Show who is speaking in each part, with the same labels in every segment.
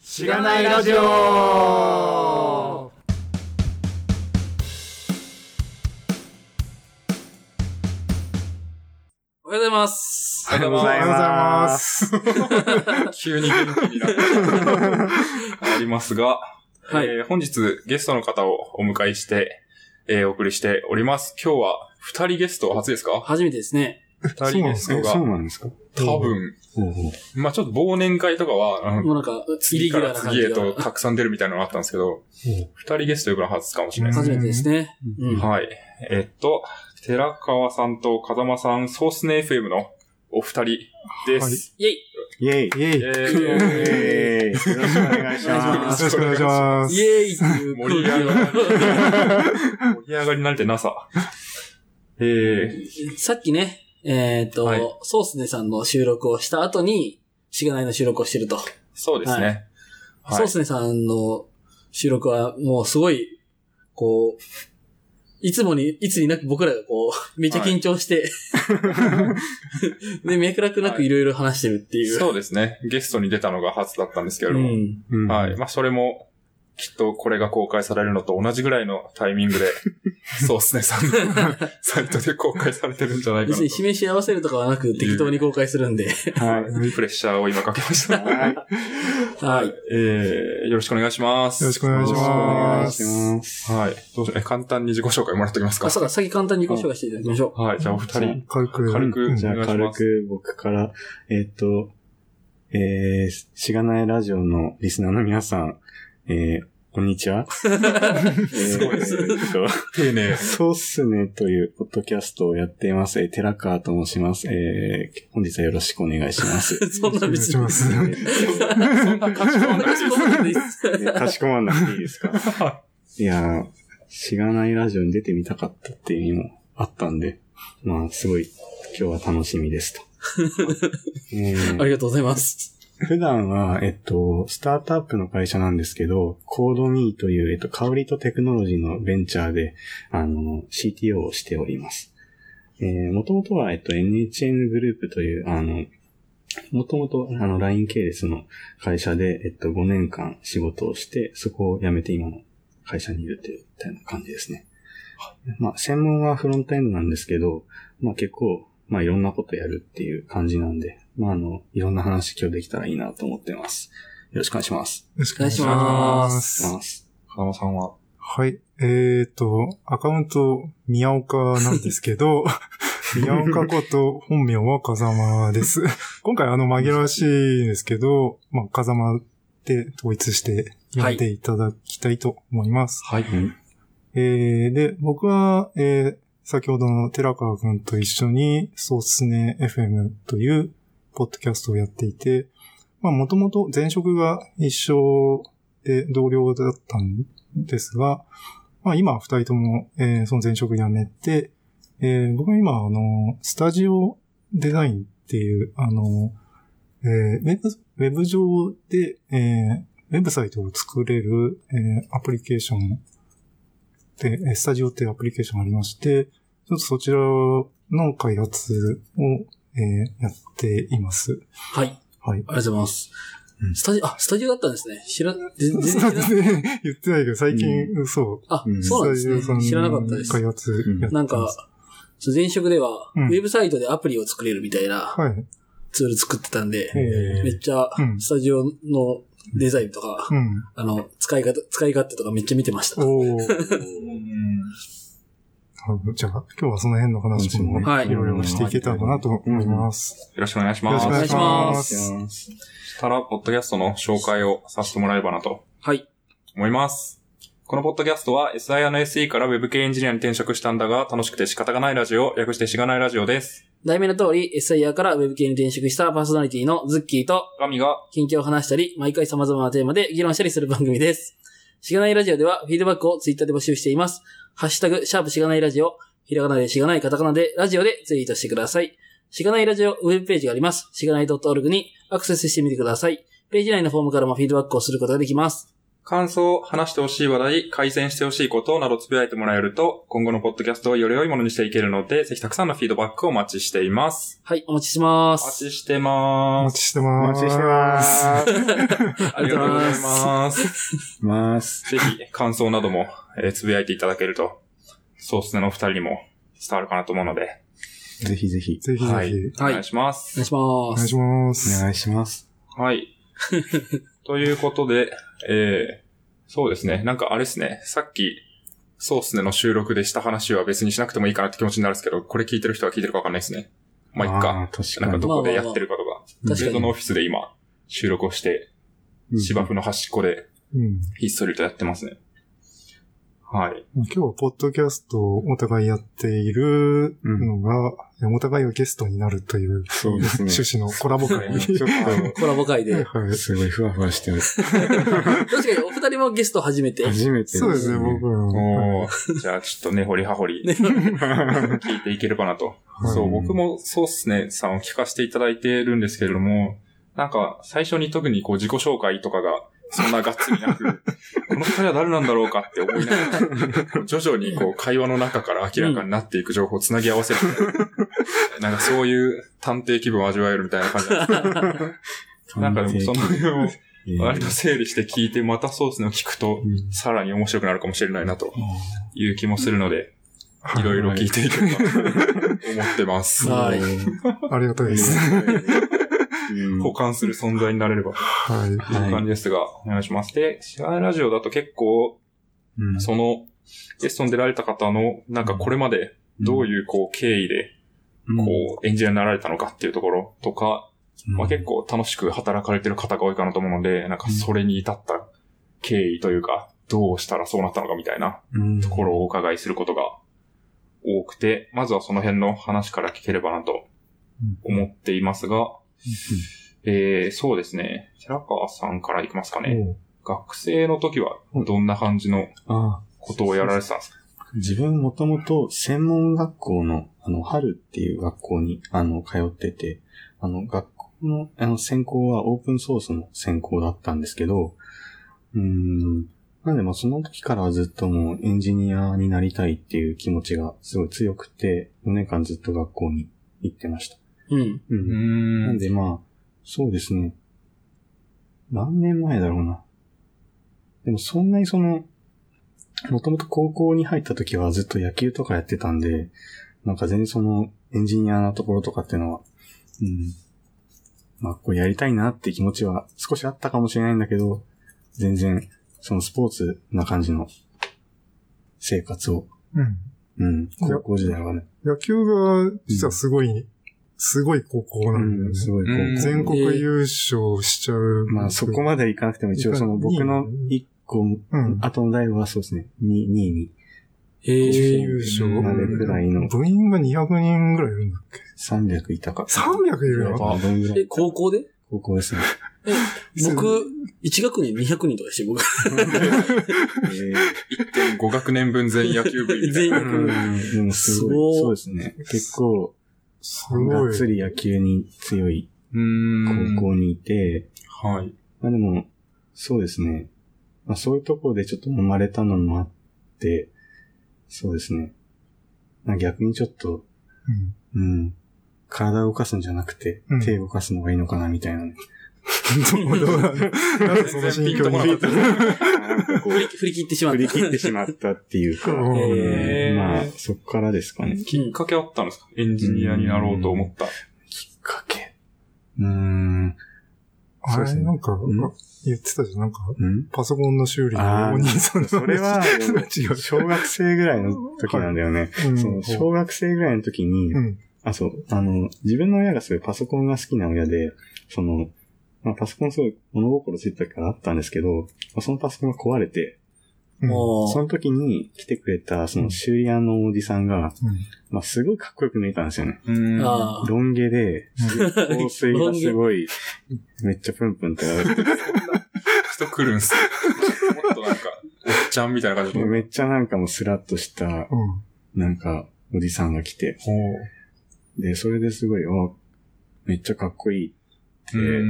Speaker 1: しがないラジオ
Speaker 2: おはようございます。
Speaker 3: おはようございます。
Speaker 4: 急に元気になった。ありますが、
Speaker 2: はい
Speaker 4: えー本日ゲストの方をお迎えして、えーお送りしております。今日は二人ゲスト初ですか？
Speaker 2: 初めてですね。
Speaker 4: 二人ゲストが
Speaker 3: そうなんですか？
Speaker 4: 多分、まあちょっと忘年会とかは、あの
Speaker 2: もうなんか、イ
Speaker 4: 次から次へと
Speaker 2: が。
Speaker 4: たくさん出るみたいなのがあったんですけど、二人ゲスト呼ぶのは初かもしれないです。
Speaker 2: 初めてですね。うん。
Speaker 4: はい。えっと、寺川さんと風間さん、ソースネ FM のお二人です。
Speaker 2: イェイ
Speaker 3: イェイ。
Speaker 1: イェイ
Speaker 4: え
Speaker 3: イェイ。よろしくお願いします。
Speaker 1: よろしくお願いします。
Speaker 2: イェイ
Speaker 4: 盛り上がり、盛り上がりなんてなさ。えー、
Speaker 2: さっきね、えっと
Speaker 4: はい、
Speaker 2: ソースネさんの収録をした後に、しがないの収録をしてると。
Speaker 4: そうですね。はい
Speaker 2: ソースネさんの収録はもうすごい、こう、いつもに、いつになく僕らがこう、めっちゃ緊張して、で、脈絡なくいろいろ話してるっていう。
Speaker 4: そうですね。ゲストに出たのが初だったんですけれども。
Speaker 2: うん。
Speaker 3: うん
Speaker 4: はい。まあ、それも、きっとこれが公開されるのと同じぐらいのタイミングで、そうですね、さんのサイトで公開されてるんじゃないかなと。
Speaker 2: 別に示し合わせるとかはなく適当に公開するんで。
Speaker 3: はい。
Speaker 4: プレッシャーを今かけました。
Speaker 3: はい。
Speaker 2: はい。
Speaker 4: えー、よろしくお願いします。
Speaker 1: よろしくお願いし
Speaker 3: お願いし
Speaker 1: ます。
Speaker 3: ます。
Speaker 4: はい。どうしよう。え、簡単に自己紹介もらっておきますか
Speaker 2: あ、。そうだ、先簡単にご紹介していただきましょ
Speaker 4: はい。じゃあ、お二人。
Speaker 1: 軽く。
Speaker 4: 軽く
Speaker 1: うん
Speaker 3: じゃあ、軽く僕から、えっと、えー、しがないラジオのリスナーの皆さん、えー、こんにちは。す
Speaker 4: ごいです。ね丁寧。
Speaker 3: そうっすねというポッドキャストをやっています。えー、寺川と申します。えー、本日はよろしくお願いします。
Speaker 2: う。そんな別に。
Speaker 4: そんなかしこまんなくてい。い。です
Speaker 3: かしこまんなくてい。い。ですかい。やー、しがない。ラジオに出てみたかったってい。う意味もあったんで、まあ、すごい、今日は楽しみですと。えー
Speaker 2: ありがとうござい。ます。
Speaker 3: 普段は、えっと、スタートアップの会社なんですけど、コードミーという、えっと、香りとテクノロジーのベンチャーで、あの、CTO をしております。えー、もともとは、えっと、NHN グループという、あの、もともと、あの、LINE 系列の会社で、えっと、5年間仕事をして、そこを辞めて今の会社にいるという、みたいな感じですね。まあ、専門はフロントエンドなんですけど、まあ結構、まあいろんなことやるっていう感じなんで、まああの、いろんな話今日できたらいいなと思ってます。よろしくお願いします。
Speaker 1: よろしくお願いし
Speaker 2: お願いし
Speaker 1: ま。
Speaker 2: ます
Speaker 3: ます。
Speaker 4: 風間さんは？
Speaker 1: はい。えっと、アカウント、宮岡なんですけど、宮岡こと本名は風間です。今回あの紛らわしいですけど、まあ、風間で統一して読んでいただきたいと思います。
Speaker 4: はい。
Speaker 1: えーで、僕は、えー先ほどの寺川くんと一緒に、そうっすね FM という、ポッドキャストをやっていて、まあ、もともと前職が一緒で同僚だったんですが、まあ、今二人とも、えーその前職辞めて、えー僕は今、あの、スタジオデザインっていう、あの、えーウェブ、ウェブ上で、えーウェブサイトを作れる、えーアプリケーションで、スタジオっていうアプリケーションがありまして、ちょっとそちらの開発を、えーやっています。
Speaker 2: はい。
Speaker 1: はい。
Speaker 2: ありがとうございます
Speaker 3: う。ん
Speaker 2: スタジオ、あ、スタジオだったんですね。知ら、全然知らな
Speaker 1: 言ってないけど、最近、そう。
Speaker 2: あ
Speaker 3: う、ん
Speaker 2: そうなんですね。知らなかったです
Speaker 1: 開。発
Speaker 2: なんか、前職では、
Speaker 1: うん
Speaker 2: ウェブサイトでアプリを作れるみたいな
Speaker 1: はい。
Speaker 2: ツール作ってたんで、
Speaker 1: え
Speaker 2: めっちゃ
Speaker 1: う、ん
Speaker 2: スタジオのデザインとか、
Speaker 1: うん。
Speaker 2: あの、使い方、使い勝手とかめっちゃ見てました。
Speaker 1: じゃあ、今日はその辺の話も、
Speaker 2: はい
Speaker 1: いろいろしていけたらなと思います。
Speaker 4: よろしくお願いし
Speaker 1: よろ
Speaker 4: ます。
Speaker 1: しくお願いしま。
Speaker 2: お願いし
Speaker 3: ます
Speaker 4: したら、ポッドキャストの紹介をさせてもらえばなと
Speaker 2: はい。
Speaker 4: 思います。このポッドキャストは SIR の SE から Web 系エンジニアに転職したんだが楽しくて仕方がないラジオ、略してしがないラジオです。
Speaker 2: 題名の通り、SIR から Web 系に転職したパーソナリティのズッキーと、
Speaker 4: 神が、
Speaker 2: 近況を話したり、毎回様々なテーマで議論したりする番組です。しがないラジオでは、フィードバックをツイッターで募集しています。ハッシュタグ、シャープしがないラジオ、ひらがなでしがない、カタカナでラジオでツイートしてください。しがないラジオウェブページがあります。しがない .org にアクセスしてみてください。ページ内のフォームからもフィードバックをすることができます。
Speaker 4: 感想、話してほしい話題、改善してほしいことなどつぶやいてもらえると、今後のポッドキャストをより良いものにしていけるので、ぜひたくさんのフィードバックをお待ちしています。
Speaker 2: はい、お待ちしてま
Speaker 4: お待
Speaker 2: す。
Speaker 4: ちして
Speaker 1: お
Speaker 4: ます。
Speaker 1: 待ちして
Speaker 3: お
Speaker 1: ます。
Speaker 3: 待ちしてます。
Speaker 2: あ
Speaker 4: ありがとうござい
Speaker 2: す。
Speaker 4: ます。
Speaker 3: ます。
Speaker 4: ぜひ、感想なども、えーつぶやいていただけると、そうっすねのお二人にも伝わるかなと思うので、
Speaker 3: ぜひぜひ。
Speaker 1: ぜひぜひ。
Speaker 4: はいお
Speaker 2: はい
Speaker 4: 願いします。
Speaker 2: お願いします。
Speaker 1: お願いします。
Speaker 3: お願いします。
Speaker 4: はい。ということで、えー、そうですね。なんかあれですね。さっき、そうっすねの収録でした話は別にしなくてもいいかなって気持ちになるんですけど、これ聞いてる人は聞いてるかわかんないですね。まあ、いっか。
Speaker 3: あー確
Speaker 4: なんか
Speaker 3: かに。
Speaker 4: どこでやってるかとか。
Speaker 2: 確かに。
Speaker 4: デートのオフィスで今、収録をして、
Speaker 3: うん
Speaker 4: 芝生の端っこで
Speaker 1: うん。
Speaker 4: ひっそりとやってますね。はい。
Speaker 1: 今日はポッドキャストをお互いやっているのが、お互いがゲストになるという
Speaker 3: そうですね。
Speaker 1: 趣旨のコラボ会に。
Speaker 3: ちょっ
Speaker 2: コラボ会で。
Speaker 1: はい
Speaker 3: と、。すごいふわふわしてる。
Speaker 2: 確かにお二人もゲスト初めて。
Speaker 3: 初めて。
Speaker 1: そうですね、僕も。
Speaker 4: おーじゃあちょっと根掘り葉掘り
Speaker 2: ね
Speaker 4: 聞いていければなと。
Speaker 1: はい
Speaker 4: そう、僕もそうっすね、さんを聞かせていただいてるんですけれども、なんか最初に特にこう自己紹介とかがそんながっつりなく、この二人は誰なんだろうかって思いながら、徐々にこう会話の中から明らかになっていく情報をつなぎ合わせる。な。なんかそういう探偵気分を味わえるみたいな感じ。なんですなんかでもその辺を
Speaker 3: えー
Speaker 4: 割と整理して聞いて、またそうですねを聞くと、
Speaker 3: うん。
Speaker 4: さらに面白くなるかもしれないなという気もするので、
Speaker 1: はい
Speaker 4: ろいろ聞いていければと思ってます。
Speaker 2: はい。
Speaker 1: ありがたいです。
Speaker 3: うん。
Speaker 4: 保管する存在になれれば。
Speaker 1: はい。
Speaker 4: という感じですが、お願いします。で、シガイラジオだと結構、
Speaker 3: うん。
Speaker 4: その、ゲストに出られた方の、なんかこれまでどういうこう経緯で、こう、エンジニアになられたのかっていうところとか、まあ結構楽しく働かれてる方が多いかなと思うので、なんかそれに至った経緯というか、どうしたらそうなったのかみたいな
Speaker 3: うん。
Speaker 4: ところをお伺いすることが多くて、まずはその辺の話から聞ければなと思っていますが、えー、そうですね。寺川さんからいきますかね。学生の時はどんな感じの
Speaker 3: あ
Speaker 4: ことをやられてたんですか？
Speaker 3: 自分もともと専門学校の、あの、春っていう学校に、あの、通ってて、あの、学校の、あの、専攻はオープンソースの専攻だったんですけど、うーん、なんでまあその時からはずっともうエンジニアになりたいっていう気持ちがすごい強くて、4年間ずっと学校に行ってました。
Speaker 2: うん。
Speaker 3: う。
Speaker 4: うん
Speaker 3: なんでまあ、そうですね。何年前だろうな。でもそんなにその、もともと高校に入った時はずっと野球とかやってたんで、なんか全然そのエンジニアなところとかっていうのは、うん。まあ、こうやりたいなって気持ちは少しあったかもしれないんだけど、全然そのスポーツな感じの生活を、
Speaker 1: うん。
Speaker 3: うん、高校時代はね、
Speaker 1: 野球が実はすごい、すごい高校なんだよね
Speaker 3: うん、。すごい高校
Speaker 4: うん
Speaker 1: 全国優勝しちゃう。
Speaker 3: まあそこまでいかなくても一応その僕の一個
Speaker 1: うん。
Speaker 3: 後の代はそうですね、2, 2位に
Speaker 2: へ
Speaker 1: 準
Speaker 2: え。
Speaker 1: 優勝。
Speaker 3: なるくらいの
Speaker 1: 部員が200人ぐらいいるんだっけ
Speaker 3: ？300いたか。
Speaker 1: ?300 いる
Speaker 4: やば
Speaker 1: の
Speaker 3: あどんぐら
Speaker 2: え、
Speaker 3: い
Speaker 2: 高校で？
Speaker 3: 高校ですね。
Speaker 2: 僕、1学年200人とかして、僕。
Speaker 3: え
Speaker 4: 1.5 学年分全員野球部みたい
Speaker 2: 全員
Speaker 4: な。
Speaker 3: ー、でもすごい、
Speaker 2: すごい
Speaker 3: そうですね。結構、
Speaker 1: す
Speaker 3: が
Speaker 1: ごい。
Speaker 3: っつり野球に強い
Speaker 4: うん
Speaker 3: 高校にいて、
Speaker 4: はい。
Speaker 3: まあでも、そうですね。まあそういうところでちょっと揉まれたのもあって、そうですね。まあ逆にちょっと、
Speaker 1: うん
Speaker 3: うん。体を動かすんじゃなくて、
Speaker 1: うん
Speaker 3: 手を動かすのがいいのかなみたいなね。
Speaker 1: どうどうなんでその心境に
Speaker 4: なかった
Speaker 3: なんかこう
Speaker 2: 振り振り切ってしまった。
Speaker 3: 振り切ってしまったっていうか、まあ、そこからですかね。きっ
Speaker 4: かけあったんですか？エンジニアになろうと思った。
Speaker 3: かけ？うーん。
Speaker 1: あれ、
Speaker 3: そうですね
Speaker 1: なんか、
Speaker 3: ん？
Speaker 1: 言ってたじゃん。なんか、
Speaker 3: うん？
Speaker 1: パソコンの修理のお兄さん
Speaker 3: それは。小学生ぐらいの時なんだよね。小学生ぐらいの時に、
Speaker 1: うん。
Speaker 3: あ、そう、あの、自分の親がすごいパソコンが好きな親で、その、まあ、パソコンすごい物心ついた時からあったんですけど、まあそのパソコンが壊れて、
Speaker 1: うん。
Speaker 2: も
Speaker 3: その時に来てくれた、その修理屋のおじさんが、まあ、すごいかっこよく見えたんですよね。ロン毛で、香水がすごい、めっちゃプンプンってやられてて、
Speaker 4: 人来るんすよ。もっとなんか、おっちゃんみたいな感じで。
Speaker 3: めっちゃなんかもうスラッとした、
Speaker 1: うん。
Speaker 3: なんか、おじさんが来て、
Speaker 4: ほ
Speaker 3: で、それですごい、あ、めっちゃかっこいい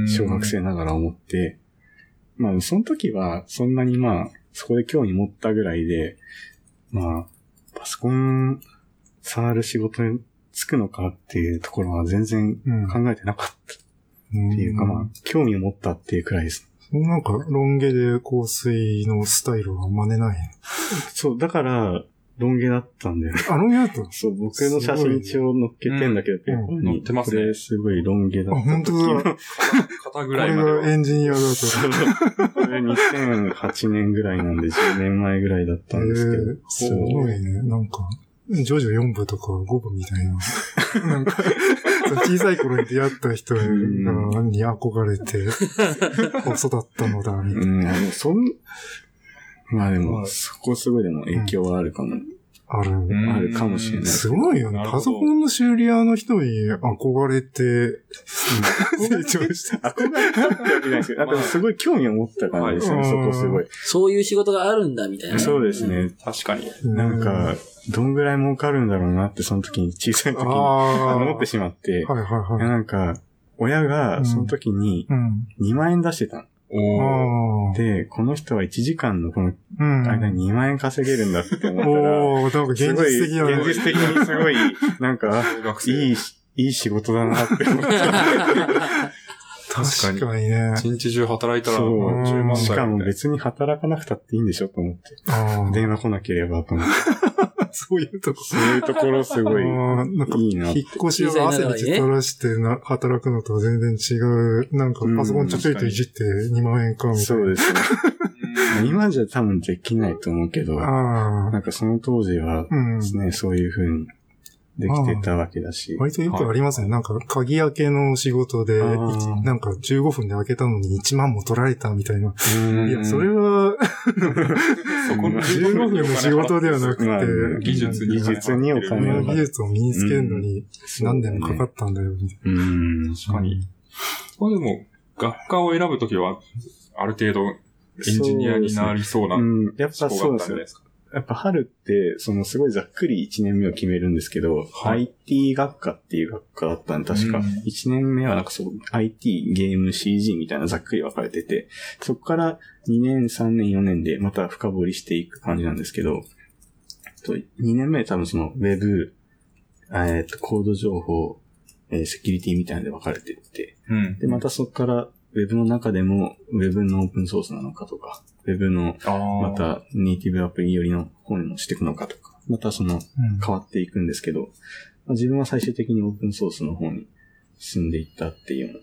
Speaker 3: 小学生ながら思って、まあ、その時は、そんなにまあ、そこで興味持ったぐらいで、まあ、パソコン触る仕事に就くのかっていうところは全然
Speaker 1: うん。
Speaker 3: 考えてなかった
Speaker 1: っ
Speaker 3: っていうか、まあ、興味を持ったっていうくらいです。
Speaker 1: なんか、ロン毛で香水のスタイルは真似ない。
Speaker 3: そう、だから、ロン毛だったんだよね。
Speaker 1: あ、ロン毛だったの？
Speaker 3: そう、僕の写真一応載っけてんだけど、ペーパーに。
Speaker 4: 載ってますね
Speaker 3: これすごいロン毛だ
Speaker 1: あ、
Speaker 3: った時
Speaker 1: 本当だ。
Speaker 3: の。
Speaker 4: 肩ぐ
Speaker 1: これ
Speaker 4: らいまでは。
Speaker 1: がエンジニアだと。
Speaker 3: これ2008年ぐらいなんで10年前ぐらいだったんですけど。
Speaker 1: えーすごいね。なんか、ジョジョ4部とか5部みたいな。なんか、小さい頃に出会った人がに憧れて、育ったのだ、みたい
Speaker 3: うん、でもそん、まあでも、
Speaker 1: はい
Speaker 3: そこすごいでも影響はあるかも。
Speaker 1: な。ある。
Speaker 4: うん
Speaker 3: あるかもしれない。
Speaker 1: すごいよねパソコンの修理屋の人に憧れて、成長した。
Speaker 3: 憧れたってわけじゃないですけど、あでもすごい興味を持った感じですね、
Speaker 1: はい
Speaker 3: そこすごい。
Speaker 2: そういう仕事があるんだ、みたいな。
Speaker 3: そうですね。
Speaker 4: 確かに。
Speaker 3: なんか、どんぐらい儲かるんだろうなって、その時に、小さい時に。思ってしまって、
Speaker 1: はいはいはい。
Speaker 3: なんか、親がその時に
Speaker 1: うん。
Speaker 3: 2万円出してたの。
Speaker 4: お。
Speaker 3: で、この人は1時間のこの
Speaker 1: うん。
Speaker 3: 間に2万円稼げるんだって思ったら、
Speaker 1: おー、なんか現
Speaker 3: すごい、
Speaker 1: 実的な。
Speaker 3: 現実的にすごい、なんか。いい、いい仕事だなって思った。
Speaker 4: 確かに
Speaker 1: 確かにね。
Speaker 4: 一日中働いたら
Speaker 3: そう
Speaker 4: 10万
Speaker 3: しかも
Speaker 4: 台
Speaker 3: 別に働かなくたっていいんでしょと思って。電話来なければと思って。
Speaker 1: そういうとこ。
Speaker 3: そういうところすごい、
Speaker 1: なんか、
Speaker 3: いいな
Speaker 1: 引っ越しを汗に垂らしてな、働くのとは全然違う。なんか、パソコンちょちょいといじって2万円かみたいな。
Speaker 3: そうですね。
Speaker 4: うん
Speaker 3: 今じゃ多分できないと思うけど、
Speaker 1: ああ。
Speaker 3: なんかその当時は
Speaker 1: うん。
Speaker 3: ね、そういう風にできてたわけだし。
Speaker 1: 割とよくありますね。なんか、鍵開けの仕事で、なんか15分で開けたのに1万も取られたみたいな。
Speaker 3: うん
Speaker 1: いや、それは、
Speaker 4: そこの
Speaker 1: 15分の仕事ではなく
Speaker 3: まあ
Speaker 1: て、
Speaker 4: 技術に
Speaker 3: 技術にお
Speaker 1: こ
Speaker 3: 金
Speaker 1: 技術を身につけるのに何年もかか
Speaker 3: っ
Speaker 1: ったんだよ、みたい
Speaker 3: うん。
Speaker 4: 確かに。まあでも、学科を選ぶときは、ある程度、エンジニアになりそうな
Speaker 3: うん。やっぱそうですよやっぱ春って、そのすごいざっくり1年目を決めるんですけど、
Speaker 4: はい
Speaker 3: IT 学科っていう学科だったんで、確か。
Speaker 4: うん
Speaker 3: 1年目はなんかそう、IT、ゲーム、CG みたいなざっくり分かれてて、そこから2年、3年、4年でまた深掘りしていく感じなんですけど、と2年目多分その Web、えっと、コード情報、えーセキュリティみたいなので分かれてって、
Speaker 4: うん。
Speaker 3: で、またそこから、ウェブの中でも、ウェブのオープンソースなのかとか、ウェブの、
Speaker 4: ああ。
Speaker 3: ま、たネイティブアプリよりの方にもしていくのかとか、またその
Speaker 1: な。
Speaker 3: 変わっていくんですけど、まあ自分は最終的にオープンソースの方に進んでいったっていうよう。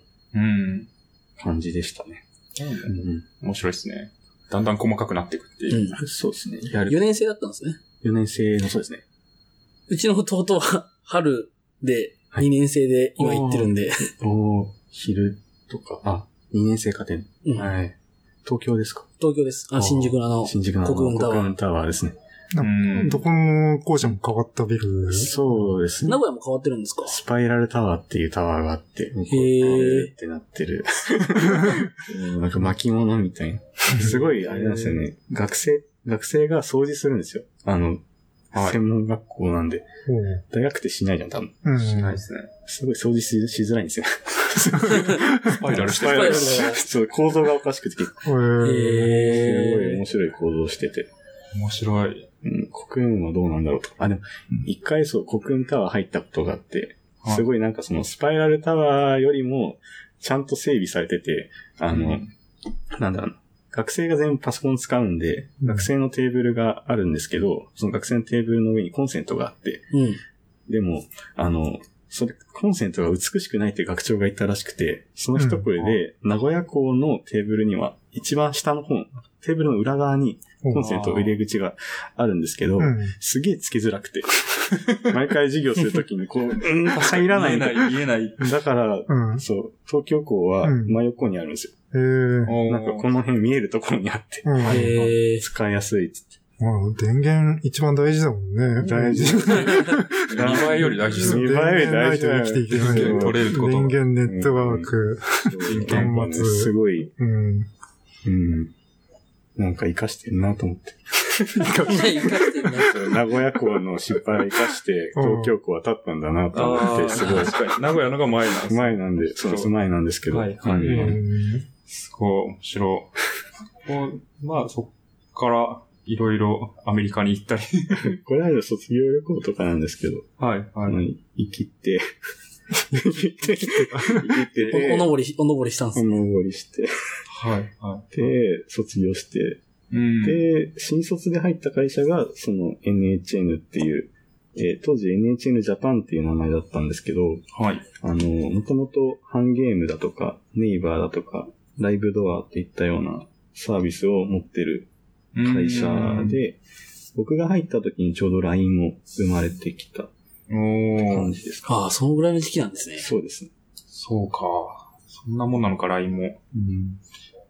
Speaker 3: 感じでしたね。うん
Speaker 4: 面白いですね。だんだん細かくなっていくっていう。
Speaker 2: うん。
Speaker 3: そうですね。やる
Speaker 2: 4年生だったんですね。
Speaker 3: 4年生のそうですね。
Speaker 2: うちの弟は春で
Speaker 3: はい
Speaker 2: 2年生で今行ってるんで、
Speaker 3: おー昼とか、あ、2年生家庭。
Speaker 2: うん
Speaker 3: はい。東京ですか？
Speaker 2: 東京です。あ、新宿のあの、
Speaker 3: 新宿の
Speaker 2: 国分タワー
Speaker 3: 国分タワーですね。
Speaker 4: うん。
Speaker 1: どこの校舎も変わったビル？
Speaker 3: そうですね
Speaker 2: 名。古屋も変わってるんですか？
Speaker 3: スパイラルタワーっていうタワーがあって、
Speaker 2: へー
Speaker 3: ってなってる。うんなんか巻物みたいな。すごい、あれなんですよね。学生、学生が掃除するんですよ。あの、
Speaker 4: はい
Speaker 3: 専門学校なんで。大学ってしないじゃん、多分。
Speaker 1: うん。
Speaker 4: しないですね。
Speaker 3: すごい掃除ししづらいんですよ。
Speaker 4: スパイラルしてる
Speaker 2: スパイラル。
Speaker 3: そう、構造がおかしくて結構、
Speaker 1: へー
Speaker 3: すごい
Speaker 2: へ
Speaker 3: 面白い構造をしてて。
Speaker 4: 面白い。
Speaker 3: うん、国運はどうなんだろうと。あ、でも、一回そう、国運タワー入ったことがあって、
Speaker 4: はい
Speaker 3: すごいなんかそのスパイラルタワーよりも、ちゃんと整備されてて、あの、
Speaker 4: うん
Speaker 3: なんだろうな。学生が全部パソコン使うんで、
Speaker 1: うん
Speaker 3: 学生のテーブルがあるんですけど、その学生のテーブルの上にコンセントがあって、
Speaker 2: うん。
Speaker 3: でも、あの、それ、コンセントが美しくないって学長が言ったらしくて、その一声で、名古屋港のテーブルには、一番下の方、テーブルの裏側にコンセント入れ口があるんですけど、
Speaker 1: うん。
Speaker 3: すげえつきづらくて。毎回授業するときに、こう、うん、入らない
Speaker 4: 見えない、見えない。
Speaker 3: だから、
Speaker 1: うん。
Speaker 3: そう、東京港は
Speaker 1: うん
Speaker 3: 真横にあるんですよ。
Speaker 1: えー。
Speaker 3: なんかこの辺見えるところにあって。使いやすいっつって。
Speaker 1: まあ、電源一番大事だもんね。
Speaker 3: 大事。
Speaker 4: 見栄えより大事ですよ。
Speaker 3: 見栄えより大事だ
Speaker 1: 生きていけない
Speaker 4: 電源取れること
Speaker 1: 電源ネットワーク。
Speaker 3: なんかねすごい、
Speaker 1: うん。
Speaker 3: うん。なんか活かしてるなと思って。
Speaker 2: 生かしてるね。
Speaker 3: そう名古屋港の失敗を活かして、東京港は立ったんだなと思って、すごい。
Speaker 4: 確かに。名古屋のが前なんですね。
Speaker 3: 前なんで、そうです、前なんですけど。
Speaker 4: はいすごい、面白こうまあ、そっから、いろいろアメリカに行ったり。
Speaker 3: これは卒業旅行とかなんですけど、
Speaker 4: はい、
Speaker 3: あの、
Speaker 4: はい。
Speaker 3: 生きて、生きて、生きて、
Speaker 2: おおのぼりし、おのぼりしたんです
Speaker 3: お
Speaker 2: ね。
Speaker 3: 登りして、
Speaker 4: はい、はい。
Speaker 3: で、卒業して、
Speaker 4: うん。
Speaker 3: で、新卒で入った会社が、その NHN っていう、えー当時 NHN ジャパンっていう名前だったんですけど、
Speaker 4: はい。
Speaker 3: あの、もともとハンゲームだとか、ネイバーだとか、ライブドアっていったようなサービスを持ってる会社で、僕が入った時にちょうど LINE も生まれてきた感じですか。
Speaker 2: ああ、そのぐらいの時期なんですね。
Speaker 3: そうですね。
Speaker 4: そうか。そんなもんなのか、LINE も。
Speaker 3: うん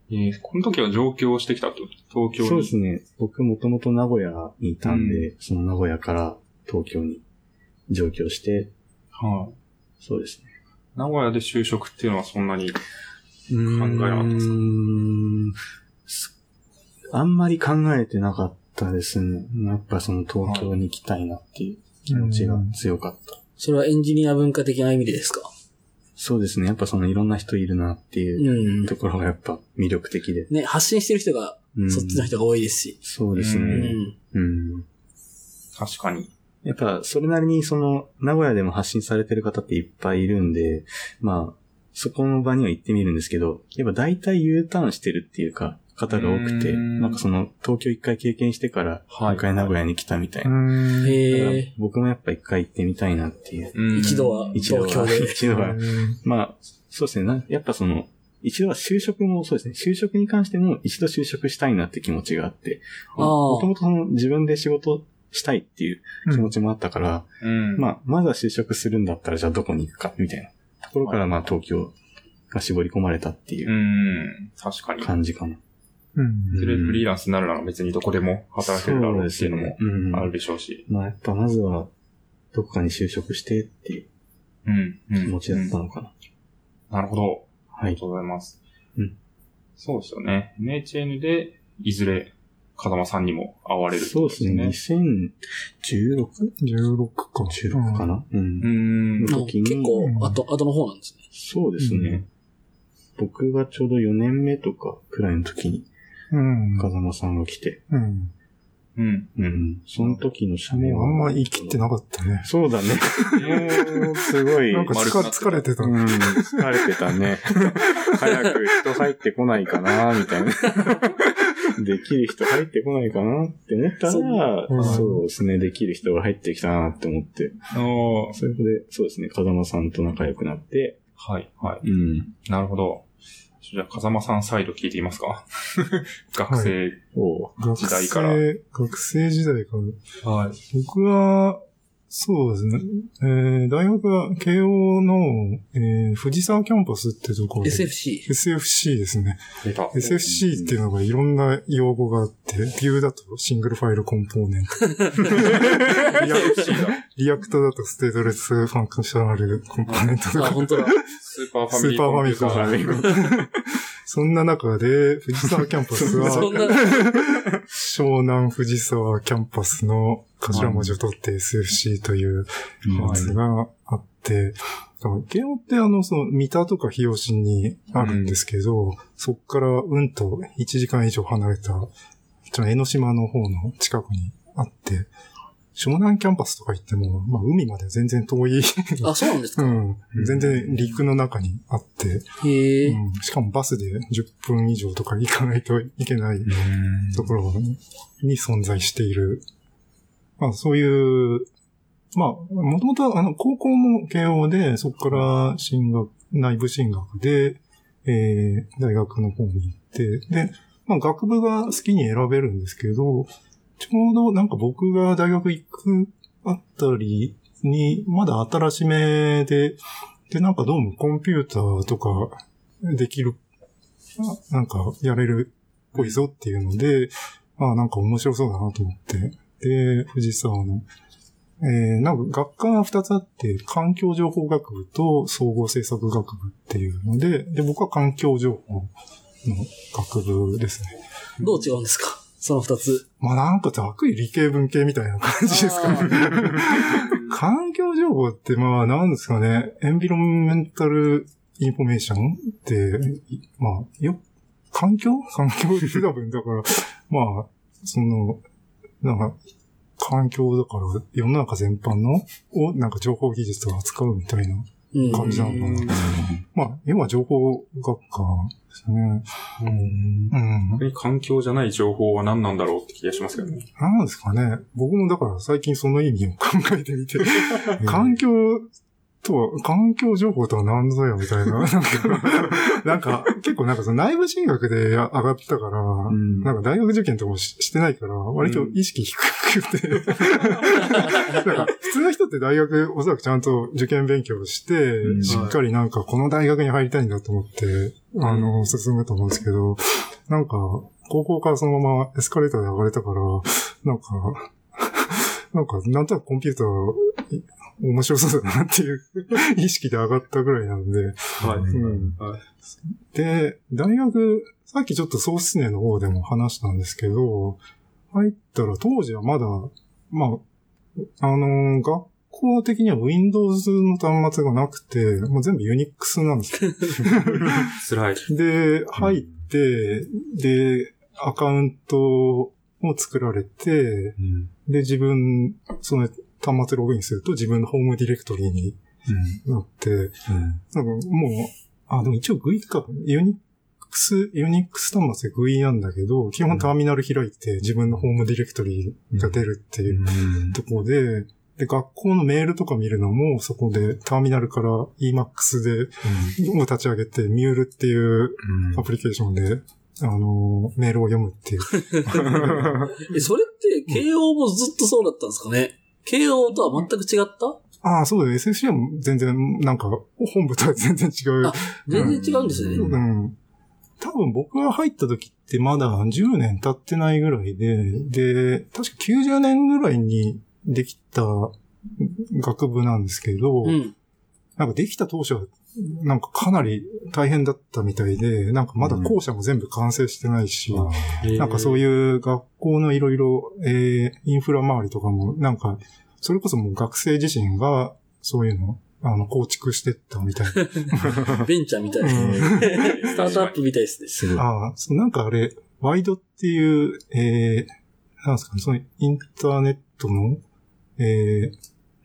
Speaker 4: えー、この時は上京してきたと？東京に？
Speaker 3: そうですね。僕もともと名古屋にいたんで、その名古屋から東京に上京して、
Speaker 4: はい。
Speaker 3: そうですね。
Speaker 4: 名古屋で就職っていうのはそんなに。
Speaker 3: 考
Speaker 4: えなかったですか？
Speaker 3: あんまり考えてなかったですね。やっぱその東京に行きたいなっていう気持ちが強かった。
Speaker 2: それはエンジニア文化的な意味でですか？
Speaker 3: そうですね。やっぱそのいろんな人いるなっていう
Speaker 2: うん。
Speaker 3: ところがやっぱ魅力的で。
Speaker 2: ね、発信してる人が、
Speaker 3: うん
Speaker 2: そっちの人が多いですし。
Speaker 3: そうです
Speaker 2: う
Speaker 3: ね。
Speaker 2: ん。
Speaker 3: うん。
Speaker 4: 確かに。
Speaker 3: やっぱそれなりにその名古屋でも発信されてる方っていっぱいいるんで、まあ、そこの場には行ってみるんですけど、やっぱ大体 U ターンしてるっていうか、方が多くて、
Speaker 4: うん
Speaker 3: なんかその東京一回経験してから、一回名古屋に来たみたいな。
Speaker 1: ん。
Speaker 3: だから
Speaker 2: へえ。
Speaker 3: 僕もやっぱ一回行ってみたいなっていう。
Speaker 4: うん
Speaker 2: 一度は
Speaker 3: 一度は。一度は。まあ、そうですね。なやっぱその、一度は就職もそうですね。就職に関しても一度就職したいなって気持ちがあって、もともとその自分で仕事したいっていう気持ちもあったから、
Speaker 4: うん。
Speaker 3: まあ、まずは就職するんだったらじゃあどこに行くかみたいなところからまあ東京が絞り込まれたっていううん確かに。感じかな。
Speaker 1: うん。
Speaker 4: それでフリーランスになるなら別にどこでも働けるだろうっていうのも
Speaker 3: うん
Speaker 4: あるでしょうし。
Speaker 3: まあやっぱまずはどこかに就職してっていう
Speaker 4: うん。うん。
Speaker 3: 気持ちだったのかな。
Speaker 4: なるほど。
Speaker 3: はい。
Speaker 4: ありがとうございます。
Speaker 3: うん
Speaker 4: そうですよね。NHN で、いずれ、風間さんにも会われるって
Speaker 3: そうですね。2016?16
Speaker 1: 16か。
Speaker 3: かなうん
Speaker 4: う。ん。
Speaker 2: あ
Speaker 3: 時に
Speaker 2: 結構、後、後の方なんですね。
Speaker 3: そうですね。僕がちょうど4年目とかくらいの時に
Speaker 1: うん。
Speaker 3: 風間さんが来て、
Speaker 1: うん。
Speaker 4: うん。
Speaker 3: うん。その時の写メは。
Speaker 1: あんま言い切ってなかったね。
Speaker 3: そうだね。もう、すごい。
Speaker 1: なんか疲れ疲れてた。
Speaker 3: うん、疲れてたね。早く人入ってこないかな、みたいな。できる人入ってこないかなって思ったら、
Speaker 1: うん
Speaker 3: そうですね、できる人が入ってきたなって思って、それで、そうですね、風間さんと仲良くなって、
Speaker 4: はい、はい。
Speaker 3: うん。
Speaker 4: なるほど。じゃあ、風間さんサイド聞いてみますか？学生。時代から
Speaker 1: 生、学生時代から。
Speaker 4: はい。
Speaker 1: 僕は、そうですね。えー、大学は慶応の、えー、藤沢キャンパスってところで。
Speaker 2: SFC。
Speaker 1: SFC ですね。SFC っていうのがいろんな用語があって、ビューだとシングルファイルコンポーネント。リアク
Speaker 4: だ。
Speaker 1: リアクトだとステートレスファンクショナルコンポーネントと
Speaker 2: あ、
Speaker 1: か。
Speaker 2: 本当だ。
Speaker 4: スーパーファ
Speaker 1: ス
Speaker 4: ミリー
Speaker 1: ーパーファミコン
Speaker 4: コンピューター。
Speaker 3: ファミコン
Speaker 1: そんな中で、藤沢キャンパス
Speaker 2: そん
Speaker 1: は、
Speaker 2: な、
Speaker 1: 湘南藤沢キャンパスの頭文字を取って SFC というやつがあって、慶応ってあの、その、三田とか日吉にあるんですけど、そっからうんと1時間以上離れた、ちょっと江ノ島の方の近くにあって、湘南キャンパスとか行っても、まあ海まで全然遠い、
Speaker 2: あ、そうなんですか？
Speaker 1: うん、全然陸の中にあって、
Speaker 2: へえ。
Speaker 1: うん、しかもバスで10分以上とか行かないといけないところに存在している。まあそういう、まあ、もともとあの、高校も慶応で、そこから進学、内部進学で、えー、大学の方に行って、で、まあ学部が好きに選べるんですけど、ちょうどなんか僕が大学行くあたりに、まだ新しめで、で、なんかどうもコンピューターとかできる、なんかやれるっぽいぞっていうので、まあなんか面白そうだなと思って。で、藤沢の、えー、なんか学科が2つあって、環境情報学部と総合政策学部っていうので、で、僕は環境情報の学部ですね。
Speaker 2: どう違うんですか？その二つ。
Speaker 1: まあなんかざっくり理系文系みたいな感じですかね。環境情報ってまあなんですかね、 Environmental Information って、まあよ、環境？環境って多分、だから、まあ、その、なんか、環境だから、世の中全般の、を、なんか情報技術を扱うみたいな
Speaker 2: うん。
Speaker 1: 感じなのかな。まあ、要は情報学科ですね。
Speaker 3: うん
Speaker 1: うん。
Speaker 4: 環境じゃない情報は何なんだろうって気がしますけどね。
Speaker 1: なんですかね。僕もだから最近その意味を考えてみて、環境とは、環境情報とは何ぞやみたいな。なんか、結構なんかその内部進学で上がったから、
Speaker 3: ん。
Speaker 1: なんか大学受験とかもししてないから、割と意識低くて、なんか普通の人って大学おそらくちゃんと受験勉強して、
Speaker 3: うん。
Speaker 1: しっかりなんかこの大学に入りたいんだと思って、あの、進むと思うんですけど、なんか、高校からそのままエスカレーターで上がれたから、なんか、なんか、なんとなくコンピューター、い面白そうだなっていう意識で上がったぐらいなんで、
Speaker 4: はい。
Speaker 1: うん
Speaker 4: はい
Speaker 1: で、大学、さっきちょっとソースネの方でも話したんですけど、入ったら当時はまだ、まあ、あのー学校的には Windows の端末がなくて、もう全部 Unix なんですよ。
Speaker 4: 辛い。
Speaker 1: で、入って、で、アカウントを作られて、
Speaker 3: うん
Speaker 1: で、自分、その端末ログインすると自分のホームディレクトリになって、
Speaker 3: うん。
Speaker 1: なんかもう、あ、でも一応 GUI か、ユニックス、ユニックス端末で GUI なんだけど、基本ターミナル開いて自分のホームディレクトリが出るっていう
Speaker 3: うん。
Speaker 1: ところで、で、学校のメールとか見るのも、そこでターミナルから Emacs で、を立ち上げて、ミュールっていうアプリケーションで、あのーメールを読むっていう。
Speaker 2: え、それって、慶応もずっとそうだったんですかね？慶応とは全く違った？
Speaker 1: ああ、そうだよ。SFC は全然、なんか、本部とは 全然違う
Speaker 2: あ。全然違うんですね。
Speaker 1: うん。多分僕が入った時ってまだ10年経ってないぐらいで、で、確か90年ぐらいにできた学部なんですけど、
Speaker 2: うん。
Speaker 1: なんかできた当初は、なんかかなり大変だったみたいで、なんかまだ校舎も全部完成してないし、なんかそう
Speaker 2: いう。
Speaker 1: 学校のいろいろ、えー、インフラ周りとかも、なんか、それこそもう学生自身が、そういうの、あの、構築してったみたいな。
Speaker 2: ベンチャーみたいな。
Speaker 1: うん
Speaker 2: スタートアップみたいですね。
Speaker 3: す。
Speaker 1: ああ、そう、なんかあれ、ワイドっていう、えー、なんですかね、そのインターネットの、え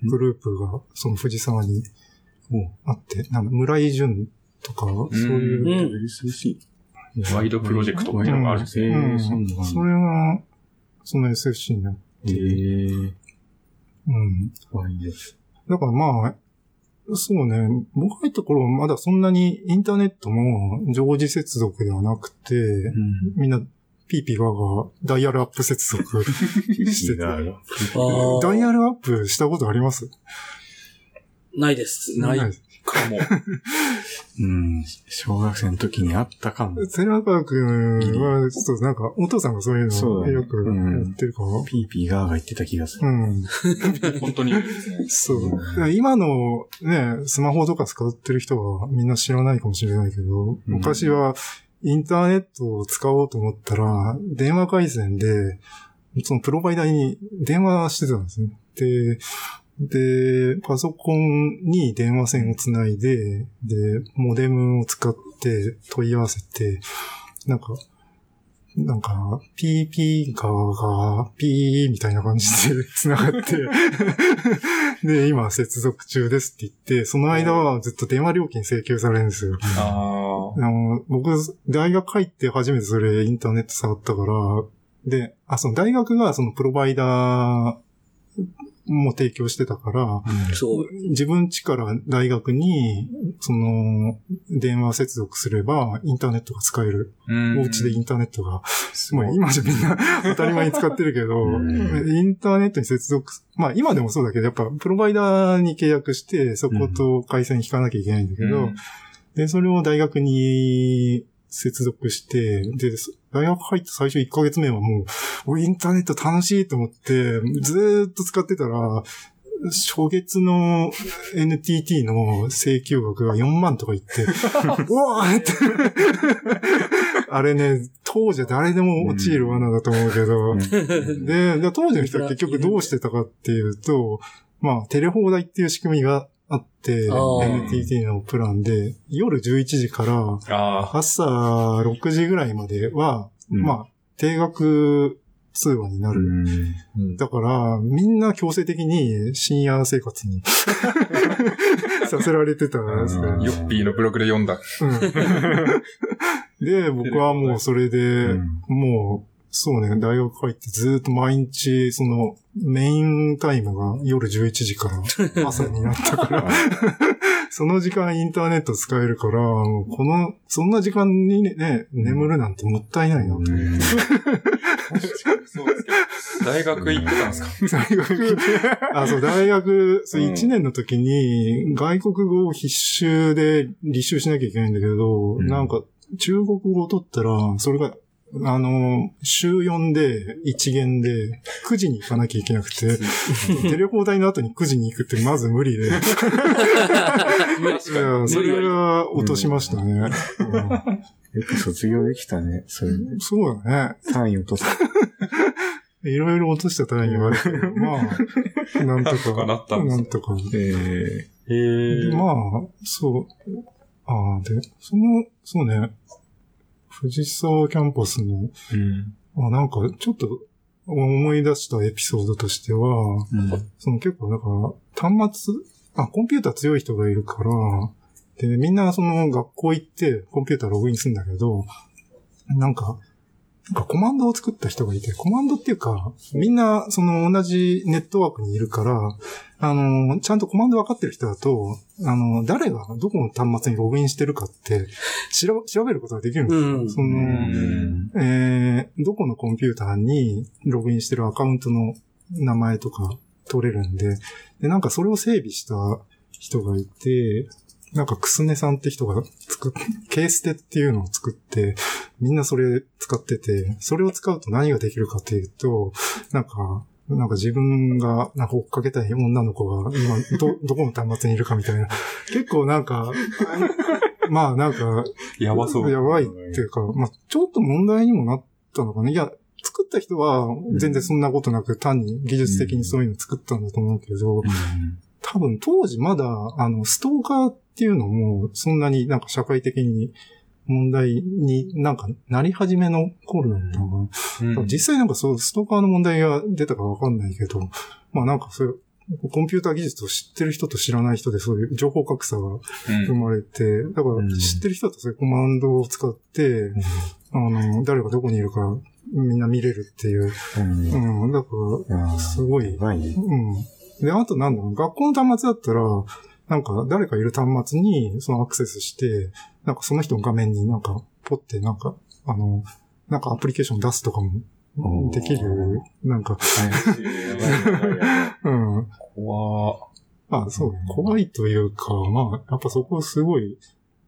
Speaker 1: ー、グループが、その藤沢に、あって、なんだ、村井淳とか、そういう、
Speaker 2: うん。
Speaker 3: SC。
Speaker 4: ワイドプロジェクトっていうのがあるんです
Speaker 3: え
Speaker 1: うん。
Speaker 3: ー、そ
Speaker 1: れが、その SFC になって、
Speaker 3: えー、
Speaker 1: うん。
Speaker 3: ワイです。
Speaker 1: だからまあ、そうね、僕が入った頃はまだそんなにインターネットも常時接続ではなくて、
Speaker 3: うん。
Speaker 1: みんなピーピーガーがダイヤルアップ接続 してて。
Speaker 2: あ
Speaker 1: ダイ
Speaker 2: ー
Speaker 1: ヤルアップしたことあります？
Speaker 2: ないです。
Speaker 4: ない
Speaker 1: です
Speaker 4: かも。
Speaker 3: うん。小学生の時にあったかも。
Speaker 1: 寺川くんは、ちょっとなんか、お父さんがそういうの
Speaker 3: そうだね
Speaker 1: よくやってるから。
Speaker 3: ピーピーガーが言ってた気がす
Speaker 1: う
Speaker 3: る。
Speaker 1: ん。
Speaker 4: 本当に。
Speaker 1: そう。今のね、スマホとか使ってる人はみんな知らないかもしれないけど、
Speaker 3: うん
Speaker 1: 昔はインターネットを使おうと思ったら、電話回線で、そのプロバイダーに電話してたんですね。で、で、パソコンに電話線をつないで、で、モデムを使って問い合わせて、なんか、なんか、ピーピーガーが、ピーみたいな感じで 繋がって、で、今接続中ですって言って、その間はずっと電話料金請求されるんですよ。
Speaker 4: あ
Speaker 1: あの僕、大学入って初めてそれインターネット触ったから、で、あ、その大学がそのプロバイダーも提供してたから、
Speaker 2: そう。
Speaker 1: 自分家から大学に、その、電話接続すれば、インターネットが使える。
Speaker 4: あ。うん
Speaker 1: お家でインターネットが、もう今じゃみんな 当たり前に使ってるけど、
Speaker 3: うん
Speaker 1: インターネットに接続、まあ今でもそうだけど、やっぱプロバイダーに契約して、そこと回線引かなきゃいけないんだけど、
Speaker 4: うん
Speaker 1: で、それを大学に接続して、で、そ大学入った最初1ヶ月目はもう、おインターネット楽しいと思って、ずーっと使ってたら、初月の NTT の請求額が4万とか言って、うわーって。あれね、当時は誰でも陥る罠だと思うけど、で、で当時の人は結局どうしてたかっていうと、まあ、テレ放題っていう仕組みがあって、NTT のプランで、夜11時から
Speaker 4: あ
Speaker 1: 朝6時ぐらいまでは、
Speaker 3: うん。
Speaker 1: まあ、定額通話になる。
Speaker 3: うん。
Speaker 1: だから、みんな強制的に深夜生活に させられてたんですね。
Speaker 4: ヨッピーのブログで読んだ。
Speaker 1: うん。で、僕はもうそれで、
Speaker 3: うん。
Speaker 1: もう、そうね、大学入ってずっと毎日、その、メインタイムが夜11時から 朝になったから、その時間インターネット使えるから、この、そんな時間にね、ね眠るなんてもったいないなと。
Speaker 4: そうですけど。大学行ってたんですか？
Speaker 1: 大学、あ、そう、大学、そう、
Speaker 3: うん。
Speaker 1: 1年の時に、外国語を必修で履修しなきゃいけないんだけど、
Speaker 3: うん。
Speaker 1: なんか、中国語を取ったら、それが、あの、週4で、1限で、9時に行かなきゃいけなくて、テレポータイの後に9時に行くってまず無理で、いやそれが落としましたね。
Speaker 3: よく卒業できたね。それ
Speaker 1: そうだね。
Speaker 3: 単位落とす。
Speaker 1: いろいろ落とした単位はあるけど、まあ、なんと
Speaker 4: なんとかなった
Speaker 1: なんとか。
Speaker 3: え
Speaker 4: へえ。
Speaker 1: まあ、そう。ああ、で、その、そうね、藤沢キャンパスの、
Speaker 3: うん。
Speaker 1: あなんか、ちょっと思い出したエピソードとしては、その結構、だから、端末、あ、コンピューター強い人がいるから、で、みんなその学校行ってコンピューターログインするんだけど、なんか、なんかコマンドを作った人がいて、コマンドっていうか、みんなその同じネットワークにいるから、あの、ちゃんとコマンド分かってる人だと、あの、誰がどこの端末にログインしてるかって、調調べることができるんですよ。
Speaker 2: うん
Speaker 1: その、
Speaker 3: うん。
Speaker 1: えー、どこのコンピューターにログインしてるアカウントの名前とか取れるんで、で、なんかそれを整備した人がいて、なんかクスネさんって人が作っ、ケーステっていうのを作って、みんなそれ使ってて、それを使うと何ができるかっていうと、なんか、なんか自分が、なんか追っかけたい女の子が今、ど、どこの端末にいるかみたいな。結構なんか、まあなんか、
Speaker 4: やばそう。
Speaker 1: やばいっていうか、まあ、ちょっと問題にもなったのかな。いや、作った人は全然そんなことなく単に技術的にそういうの作ったんだと思うけど、多分当時まだ、あの、ストーカーっていうのもそんなになんか社会的に問題になんかなり始めの頃だったのかな。
Speaker 4: うん
Speaker 1: 実際なんかそう、ストーカーの問題が出たかわかんないけど、まあなんかそういう、コンピューター技術を知ってる人と知らない人でそういう情報格差が生まれて、だから
Speaker 3: うん
Speaker 1: 知ってる人だとそういうコマンドを使って、あの、誰がどこにいるかみんな見れるっていう。
Speaker 3: うん。
Speaker 1: うん、だから、すごい。うん。で、あとなんだろう、学校の端末だったら、なんか誰かいる端末にそのアクセスして、なんかその人の画面になんかポってなんか、あの、なんかアプリケーション出すとかもできる。なんか、うん。
Speaker 4: 怖
Speaker 1: あ、そう、怖いというか、まあ、やっぱそこすごい、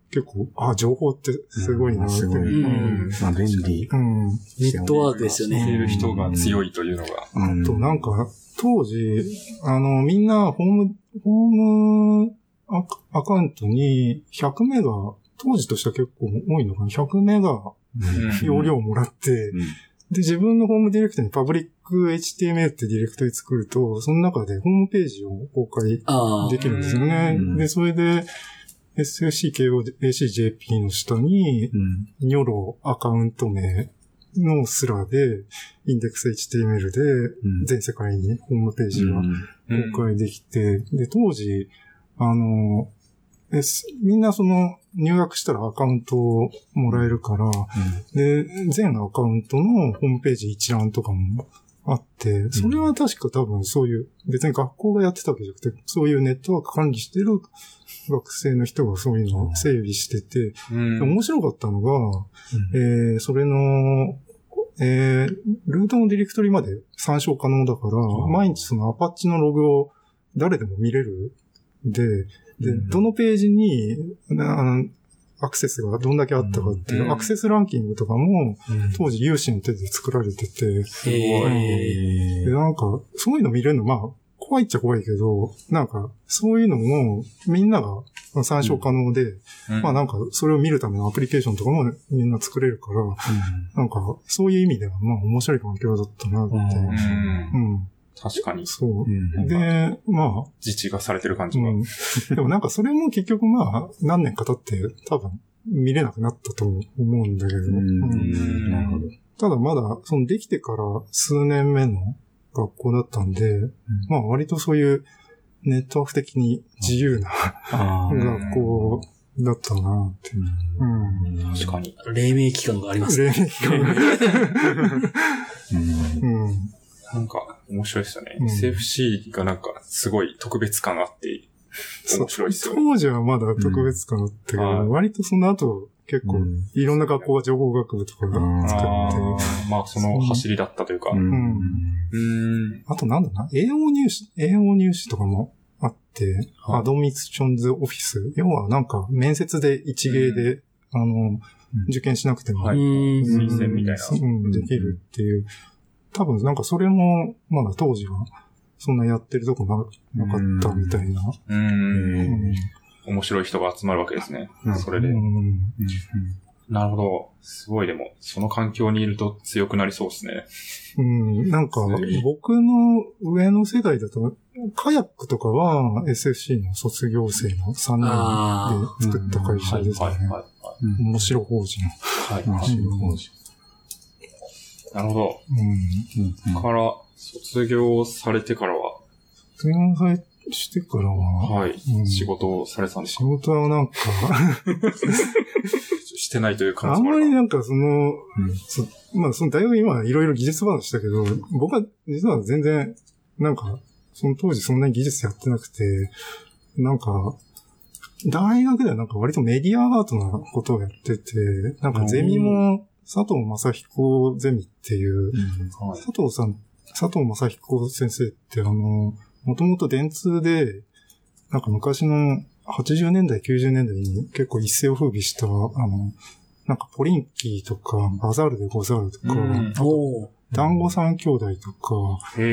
Speaker 1: 結構、あ、情報ってすごいなって。
Speaker 3: すごい
Speaker 1: うん。
Speaker 3: まあ、便利。
Speaker 1: うん。
Speaker 2: ネットワークですよ
Speaker 4: い。
Speaker 2: ね。
Speaker 4: てる人が強いというのが。
Speaker 3: うん
Speaker 1: あと、なんか、当時、あの、みんな、ホーム、ホームアカアカウントに100メガ、当時としては結構多いのかな ?100 メガ
Speaker 4: うん
Speaker 1: 容量もらって、で、自分のホームディレクトにパブリック HTML ってディレクトリ作ると、その中でホームページを公開
Speaker 2: ああ。
Speaker 1: できるんですよね
Speaker 3: うん。
Speaker 1: で、それで、SFCKOACJP の下に、
Speaker 3: うん。
Speaker 1: ニョロアカウント名のスラで、インデックス HTML で、
Speaker 3: うん
Speaker 1: 全世界にホームページが
Speaker 4: うん
Speaker 1: 公開できて、で、当時、あの、S みんなその入学したらアカウントをもらえるから、で、全アカウントのホームページ一覧とかもあって、それは確か多分そういう、別に学校がやってたわけじゃなくて、そういうネットワーク管理してる学生の人がそういうのを整備してて、
Speaker 4: うん。
Speaker 1: 面白かったのが、えー、それの、えー、ルートのディレクトリまで参照可能だから、
Speaker 3: ん。
Speaker 1: 毎日そのアパッチのログを誰でも見れる。で、で、
Speaker 3: うん。
Speaker 1: どのページに、なあのアクセスがどんだけあったかっていう、
Speaker 4: うん。
Speaker 1: アクセスランキングとかも、当時有志の手で作られてて、
Speaker 2: へえ。
Speaker 1: で、なんか、そういうの見れるの、まあ、怖いっちゃ怖いけど、なんか、そういうのも、みんなが参照可能で、まあなんか、それを見るためのアプリケーションとかもみんな作れるから、なんか、そういう意味では、まあ面白い環境だったなって。
Speaker 4: うん。
Speaker 1: うん。
Speaker 4: 確かに。
Speaker 1: そうう。
Speaker 3: ん
Speaker 1: で、まあ、
Speaker 4: 自治がされてる感じが。
Speaker 1: うん。でもなんかそれも結局まあ、何年か経って多分見れなくなったと思うんだけど、
Speaker 3: うん
Speaker 1: うん
Speaker 3: なるほど。
Speaker 1: ただまだ、そのできてから数年目の学校だったんで、まあ割とそういうネットワーク的に自由な学校だったなって。うん。
Speaker 4: 確かに。
Speaker 2: 黎明期間がありますね。
Speaker 1: 例年期間
Speaker 3: うん
Speaker 1: うん。
Speaker 4: なんか、面白いですよね。
Speaker 1: うん。
Speaker 4: SFC がなんか、すごい特別感あって、面白いですよね。
Speaker 1: 当時はまだ特別感だったけど、
Speaker 4: うん。はい
Speaker 1: 割とその後結構
Speaker 3: うん。
Speaker 1: いろんな学校が情報学部とかが作って、
Speaker 4: あー。まあ、その走りだったというか。
Speaker 3: う
Speaker 4: うん。
Speaker 1: うん。あとなんだな、英語入試、英語入試とかもあって、
Speaker 4: はい。
Speaker 1: アドミッションズオフィス。要はなんか面接で一芸で、あの、受験しなくても、
Speaker 4: 推薦みたいな。
Speaker 1: うん、できるっていう。多分なんかそれも、まだ当時は、そんなやってるとこななかったみたいな。
Speaker 4: う
Speaker 1: んん
Speaker 4: 面白い人が集まるわけですね
Speaker 3: うん。
Speaker 4: それで。
Speaker 1: うん
Speaker 4: なるほど。すごいでも、その環境にいると強くなりそうですね。
Speaker 1: うん、なんか僕の上の世代だと、カヤックとかは SFC の卒業生の3
Speaker 2: あ
Speaker 1: 人で作った会社
Speaker 4: はい、はい、
Speaker 1: ですね。
Speaker 4: はい。
Speaker 1: 面白法人。
Speaker 4: はい。
Speaker 3: うん
Speaker 4: はいなるほど。
Speaker 1: うん。
Speaker 4: から、卒業されてからは、
Speaker 1: 卒業されしてからは、
Speaker 4: はい、
Speaker 1: うん。
Speaker 4: 仕事をされてたんです
Speaker 1: 仕
Speaker 4: か
Speaker 1: 事はなんか、
Speaker 4: してないという可能
Speaker 1: あんまりなんかその、そまあその大学今いろいろ技術話したけど、僕は実は全然、なんか、その当時そんなに技術やってなくて、なんか、大学ではなんか割とメディアアートなことをやってて、なんかゼミも佐藤正彦ゼミっていう、
Speaker 4: はい。
Speaker 1: 佐藤さん、佐藤正彦先生ってあの、もともと電通で、なんか昔の80年代、90年代に結構一世を風靡した、あの、なんかポリンキーとか、バザールでござるとか、
Speaker 4: うん。
Speaker 1: 団子三兄弟とか。そう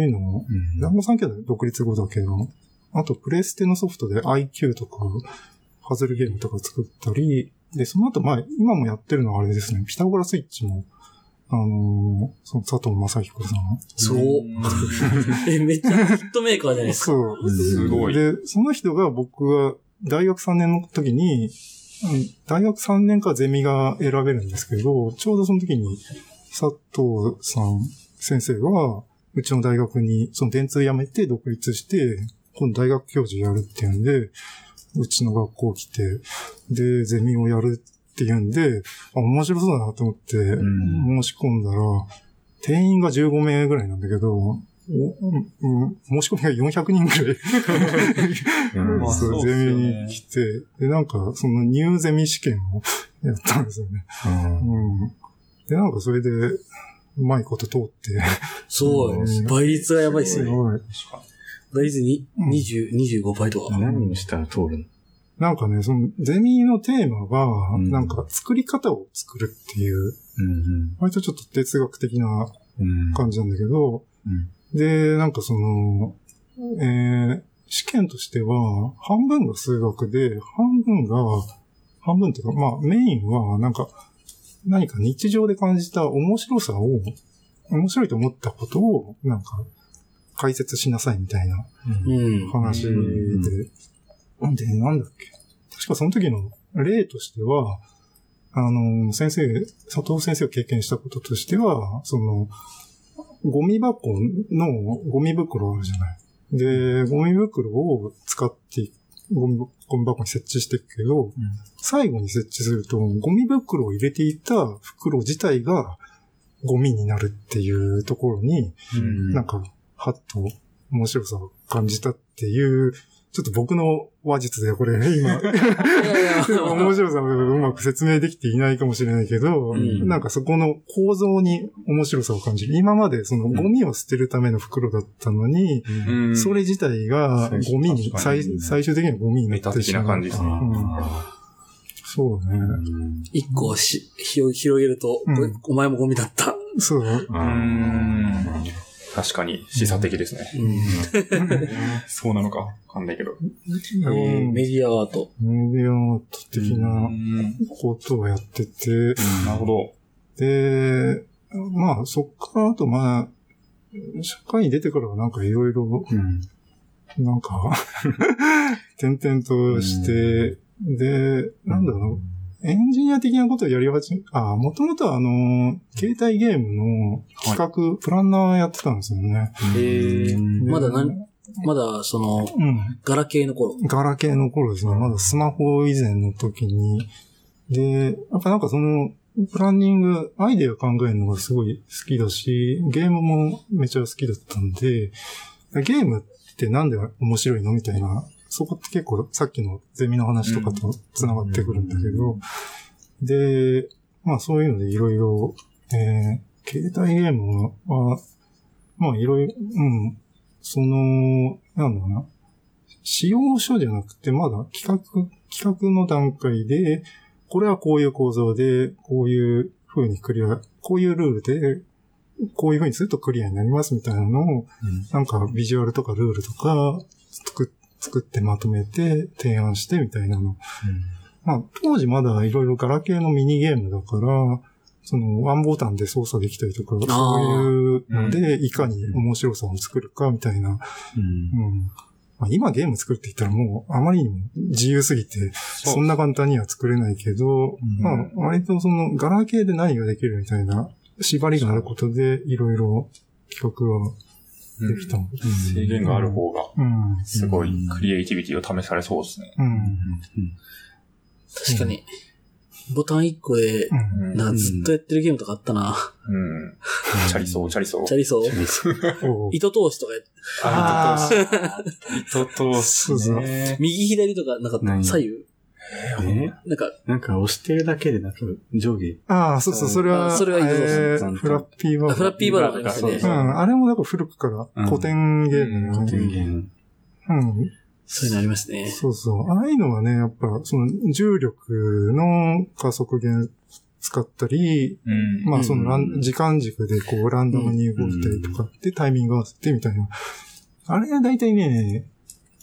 Speaker 1: いうのも、団子三兄弟独立後だけど、あとプレステのソフトで IQ とか、パズルゲームとか作ったり、で、その後、まあ、今もやってるのはあれですね、ピタゴラスイッチも、あのーその佐藤正彦さん。
Speaker 2: そう。
Speaker 4: ん
Speaker 2: え、めっちゃヒットメーカーじゃないですか。
Speaker 1: そう。
Speaker 4: すごい。
Speaker 1: で、その人が僕が大学3年の時に、うん大学3年からゼミが選べるんですけど、ちょうどその時に佐藤さん先生が、うちの大学に、その電通辞めて独立して、今度大学教授やるっていうんで、うちの学校来て、で、ゼミをやるっていうんで、あ、面白そうだなと思って、
Speaker 3: ん
Speaker 1: 申し込んだら、定員が15名ぐらいなんだけど、おうん申し込みが400人ぐらい
Speaker 3: うん
Speaker 4: まあ
Speaker 1: そう、ゼミに来て、で、なんか、その入ゼミ試験をやったんですよね。うん。で、なんかそれで、うまいこと通って、
Speaker 2: そう
Speaker 1: うん。
Speaker 2: 倍率がやばいっすね。
Speaker 1: すごい。
Speaker 2: 倍率に
Speaker 1: うん。
Speaker 2: 20、25倍とか。
Speaker 3: 何をしたら通るの？
Speaker 1: なんかね、その、ゼミのテーマが、
Speaker 3: うん。
Speaker 1: なんか、作り方を作るっていう、
Speaker 3: うん。
Speaker 1: 割とちょっと哲学的な
Speaker 3: うん。
Speaker 1: 感じなんだけど、
Speaker 3: うん。
Speaker 1: で、なんかその、えー、試験としては、半分が数学で、半分が、半分っていうか、まあ、メインは、なんか、何か日常で感じた面白さを、面白いと思ったことを、なんか、解説しなさいみたいな
Speaker 2: うん。
Speaker 1: 話で、
Speaker 3: うん
Speaker 1: で、なんだっけ。確かその時の例としては、あの、先生、佐藤先生が経験したこととしては、その、ゴミ箱のゴミ袋あるじゃない。で、ゴミ袋を使って、ゴミゴミ箱に設置していくけど、最後に設置すると、ゴミ袋を入れていた袋自体がゴミになるっていうところに、
Speaker 3: うん
Speaker 1: なんか、はっと面白さを感じたっていう、ちょっと僕の話術でこれ今、
Speaker 2: いやいや
Speaker 1: 面白さをうまく説明できていないかもしれないけど、
Speaker 2: うん
Speaker 1: なんかそこの構造に面白さを感じる。今までそのゴミを捨てるための袋だったのに、
Speaker 4: うん
Speaker 1: それ自体がゴミに、最最終的にはゴミになってしまう。
Speaker 4: な感じですね。
Speaker 1: そうだね。
Speaker 2: 一個し広広げると、
Speaker 1: うん
Speaker 2: お前もゴミだった。
Speaker 1: そう。
Speaker 4: うん確かに、示唆的ですね。
Speaker 2: うん。
Speaker 4: そうなのか、わかんないけど。
Speaker 2: えーメディアアート。
Speaker 1: メディアアート的
Speaker 4: う
Speaker 1: なんことをやってて、
Speaker 4: なるほど。
Speaker 1: で、まあ、そっからあと、まあ、社会に出てからはなんかいろいろ、
Speaker 3: うん。
Speaker 1: なんか、転々として、で、なんだろう、エンジニア的なことをやり始め、あ、もともとはあの、携帯ゲームの企画、プランナーやってたんですよね。
Speaker 2: へー
Speaker 3: うん
Speaker 2: まだ
Speaker 1: で
Speaker 2: 何まだ、その、
Speaker 1: うん。
Speaker 2: ガラケーの頃？
Speaker 1: ガラケーの頃ですね。まだスマホ以前の時に。で、やっぱなんかその、プランニング、アイデア考えるのがすごい好きだし、ゲームもめちゃ好きだったんで、ゲームってなんで面白いの？みたいな、そこって結構さっきのゼミの話とかと繋がってくるんだけど、で、まあそういうのでいろいろ、えー、携帯ゲームは、まあいろいろ、うん、その、なんだろうな、使用書じゃなくて、まだ企画、企画の段階で、これはこういう構造で、こういう風にクリア、こういうルールで、こういう風にするとクリアになりますみたいなのを、なんかビジュアルとかルールとか作ってまとめて提案してみたいなの。まあ当時まだいろいろガラケーのミニゲームだから、そのワンボタンで操作できたりとか、そういうのでいかに面白さを作るかみたいな。
Speaker 3: うん。
Speaker 1: うん。まあ、今ゲーム作るって言ったらもうあまりにも自由すぎて、そんな簡単には作れないけど、
Speaker 3: ん。
Speaker 1: まあ割とそのガラケーで何ができるみたいな縛りがあることでいろいろ企画はできた。うん。
Speaker 4: 制限がある方が、
Speaker 1: うん。
Speaker 4: すごいクリエイティビティを試されそうですね。
Speaker 1: うん。
Speaker 2: 確かに。ボタン1個で、なずっとやってるゲームとかあったな。
Speaker 4: うん。チャリソー、チャリソー。
Speaker 2: チャリソー 糸通しとかやっ
Speaker 1: あ
Speaker 4: 糸通しね。
Speaker 2: 右左とかなかった
Speaker 3: 何
Speaker 2: 左右
Speaker 3: え
Speaker 2: なんか、
Speaker 3: なんか押してるだけでなんか上下。
Speaker 1: ああ、そうそう、それは、
Speaker 2: あそれはいいぞ
Speaker 1: えーフラッピーバー
Speaker 2: あフラッピーバードありますね
Speaker 3: そう。
Speaker 1: うん、あれもなんか古くから古典ゲームだよ
Speaker 3: 電
Speaker 1: ね。
Speaker 3: 源。
Speaker 1: うん。
Speaker 2: そういうのありますね。
Speaker 1: そうそう。ああいうのはね、やっぱ、その重力の加速源使ったり、
Speaker 4: うん。
Speaker 1: まあそのラン、
Speaker 3: うん
Speaker 1: 時間軸でこうランダムに動いたりとかってタイミング合わせてみたいな。あれは大体ね、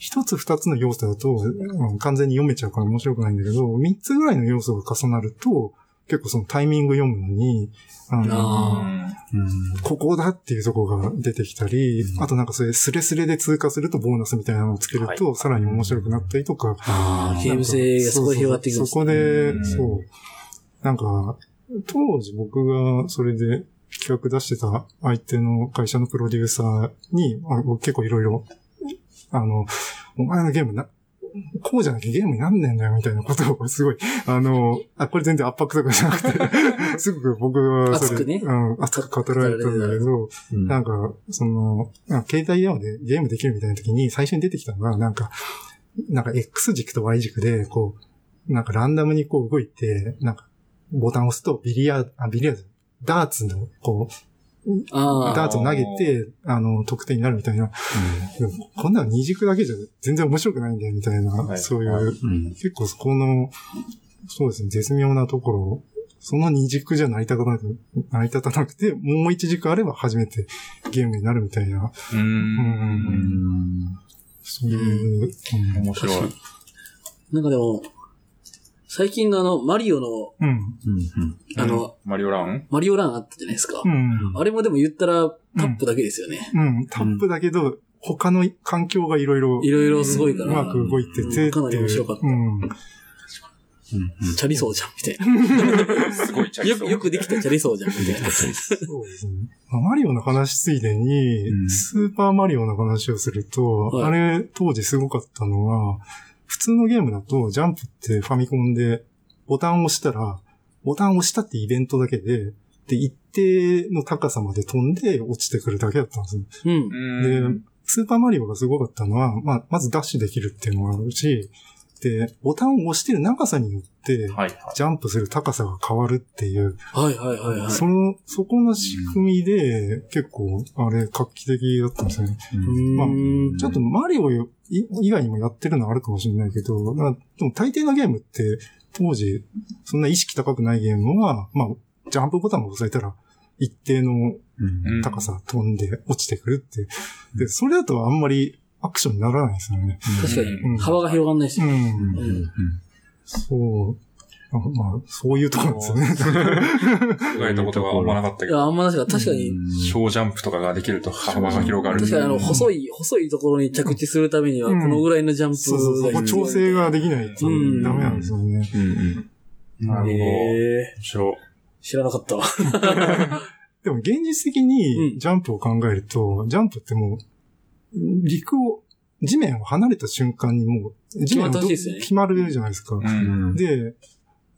Speaker 1: 一つ二つの要素だと、うん完全に読めちゃうから面白くないんだけど、三つぐらいの要素が重なると、結構そのタイミング読むのに、あの、
Speaker 2: あ
Speaker 3: うん。
Speaker 1: ここだっていうとこが出てきたり、
Speaker 3: うん。
Speaker 1: あとなんかそれスレスレで通過するとボーナスみたいなのをつけると、さらに面白くなったりとか、
Speaker 2: あーゲーム性がそこで広がっていくんですね。
Speaker 1: そこで
Speaker 4: う、ん。
Speaker 1: そう。なんか、当時僕がそれで企画出してた相手の会社のプロデューサーに、あの結構いろいろ、あの、お前のゲームな、こうじゃなきゃゲームになんねえんだよみたいなことをすごい、あの、あ、これ全然圧迫とかじゃなくて、すごく僕はそれ、
Speaker 2: 熱くね。
Speaker 1: うん、熱く語られたんだけど、
Speaker 3: うん。
Speaker 1: なんか、その、携帯電話でゲームできるみたいな時に最初に出てきたのが、なんか、なんか X 軸と Y 軸で、こう、なんかランダムにこう動いて、なんか、ボタンを押すとビリヤード、あ、ビリヤード、ダーツの、こう、
Speaker 2: あ
Speaker 1: ダーツを投げて、あの、得点になるみたいな。でもこんなの二軸だけじゃ全然面白くないんだよ、みたいな、
Speaker 4: はい
Speaker 1: そういう、
Speaker 3: うん。
Speaker 1: 結構そこの、そうですね、絶妙なところ、その二軸じゃ成り立たなく、成り立たなくて、もう一軸あれば初めてゲームになるみたいな、
Speaker 4: う。
Speaker 1: うん
Speaker 3: うん。
Speaker 1: そういう、うん
Speaker 4: 面白い。
Speaker 2: なんかでも、最近のあの、マリオの、
Speaker 1: うん。
Speaker 3: うん。
Speaker 2: あの、
Speaker 4: マリオラン？
Speaker 2: マリオランあったじゃないですか。
Speaker 1: うん。
Speaker 2: あれもでも言ったら、タップだけですよね。
Speaker 1: うん。タップだけど、他の環境がいろいろ、
Speaker 2: いろいろすごいうから、
Speaker 1: まく動いてて。
Speaker 2: かなり面白かった
Speaker 1: うん。
Speaker 3: うん。
Speaker 2: チャリソーじゃん、みたいな。
Speaker 4: すごいチャリソー。
Speaker 2: よく、よくできたチャリソーじゃん、みたいな。
Speaker 1: そうですね。まあマリオの話ついでに、
Speaker 3: うん
Speaker 1: スーパーマリオの話をすると、
Speaker 2: はい
Speaker 1: あれ、当時すごかったのは、普通のゲームだと、ジャンプってファミコンで、ボタンを押したら、ボタンを押したってイベントだけで、で、一定の高さまで飛んで落ちてくるだけだったんですよ。
Speaker 2: うん。
Speaker 4: うん。
Speaker 1: で、スーパーマリオがすごかったのは、まあ、まずダッシュできるっていうのがあるし、で、ボタンを押してる長さによって、
Speaker 4: はいはい。
Speaker 1: ジャンプする高さが変わるっていう、
Speaker 2: はいはいはいはい。
Speaker 1: その、そこの仕組みで、結構、あれ、画期的だったんですよね。
Speaker 2: う
Speaker 1: まあ。ちょっとマリオい以外にもやってるのはあるかもしれないけど、なでも大抵のゲームって、当時、そんな意識高くないゲームは、まあ、ジャンプボタンを押さえたら、一定の
Speaker 3: うん。
Speaker 1: 高さ飛んで落ちてくるって。で、それだとあんまりアクションにならないですよね。
Speaker 2: 確か
Speaker 1: うん。
Speaker 2: に、幅が広がんないし。
Speaker 1: うん。
Speaker 3: うん。うん。
Speaker 1: そう。まあ、そういうところですよね。
Speaker 4: 考えたことがあん。まなかったけ
Speaker 2: いや、
Speaker 4: ど、
Speaker 2: あん。ま確か確かに、
Speaker 4: 小ジャンプとかができると幅が広がる。
Speaker 2: 確かにあの、
Speaker 1: うん。
Speaker 2: 細い、細いところに着地するためには、こ
Speaker 1: うん。
Speaker 2: のぐらいのジャンプ
Speaker 1: そうそう、調整ができないと
Speaker 2: うん。
Speaker 1: ダメなん。ですよね。
Speaker 3: うん。うん。
Speaker 4: なるほど。面白い。
Speaker 2: 知らなかったわ。
Speaker 1: でも現実的
Speaker 2: う
Speaker 1: に
Speaker 2: ん。
Speaker 1: ジャンプを考えると、ジャンプってもう、陸を、地面を離れた瞬間にもう、地面が決まるじゃないですか。
Speaker 4: うん。
Speaker 1: で、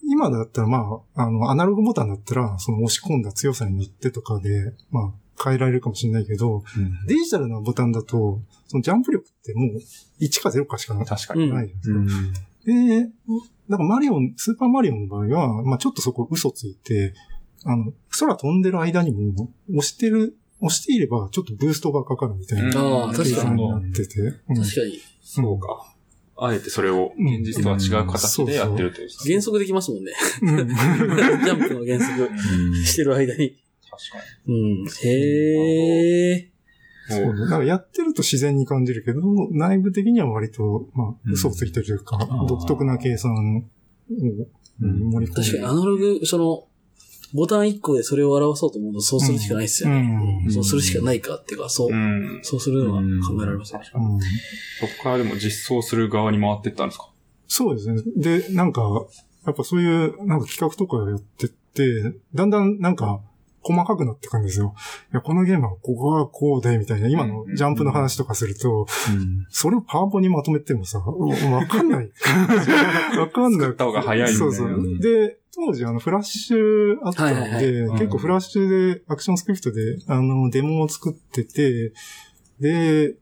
Speaker 1: 今だったらまあ、あの、アナログボタンだったら、その押し込んだ強さによってとかで、まあ、変えられるかもしれないけど、デジタルなボタンだと、そのジャンプ力ってもう1か0かしかないじ
Speaker 4: 確かに。
Speaker 2: うん
Speaker 1: ゃないですか。
Speaker 3: うん。
Speaker 1: で、だからマリオン、スーパーマリオンの場合は、まあちょっとそこ嘘ついて、あの、空飛んでる間にも、押してる、押していればちょっとブーストがかかるみたいな
Speaker 2: ああ確かに
Speaker 1: 計算になってて。うん
Speaker 2: 確かに。
Speaker 4: そうか。あえてそれを現実とは違う形でやってるという。
Speaker 2: 減速できますもんね。
Speaker 1: うん
Speaker 2: ジャンプの減速してる間に。
Speaker 4: 確かに。
Speaker 2: うん。へえ。
Speaker 1: そうね。だからやってると自然に感じるけど、内部的には割と、まあ、
Speaker 3: うん
Speaker 1: 嘘をついてるというか、独特な計算をうん盛り込んで。
Speaker 2: 確かにアナログ、その、ボタン1個でそれを表そうと思うとそうするしかないですよね。
Speaker 1: うん
Speaker 2: そうするしかないかっていうか、そう、
Speaker 4: うん。
Speaker 2: そうするのは考えられますね。
Speaker 4: そこからでも実装する側に回ってったんですか？
Speaker 1: そうですね。で、なんか、やっぱそういう、なんか企画とかやってって、だんだんなんか、細かくなっていくんですよ。いや、このゲームはここがこうで、みたいな、今のジャンプの話とかすると、それをパワポにまとめてもさ、うわかんない。わかんない。
Speaker 4: 作った方が早い
Speaker 1: そうそう。で、当時あの、フラッシュあった
Speaker 2: はいはい
Speaker 1: ので、
Speaker 2: はい
Speaker 4: うん
Speaker 1: 結構フラッシュで、アクションスクリプトで、あの、デモを作ってて、で、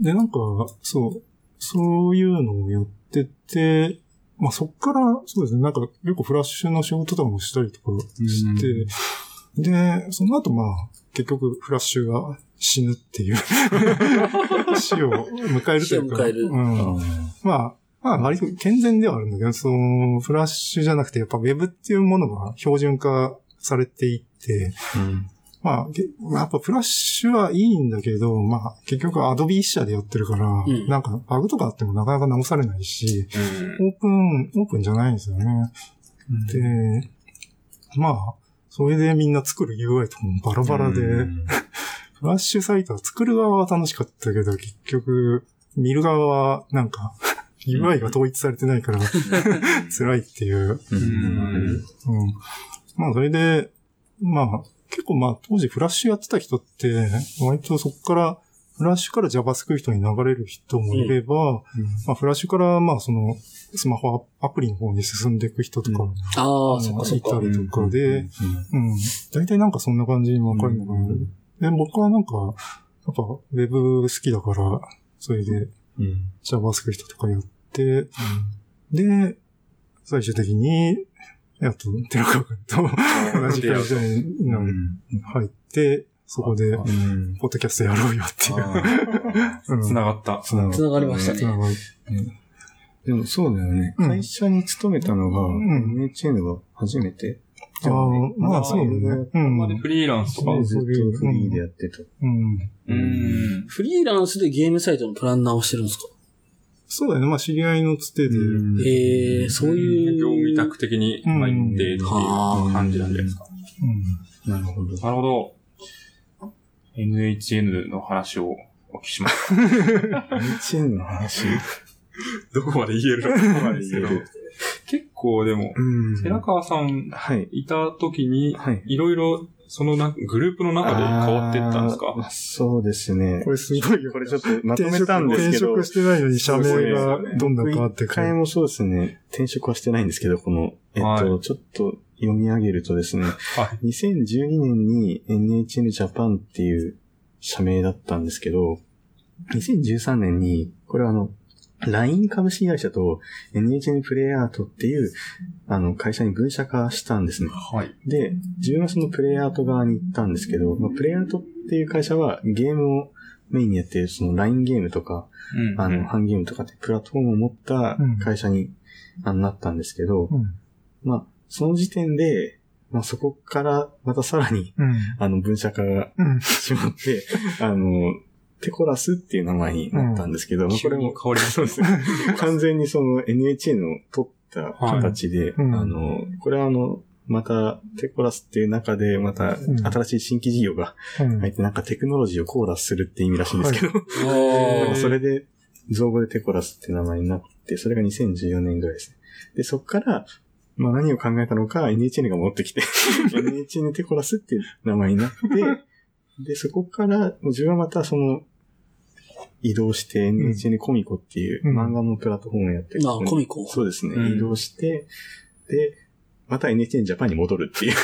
Speaker 1: で、なんか、そう、そういうのをやってて、まあそっから、そうですね、なんか結構フラッシュの仕事とかもしたりとかして、で、その後まあ、結局フラッシュが死ぬっていう 死を迎えるというか。
Speaker 2: 死を迎える
Speaker 1: うん。まあ、まあ割と健全ではあるんだけど、その、フラッシュじゃなくて、やっぱ Web っていうものが標準化されていって、まあ、けやっぱフラッシュはいいんだけど、まあ、結局 Adobe 一社でやってるから、
Speaker 2: ん
Speaker 1: なんかバグとかあってもなかなか直されないし、
Speaker 4: うん。
Speaker 1: オープン、オープンじゃないんですよね。で、まあ、それでみんな作る UI とかもバラバラで、フラッシュサイトは作る側は楽しかったけど、結局、見る側はなんか、UI が統一されてないから、辛いっていう。うん。まあ、それで、まあ、結構まあ、当時フラッシュやってた人って、割とそこから、フラッシュから JavaScript に流れる人もいれば、まあ、フラッシュから、まあ、その、スマホアプリの方に進んでいく人とか、
Speaker 2: ああ、そっかそっ
Speaker 1: いた
Speaker 2: か。
Speaker 1: りとかで、うん。大体なんかそんな感じに分かるのかな。で、僕はなんか、やっぱ Web 好きだから、それで JavaScript とかやって、で、最終的に、やっと寺川君と同じ会社に入って、そこで、ポッドキャストやろうよっていう。うん
Speaker 4: 繋がった。
Speaker 3: つなが
Speaker 2: 繋がりましたね。
Speaker 1: つながる
Speaker 3: でもそうだよね。
Speaker 1: うん
Speaker 3: 会社に勤めたのが、
Speaker 1: ん
Speaker 3: NHN が初めて？
Speaker 1: ああ、まあそうだね。うん。
Speaker 4: までフリーランスとか？
Speaker 3: ずっとフリーでやってた。
Speaker 1: うん。
Speaker 4: うん。
Speaker 2: フリーランスでゲームサイトのプランナーをしてるんですか？
Speaker 1: そうだよね。まあ知り合いのつてで、
Speaker 2: へえ、そういう。
Speaker 4: 業務委託的に
Speaker 1: うん
Speaker 4: 入ってっていう感じなんじゃないですか。
Speaker 1: うん。
Speaker 3: なるほど。
Speaker 4: なるほど。NHN の話をお聞きしました。
Speaker 3: NHN の話？
Speaker 4: どこまで言えるの？かわかんないですけど。結構でも、
Speaker 3: うん
Speaker 4: 寺川さん
Speaker 3: はい。
Speaker 4: いた時に、
Speaker 3: はい。
Speaker 4: いろいろ、そのなグループの中で変わっていったんですか？
Speaker 3: そうですね。
Speaker 1: これすごいよ。
Speaker 3: これちょっとまとめたんですけど。
Speaker 1: 転職してないのに社名がどんどん変わってい
Speaker 3: 一
Speaker 1: く。
Speaker 3: 回もそうですね。転職はしてないんですけど、この、えっと、
Speaker 4: はい
Speaker 3: ちょっと読み上げるとですね、
Speaker 4: はい。
Speaker 3: 2012年に NHN Japan っていう社名だったんですけど、2013年に、これはあの、LINE 株式会社と NHN プレイアートっていう、あの、会社に分社化したんですね。
Speaker 4: はい。
Speaker 3: で、自分はそのプレイアート側に行ったんですけど、まあ、プレイアートっていう会社はゲームをメインにやっているその LINE ゲームとか、
Speaker 4: うん
Speaker 3: あの、ハンゲームとかってプラットフォームを持った会社に、あのなったんですけど、
Speaker 1: うん。
Speaker 3: まあ、その時点で、まあそこからまたさらに、
Speaker 1: うん。
Speaker 3: あの、分社化が
Speaker 1: うん。
Speaker 3: しまって、あの、テコラスっていう名前になったんですけど、まあこれも、
Speaker 4: 変わり
Speaker 3: そうですね。完全にその NHN を取っった形で、
Speaker 1: うん
Speaker 3: あの、これはあの、また、テコラスっていう中で、また
Speaker 1: うん
Speaker 3: 新しい新規事業が
Speaker 1: うん
Speaker 3: 入って、なんかテクノロジーをコーラスするって意味らしいんですけど、
Speaker 2: お
Speaker 3: なんかそれで、造語でテコラスって名前になって、それが2014年ぐらいですね。で、そっから、まあ何を考えたのか NHN が持ってきて、NHN テコラスっていう名前になって、で、そこから、自分はまたその、移動して NHN コミコっていう
Speaker 1: うん
Speaker 3: 漫画のプラットフォームをやってる
Speaker 2: あ、コミコ。
Speaker 3: そうですね、
Speaker 4: うん
Speaker 3: 移動して、で、また NHN ジャパンに戻るっていう。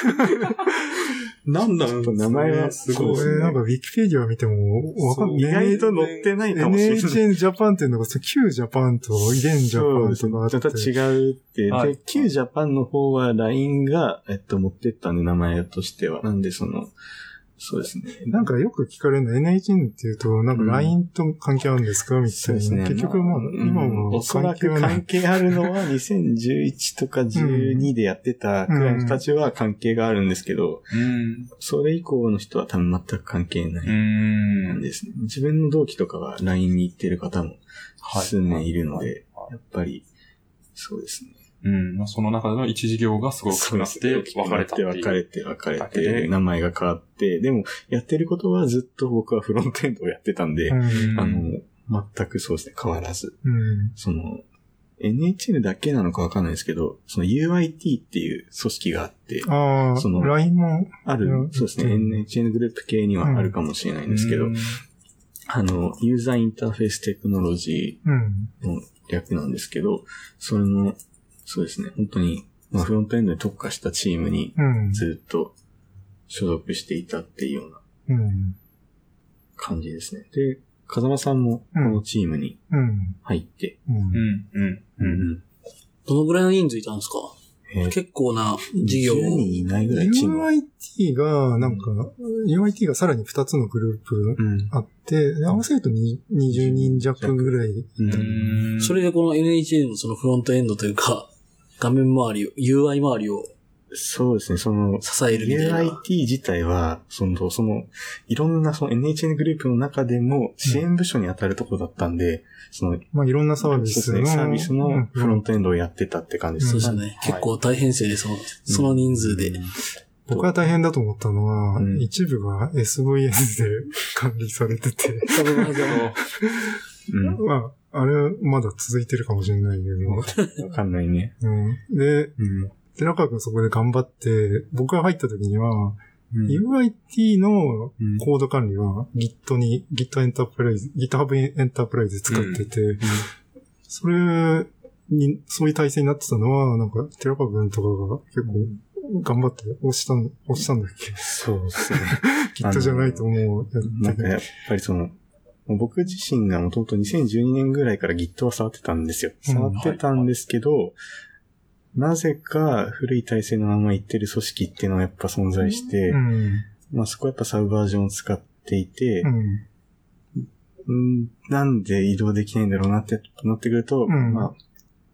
Speaker 4: なんだ
Speaker 3: ちょっと名前はすごい
Speaker 1: これなんかウィキペディア見てもわかん
Speaker 3: 意外と載ってないかもしれない。
Speaker 1: NHN ジャパンっていうのが、旧ジャパンとイデンジャパンとかあって。
Speaker 3: ちょっと違うって。
Speaker 4: はい
Speaker 3: で、旧ジャパンの方は LINE が、えっと、持ってったんで、名前としては。なんで、その、そうですね。
Speaker 1: なんかよく聞かれるの NHN っていうと、なんか LINE と関係あるんですかみたいな。
Speaker 3: そうですね。
Speaker 1: 結局まあ、
Speaker 3: うん
Speaker 1: 今は
Speaker 3: おそらく
Speaker 1: 関係はない。
Speaker 3: 関係あるのは2011とか12でやってたくらいの人たちは関係があるんですけど、
Speaker 4: うん。
Speaker 3: それ以降の人は多分全く関係な
Speaker 4: う
Speaker 3: いん
Speaker 4: ん。
Speaker 3: ですね。自分の同期とかは LINE に行ってる方も
Speaker 4: はい
Speaker 3: 数名いるので、
Speaker 4: はい
Speaker 3: やっぱり、そうですね。
Speaker 4: うん。まあその中での一事業がすごい大きくなって、
Speaker 3: そうですね
Speaker 4: 別れたっていう。
Speaker 3: 別れて、別れ
Speaker 4: だけで
Speaker 3: て、名前が変わって、でも、やってることはずっと僕はフロントエンドをやってたんで、
Speaker 1: うん
Speaker 4: うん
Speaker 3: あの、全くそうですね、変わらず。
Speaker 1: うん。
Speaker 3: その、NHN だけなのかわかんないですけど、その UIT っていう組織があって、
Speaker 1: ああ、
Speaker 3: その
Speaker 1: LINE も、
Speaker 3: ある
Speaker 1: うん、
Speaker 3: そうですね、
Speaker 1: うん
Speaker 3: NHN グループ系にはあるかもしれないんですけど、
Speaker 4: うん
Speaker 3: あの、ユーザーインターフェーステクノロジ
Speaker 1: うん。
Speaker 3: ーの略なんですけど、それの、そうですね、本当に、まあ、フロントエンドに特化したチームに
Speaker 1: うん。
Speaker 3: ずっと所属していたっていうような
Speaker 1: うん。
Speaker 3: 感じですね。で、風間さんもこのチームに
Speaker 1: うん。
Speaker 3: 入って、
Speaker 1: うん
Speaker 4: う。ん。うん。うん。
Speaker 2: どのぐらいの人数いたんですか？
Speaker 3: えー
Speaker 2: 結構な事業を。
Speaker 3: 10人いないぐらいチームは。
Speaker 1: UIT が、なんか、UIT がさらに2つのグループ
Speaker 3: うん。
Speaker 1: あって、で合わせるとに20人弱ぐらい。
Speaker 3: うん
Speaker 4: うん。
Speaker 2: それでこの NHN のそのフロントエンドというか、画面周りを、UI 周りを
Speaker 3: そうですね、その、
Speaker 2: 支えるみたいな。
Speaker 3: UIT 自体は、その、その、いろんなその NHN グループの中でも支援部署に当たるところだったんで、その、
Speaker 1: まあ、いろんなサービスの。
Speaker 3: ね、サービスのフロントエンドをやってたって感じです
Speaker 2: そうですね。結構大変生で、その、その人数で。
Speaker 1: 僕が大変だと思ったのは、
Speaker 3: うん
Speaker 1: 一部が SVN で管理されてて、
Speaker 3: うん。
Speaker 1: まあ、あれはまだ続いてるかもしれないけど、
Speaker 3: わかんないね。
Speaker 1: うん、で、
Speaker 3: うん。
Speaker 1: 寺川くんそこで頑張って、僕が入った時には、
Speaker 3: うん。
Speaker 1: UIT の
Speaker 3: うん
Speaker 1: コード管理は Git に、Git エンタープライズ、GitHub エンタープライズ使ってて、それに、そういう体制になってたのは、なんか、寺川くんとかが結構頑張って押したん、押したんだっけ？
Speaker 3: そうですね。
Speaker 1: ?Git じゃないと思う。
Speaker 3: なんかやっぱりその、僕自身がもともと2012年ぐらいから Git は触ってたんですよ。
Speaker 1: うん
Speaker 3: 触ってたんですけど、なぜか古い体制のまま行ってる組織っていうのはやっぱ存在して、
Speaker 1: うん。
Speaker 3: まあそこはやっぱサブバージョンを使っていて
Speaker 1: う、ん。
Speaker 3: うんなんで移動できないんだろうなってなってくると、
Speaker 1: うん
Speaker 3: まあ、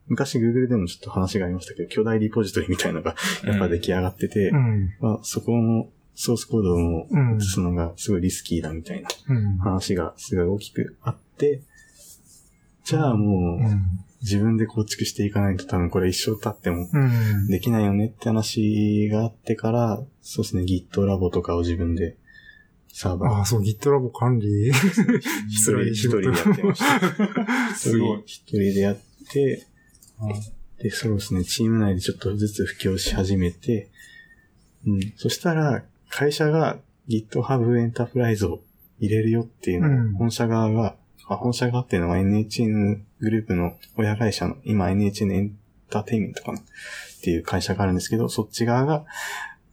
Speaker 3: 昔 Google でもちょっと話がありましたけど、巨大リポジトリみたいなのがやっぱ出来上がってて、
Speaker 1: うん。
Speaker 3: まあそこのソースコードを
Speaker 1: うん
Speaker 3: 移すのがすごいリスキーだみたいな
Speaker 1: うん。
Speaker 3: 話がすごい大きくあって、じゃあもう自分で構築していかないと多分これ一生経っても
Speaker 1: うん。
Speaker 3: できないよねって話があってから、そうですね、Git ラボとかを自分でサーバー
Speaker 1: ああ、そう、GitLab 管理。
Speaker 3: 一 人一人でやってました。
Speaker 4: すごい。
Speaker 3: 一人でやって、で、そうですね、チーム内でちょっとずつ布教し始めて、うん。そしたら、会社が GitHub エンタープライズを入れるよっていうのを、
Speaker 1: うん
Speaker 3: 本社側が、あ、本社側っていうのは NHN グループの親会社の、今 NHN エンターテインメントかなっていう会社があるんですけど、そっち側が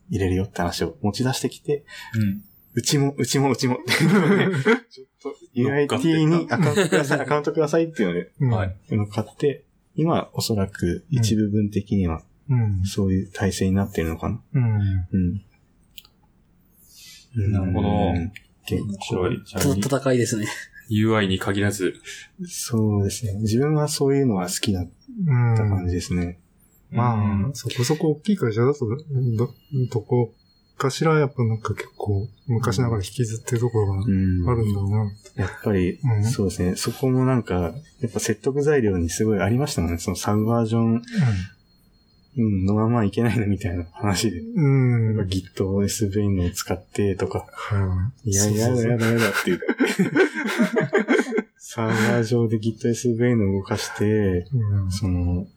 Speaker 3: 入れるよって話を持ち出してきて、
Speaker 4: うん。
Speaker 3: うちも、うちも、うちもっていうので、ちょっと UIT にアカウントください、アカウントくださいっていうので、
Speaker 1: うん
Speaker 4: はい。
Speaker 3: 乗っかって、今おそらく一部分的には
Speaker 1: うん。
Speaker 3: そういう体制になってるのかな。
Speaker 1: うん。
Speaker 3: うん。うん
Speaker 4: なるほど面
Speaker 3: 構
Speaker 4: 白い。
Speaker 2: 戦いですね。
Speaker 4: UI に限らず。
Speaker 3: そうですね。自分はそういうのが好きだった感じですね。
Speaker 1: まあ、そこそこ大きい会社だと、ど、どこかしらやっぱなんか結構昔ながら引きずってるところが
Speaker 3: うん
Speaker 1: あるんだろうな。
Speaker 3: やっぱり、
Speaker 1: うん
Speaker 3: そうですね。そこもなんか、やっぱ説得材料にすごいありましたもんね。そのサブバージョン、うん、のままいけないのみたいな話で。
Speaker 1: うん。うん。
Speaker 3: Git、SV のを使ってとか、
Speaker 1: はい
Speaker 3: や、やだやだやだって言って。サーバー上で Git、SV の動かして、
Speaker 1: うん
Speaker 3: その、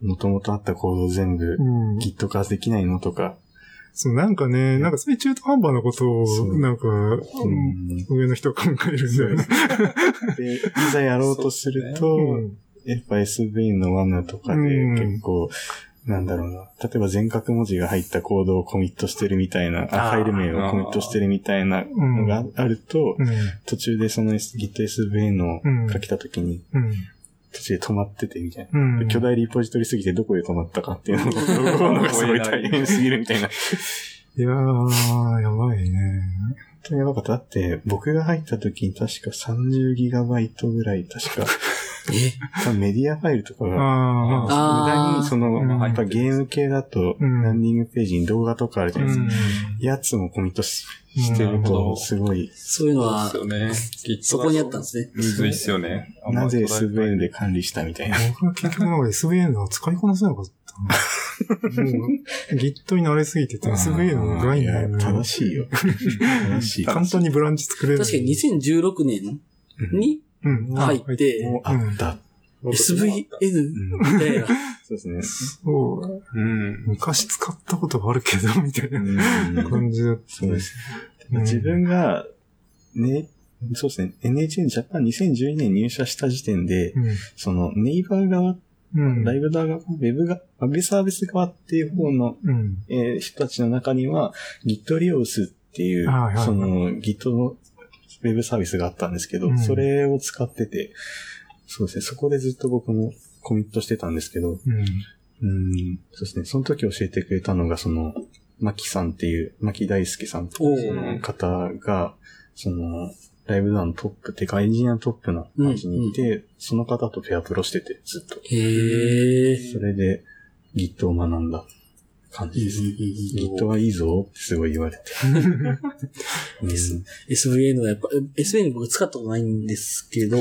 Speaker 3: 元々あったコードを全部
Speaker 1: うん。
Speaker 3: Git 化できないのとか、
Speaker 1: そう、なんかね、なんかそういう中途半端なことを、なんか、
Speaker 3: うん
Speaker 1: 上の人が考えるんだよね。
Speaker 3: で、いざやろうとすると、
Speaker 1: うん
Speaker 3: やっぱ SV の罠とかで
Speaker 1: うん
Speaker 3: 結構、なんだろうな。例えば全角文字が入ったコードをコミットしてるみたいな、ファイル名をコミットしてるみたいなのがあると、
Speaker 1: うん。
Speaker 3: 途中でその GitSV の
Speaker 1: うん
Speaker 3: 書けた時に、
Speaker 1: うん。
Speaker 3: 途中で止まっててみたいな。
Speaker 1: うん。
Speaker 3: 巨大リポジトリすぎてどこで止まったかっていうの のがすごい大変すぎるみたいな。
Speaker 1: いやー、やばいね。
Speaker 3: 本当にやばかった。だって、僕が入った時に確か 30GB ぐらい、確か、
Speaker 2: え？
Speaker 3: メディアファイルとかが、無駄に、その、
Speaker 1: うん
Speaker 3: やっぱゲーム系だと、
Speaker 1: うん
Speaker 3: ランディングページに動画とかあるじゃないですか。
Speaker 1: うん
Speaker 3: やつもコミットししてると、すごい、
Speaker 2: そういうのは
Speaker 4: そ
Speaker 2: こにあったんですね。
Speaker 4: むずいっすよね。
Speaker 3: なぜ SVN で管理したみたいな。
Speaker 1: 僕は結局なんか SVN が使いこなせなかったな。もう、Git に慣れすぎてて SVN の概念
Speaker 3: 正しいよ。正しい。
Speaker 1: 簡単にブランチ作れる。
Speaker 2: 確かに2016年に
Speaker 1: うん、
Speaker 2: 入って、
Speaker 3: もうあった。
Speaker 2: SVN
Speaker 3: うん
Speaker 2: みたいな。
Speaker 3: そうですね。
Speaker 1: そう、
Speaker 4: うん。
Speaker 1: 昔使ったことがあるけど、みたいな
Speaker 3: うん
Speaker 1: 感じだった。
Speaker 3: そうです。
Speaker 1: うん
Speaker 3: 自分が、ね、そうですね、NHN ジャパン2012年入社した時点で、そのネイバー側、
Speaker 1: うん。
Speaker 3: ライブ側、ウェブが、ウェブサービス側っていう方の、
Speaker 1: うん。
Speaker 3: えー人たちの中には、Git リオスっていう、
Speaker 1: はいはいはい
Speaker 3: その Git のウェブサービスがあったんですけど、
Speaker 1: うん。
Speaker 3: それを使ってて、そうですね、そこでずっと僕もコミットしてたんですけど、
Speaker 1: うん。
Speaker 3: うん、そうですね、その時教えてくれたのが、その、マキさんっていう、マキ大輔さんって
Speaker 2: お
Speaker 3: いうその方が、その、ライブダウントップっていうか、エンジニアのトップな感じにいて、その方とペアプロしてて、ずっと。
Speaker 2: へえ。
Speaker 3: それで Git を学んだ感じです。Git はいいぞってすごい言われて。うん
Speaker 2: SVN はやっぱ、SVN 僕使ったことないんですけど、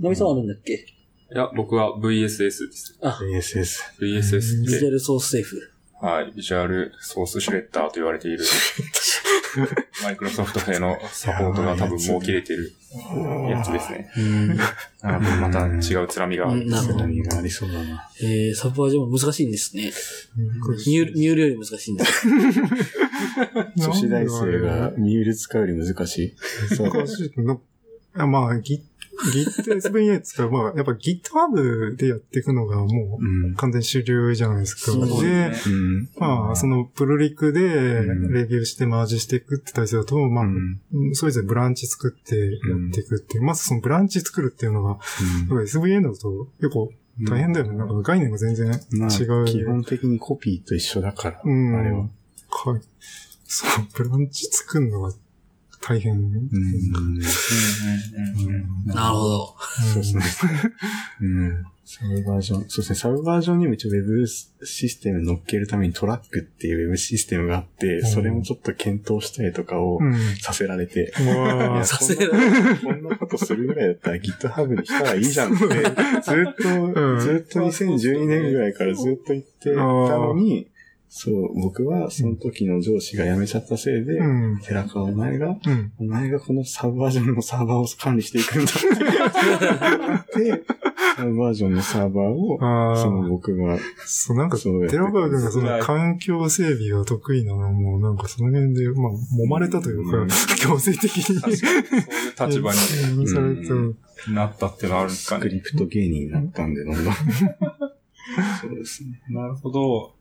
Speaker 2: ナミさんはあるんだっけ？
Speaker 4: いや、僕は VSS です。
Speaker 2: あ、
Speaker 3: ASS。
Speaker 4: VSS って、
Speaker 2: ビジュアルソースセーフ。
Speaker 4: はい、ビジュアルソースシュレッダーと言われている、マイクロソフト製のサポートが多分もう切れてるやつですね。
Speaker 2: うん。
Speaker 4: なので、また違うつらみがある。
Speaker 3: ありそうだな。
Speaker 2: えー、サブバージョンも難しいんですね。ミュール、ミュールより難しいんです。
Speaker 3: 女子大生がミュール使うより難しい？そう。
Speaker 1: 難しいまあ、Git、Git SVN 使う。まあ、やっぱ GitHub でやっていくのがも
Speaker 3: う。
Speaker 1: 完全主流じゃないですか。
Speaker 2: そう
Speaker 4: です
Speaker 1: で
Speaker 4: ね、
Speaker 3: うん。
Speaker 1: まあ、そのプルリクで
Speaker 3: うん
Speaker 1: レビューしてマージしていくって体制だと、まあ、
Speaker 3: うん
Speaker 1: それぞれブランチ作ってやっていくっていう。まずそのブランチ作るっていうのが、SVN だと結構大変だよね。なんか概念が全然
Speaker 3: まあ、
Speaker 1: 違う。
Speaker 3: 基本的にコピーと一緒だから、
Speaker 1: うん。
Speaker 3: あれは。
Speaker 1: はい。そう、ブランチ作るのが大変。
Speaker 2: なるほど。
Speaker 3: そうですね。うん。サブバージョン。そうですね。サブバージョンにも一応 Web システム乗っけるためにトラックっていう Web システムがあって、それもちょっと検討したりとかを。させられて、
Speaker 1: うわ
Speaker 2: させられ
Speaker 3: こん。なことするぐらいだったら GitHub にしたらいいじゃん。って、ずっと、ずっと2012年ぐらいからずっと言ってたのに、そう、僕はその時の上司が辞めちゃったせいで、
Speaker 1: うん。
Speaker 3: 寺川お前が、
Speaker 1: うん。
Speaker 3: お前がこのサブバージョンのサーバーを管理していくんだって言って、サブバージョンのサーバーを、
Speaker 1: あ
Speaker 3: その
Speaker 1: あ、
Speaker 3: 僕が、
Speaker 1: そう、なんか、
Speaker 3: そ
Speaker 1: 寺川君がその環境整備が得意なのも、なんかその辺で、まあ、揉まれたというか、
Speaker 3: うん
Speaker 1: 強制的に。
Speaker 4: そういう立場に
Speaker 1: された。
Speaker 3: う
Speaker 4: なったってのはあるんですかね。
Speaker 3: スクリプト芸人になったんで、どんどん。そうですね。
Speaker 4: なるほど。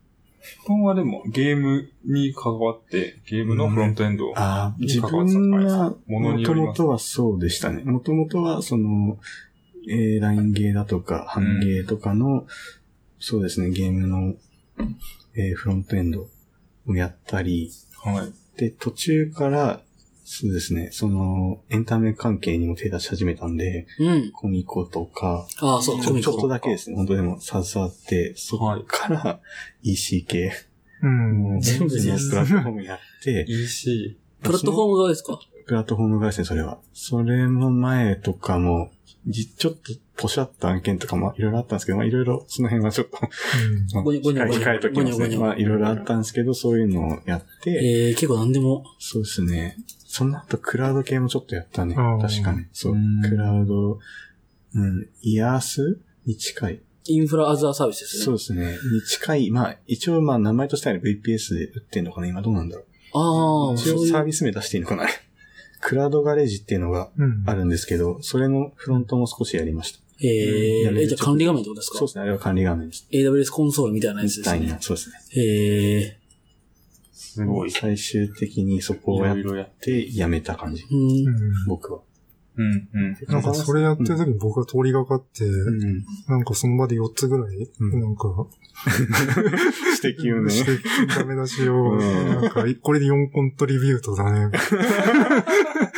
Speaker 4: 基本はでもゲームに関わって、ゲームのフロントエンド。
Speaker 3: ああ、
Speaker 4: に
Speaker 3: 自
Speaker 4: 関わってたかも
Speaker 3: ともとはそうでしたね。もともとは、その、えー、ラインゲーだとか、ハンゲーとかの、そうですね、ゲームの、えーフロントエンドをやったり、
Speaker 4: はい。
Speaker 3: で、途中から、そうですね、その、エンタメ関係にも手出し始めたんで、
Speaker 2: うん。
Speaker 3: コミコとか、
Speaker 2: ああ、そう、コミコ
Speaker 3: ちょちょっとだけですね、本当でも携わって、そっから EC 系、
Speaker 1: ううん。
Speaker 2: 全部です
Speaker 3: プラットフォームやって、
Speaker 4: EC。
Speaker 2: プラットフォーム側ですか？
Speaker 3: プラットフォーム側ですね、それは。それの前とかも、じちょっとポシャった案件とかもいろいろあったんですけど、まあいろいろその辺はちょっと、まあ
Speaker 2: ごにょごにょごにょ
Speaker 3: 控えときますね。
Speaker 2: ごにょごにょ
Speaker 3: まあいろいろあったんですけど、そういうのをやって、
Speaker 2: えー、結構何でも。
Speaker 3: そうですね。その後クラウド系もちょっとやったね。確かに。そう
Speaker 4: う。ん
Speaker 3: クラウド、うん、イヤースに近い。
Speaker 2: インフラアザーサービスですね。
Speaker 3: そうですね。に近い。まあ、一応まあ名前としては VPS で売ってんのかな？今どうなんだろう。
Speaker 2: ああ、
Speaker 3: 一応。サービス名出していいのかな？クラウドガレージっていうのが
Speaker 1: うん。
Speaker 3: あるんですけど、それのフロントも少しやりました。
Speaker 2: ええ、じゃあ管理画面ってことですか？
Speaker 3: そうですね。あれは管理画面です。
Speaker 2: AWS コンソールみたいなやつですね
Speaker 3: みたいな。。そうですね。
Speaker 2: え
Speaker 4: すごい。
Speaker 3: 最終的にそこ
Speaker 4: い
Speaker 3: をやっ
Speaker 4: ろいろやっ
Speaker 3: てやめた感じ。僕は。
Speaker 4: うん、うん。
Speaker 1: なんかそれやってる時に僕が通りがかって、
Speaker 3: うん。
Speaker 1: なんかその場で4つぐらい、
Speaker 3: うん
Speaker 1: なんか、
Speaker 3: 指摘をね。
Speaker 1: してダメ出しを、
Speaker 3: うん
Speaker 1: なんか、これで4コントリビュートだね。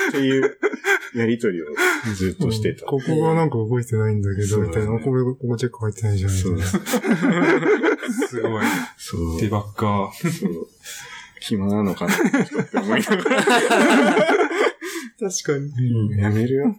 Speaker 3: っていうやりとりをずっとしてた。
Speaker 1: ここがなんか動いてないんだけど、みたいな。これ、ここチェック入ってないじゃん。みた
Speaker 3: そ
Speaker 1: いうな。
Speaker 4: すごい。
Speaker 3: そう。
Speaker 4: デバッカー。
Speaker 3: 暇なのかなって思いながら。確かに。
Speaker 2: うん
Speaker 3: やめるよ。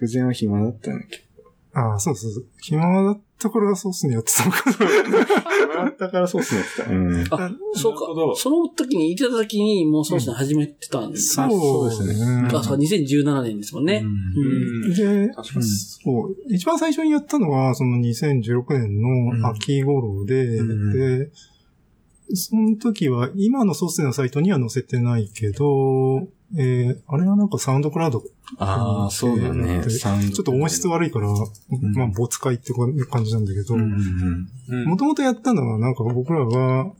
Speaker 3: 直前は暇だったんだけ
Speaker 1: ああ、そうそうそう。暇だった頃がソースにやってたのか。
Speaker 3: 暇だったからそうっすねってた。うん。
Speaker 2: あ、そうか。その時に、いてた時に、もうそうですね、始めてたんです。
Speaker 3: あそうですね
Speaker 1: ね。
Speaker 2: あ、そう、2017年ですもんね。
Speaker 3: うん
Speaker 2: うん。
Speaker 1: で、
Speaker 4: 確かに。
Speaker 1: そう。一番最初にやったのは、その2016年の秋頃で、
Speaker 3: うん
Speaker 1: で、その時は、今のソースのサイトには載せてないけど、えー、あれはなんかサウンドクラウド、
Speaker 3: ああ、そうだね。
Speaker 1: ちょっと音質悪いから、
Speaker 3: ん
Speaker 1: まあ、没回って感じなんだけどもともとやったのは、なんか僕らが、
Speaker 3: うん。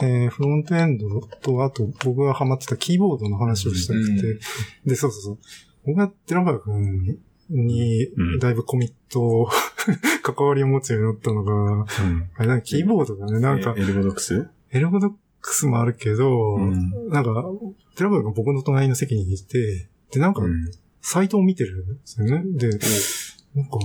Speaker 1: えーフロントエンドと、あと僕がハマってたキーボードの話をしたくて、
Speaker 4: うん
Speaker 1: で、そうそうそう。僕が寺川くんに
Speaker 3: うん、
Speaker 1: だいぶコミット、関わりを持つようになったのが、
Speaker 3: うん。
Speaker 1: あれなんかキーボードだね。なんか
Speaker 3: え、
Speaker 1: ErgoDox？ErgoDox もあるけど、
Speaker 3: うん
Speaker 1: なんか、寺川くんが僕の隣の席にいて、で、なんか
Speaker 3: う、ん。
Speaker 1: サイトを見てる？んですよね？で、なんか、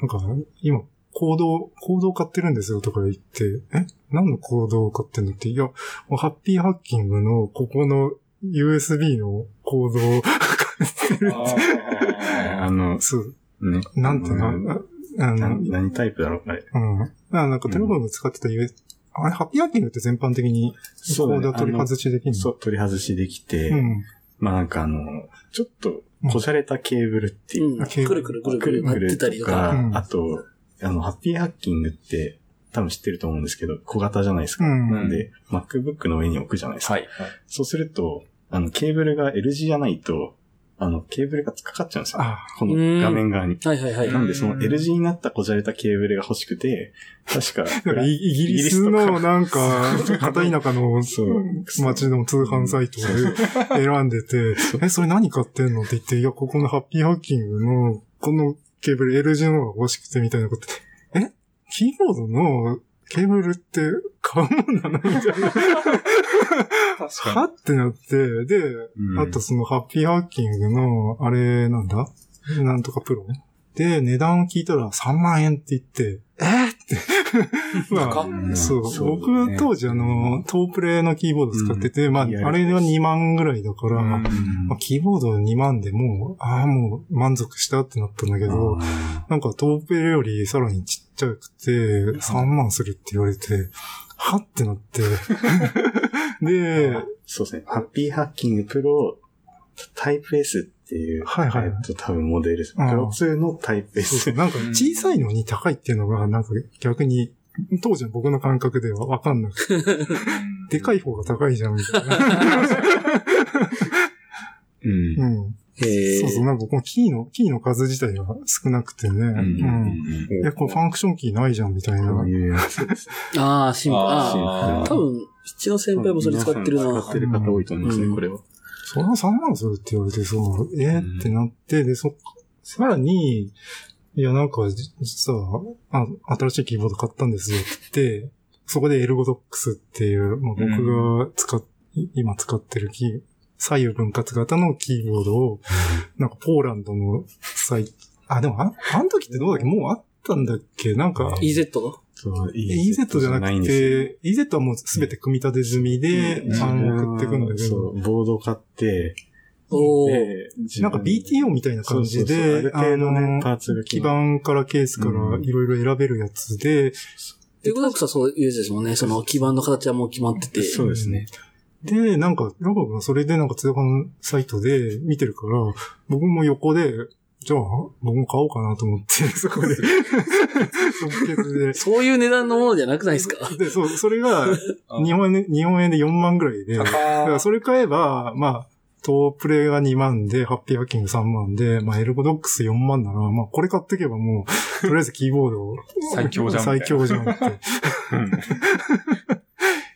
Speaker 1: なんか、今、コード、コードを買ってるんですよとか言って、え？何のコードを買ってんのって、いや、もうハッピーハッキングのここの USB のコードを買ってる。
Speaker 3: あの、
Speaker 1: そう、
Speaker 3: ね。
Speaker 1: なんていう
Speaker 3: うん
Speaker 1: の、ああの、
Speaker 3: 何何タイプだろうあれ。
Speaker 1: うん。あなんか、テレフォンが使ってた US、あれ、ハッピーハッキングって全般的に、
Speaker 3: そう
Speaker 1: 取り外しできるの？
Speaker 3: そう、取り外しできて、
Speaker 1: うん。
Speaker 3: まあなんかあの、ちょっと、こじゃれたケーブルっていう、
Speaker 2: うん。くるくるくるく
Speaker 3: くると
Speaker 2: たりとか。
Speaker 3: か、
Speaker 1: うん
Speaker 3: あと、あの、ハッピーハッキングって、多分知ってると思うんですけど、小型じゃないですか。
Speaker 1: うん
Speaker 3: なんで、MacBook の上に置くじゃないですか。
Speaker 4: はい。
Speaker 3: そうすると、あの、ケーブルが L 字じゃないと、あの、ケーブルが突っかかっちゃうんですよ。
Speaker 1: あ
Speaker 3: この画面側に。
Speaker 2: はいはいはい。
Speaker 3: なんで、その L 字になったこじゃれたケーブルが欲しくて、確か、
Speaker 1: かイイギリスのなんか、片田舎の
Speaker 3: そう。
Speaker 1: 街の通販サイトで選んでて、え、それ何買ってんの？って言って、いや、ここのハッピーハッキングの、このケーブル L 字の方が欲しくてみたいなこと。え？キーボードのケーブルって買うもんなのみたいな。
Speaker 4: 確
Speaker 1: はってなって、で、
Speaker 3: うん。
Speaker 1: あとそのハッピーハッキングの、あれ、なんだ？なんとかプロ？で、値段を聞いたら3万円って言って、え？ーって。まあ、
Speaker 3: うん。
Speaker 1: そう。
Speaker 3: そう
Speaker 1: 僕
Speaker 3: ね
Speaker 1: 当時あの、トープレイのキーボード使ってて、まあ、あれは2万ぐらいだから、
Speaker 4: うん。
Speaker 1: まあ、キーボード2万でもう、ああ、もう満足したってなったんだけど、なんかトープレイよりさらにちっちゃくて、3万するって言われて、はってなって。で、
Speaker 3: そうですね。ハッピーハッキングプロタイプ S っていう、
Speaker 1: はいはい
Speaker 3: えっと、多分モデルです。プ
Speaker 1: うん
Speaker 3: ロ2のタイプ
Speaker 1: そうそ
Speaker 3: S
Speaker 1: う。なんか小さいのに高いっていうのが、なんか逆に、当時の僕の感覚ではわかんなくて、でかい方が高いじゃん、みたいな。
Speaker 3: うん
Speaker 1: うん。
Speaker 2: へ
Speaker 1: そうそう、なんかこのキーの、キーの数自体が少なくてね。
Speaker 3: うん
Speaker 1: うん。え、これファンクションキーないじゃん、みたいな。
Speaker 2: ああ、シンプル。多分、七の先輩もそれ使ってるな
Speaker 3: 使っ。てる方多いと思うんですね、
Speaker 2: うん
Speaker 3: これは。
Speaker 1: それは3万するって言われて、そう、えーってなって、で、そ、さらに、いや、なんか、実は、あ、新しいキーボード買ったんですよって言って、そこでエルゴドックスっていう、まあ、僕が使っ、今使ってるキー、左右分割型のキーボードを、なんかポーランドのサイト、あ、でもあ、あの時ってどうだっけ？もうあったんだっけ？なんか、
Speaker 2: EZ の？
Speaker 3: そう、
Speaker 1: EZ じゃなく
Speaker 3: んですよ。
Speaker 1: て、EZ はもうすべて組み立て済みで、
Speaker 3: うん。
Speaker 1: あの、送ってくんだけ
Speaker 3: そ
Speaker 1: ど、
Speaker 3: う、ボード買って、
Speaker 2: お
Speaker 1: なんか BTO みたいな感じ
Speaker 3: そうそうそう。あ
Speaker 1: で
Speaker 3: る、程度ね
Speaker 1: の基板からケースからいろいろ選べるやつで、
Speaker 2: エゴドックスはそういうやつですもんね。その基板の形はもう決まってて。
Speaker 3: そうですね。
Speaker 1: で、なんか、ラバがそれでなんか通販サイトで見てるから、僕も横で、じゃあ、僕も買おうかなと思って、そこで、即決で。
Speaker 2: そういう値段のものじゃなくないですか？
Speaker 1: で、そう、それが、日本円で、日本円で4万ぐらいで、だからそれ買えば、まあ、トープレイが2万で、ハッピーハッキング3万で、まあ、エルゴドックス4万なら、まあ、これ買ってけばもう、とりあえずキーボード
Speaker 4: 最強じゃんみたいな。
Speaker 1: 最強じゃんって。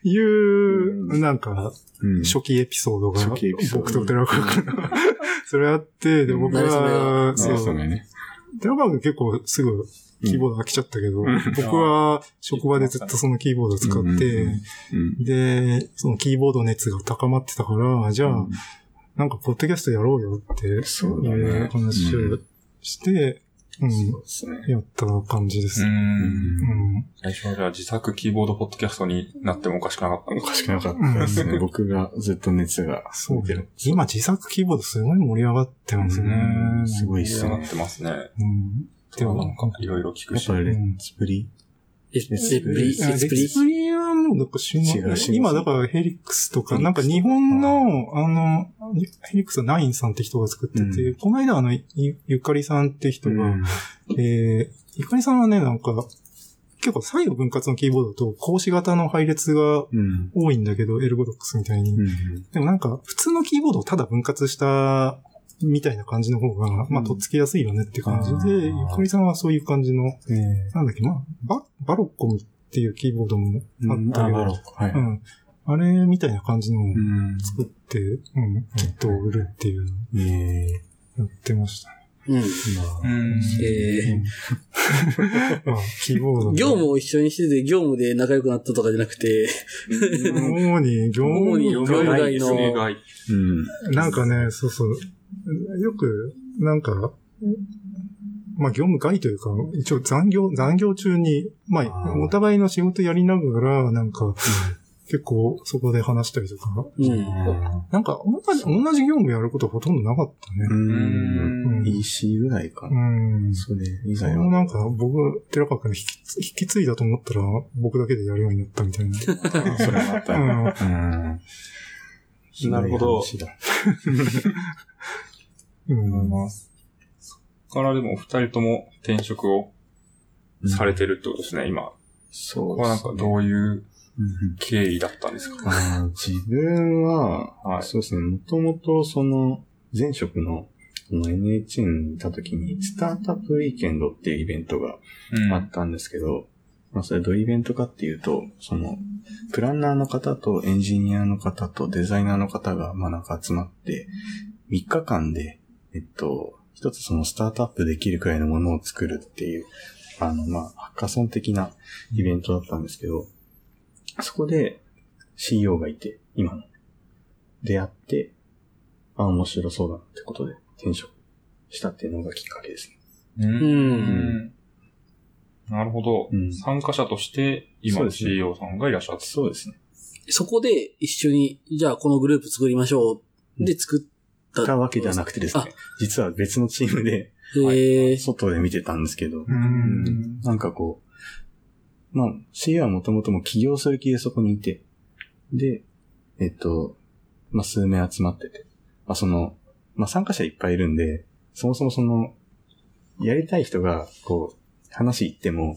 Speaker 1: いう、なんか、
Speaker 3: うん。
Speaker 1: 初期エピソードが、僕と寺川君の それあって、で、僕は、
Speaker 2: ど
Speaker 1: そう。寺川君結構すぐキーボード飽きちゃったけど、
Speaker 3: うん。
Speaker 1: 僕は職場でずっとそのキーボードを使って、
Speaker 3: うん。
Speaker 1: で、そのキーボード熱が高まってたから、じゃあ、なんかポッドキャストやろうよって
Speaker 3: そう
Speaker 1: いう話をして、うん、
Speaker 3: そうですね。
Speaker 1: やった感じです。
Speaker 4: う。
Speaker 1: うんん。
Speaker 4: 最初はじゃあ自作キーボードポッドキャストになってもおかしくなかったのか。
Speaker 3: おかしくなかったですね。僕がずっと熱が。
Speaker 1: そうだよ。今自作キーボードすごい盛り上がってますね。
Speaker 3: うんすごいっすね
Speaker 4: 盛り上が。ってますね。
Speaker 1: うん。でも
Speaker 4: なんかいろいろ聞くし。
Speaker 3: やっぱレッツプリ？
Speaker 2: レッツプリ、レ
Speaker 1: いやレ
Speaker 2: ッツプリ
Speaker 1: ッツプリはもうなんか死ぬ
Speaker 3: 違う死ぬ
Speaker 1: 今だからヘリックスとか、なんか日本の、あの、ヘリックスはナインさんって人が作ってて、
Speaker 3: う
Speaker 1: この間あの、ゆゆかりさんって人が、えー、ゆかりさんはね、なんか、結構左右分割のキーボードと格子型の配列が
Speaker 3: うん。
Speaker 1: 多いんだけど、エルゴドックスみたいに。
Speaker 3: うん。
Speaker 1: でもなんか、普通のキーボードをただ分割したみたいな感じの方が、まあ、とっつきやすいよねって感じで、ゆかりさんはそういう感じの、
Speaker 3: ええ。
Speaker 1: なんだっけ、まあ、バ、バロッコムっていうキーボードもあった
Speaker 3: あ、
Speaker 1: けど
Speaker 3: バロッ、ク。はい。
Speaker 1: うん。あれみたいな感じのを
Speaker 3: うん。
Speaker 1: 作って、うん、キットを売るっていうのを
Speaker 3: ええ。
Speaker 1: やってましたね。
Speaker 2: うん。
Speaker 3: まあ
Speaker 4: うん。
Speaker 2: え
Speaker 1: まあ、キーボード
Speaker 2: ー、業務を一緒にしてて、業務で仲良くなったとかじゃなくて、
Speaker 1: 主に、業務
Speaker 2: 主に業務外の
Speaker 4: 業務外
Speaker 3: うん。
Speaker 1: なんかね、そうそう。よく、なんか、まあ業務外というか、一応残業、残業中に、まあお互いの仕事やりながら、なんか、結構そこで話したりとか、
Speaker 2: うん。
Speaker 1: なんか同じ、同じ業務やることほとんどなかったね。
Speaker 3: う。
Speaker 1: うんん
Speaker 3: EC ぐらいか
Speaker 1: う
Speaker 3: な。
Speaker 1: ん。
Speaker 3: それ以
Speaker 1: そ
Speaker 3: 外は。
Speaker 1: れもなんか僕、寺川君に引き引き継いだと思ったら、僕だけでやるようになったみたいな。
Speaker 3: それもあった
Speaker 1: うん
Speaker 3: うん。
Speaker 4: なるほど
Speaker 3: ひい。
Speaker 4: ます。そっからでもお二人とも転職をされてるってことですね、今。
Speaker 3: そう
Speaker 4: これはなんかどういう
Speaker 3: うん
Speaker 4: 経緯だったんですか？
Speaker 3: 自分は、
Speaker 4: はい
Speaker 3: そうですね、もともとその、前職の、この NHN にいた時に、スタートアップウィーケンドっていうイベントが
Speaker 4: うん
Speaker 3: あったんですけど、まあそれどういうイベントかっていうと、その、プランナーの方とエンジニアの方とデザイナーの方が、まあなんか集まって、3日間で、えっと、一つそのスタートアップできるくらいのものを作るっていう、あの、まあ、ハッカソン的なイベントだったんですけど、そこで CEO がいて、今の。出会って、あ、面白そうだなってことで転職したっていうのがきっかけですね。
Speaker 4: う
Speaker 2: うん
Speaker 4: ん。なるほど
Speaker 3: うん。
Speaker 4: 参加者として、今の CEO さんがいらっしゃって。
Speaker 3: そうですね。
Speaker 2: そこで一緒に、じゃあこのグループ作りましょう。で作った。
Speaker 3: たわけではなくてですね、実は別のチームで、
Speaker 2: へえ
Speaker 3: 外で見てたんですけど、
Speaker 1: うん。
Speaker 3: なんかこう、まあ、CEO はもともとも起業する気でそこにいて、で、えっと、まあ、数名集まってて、まあ、その、まあ、参加者いっぱいいるんで、そもそもその、やりたい人が、こう、話言っても、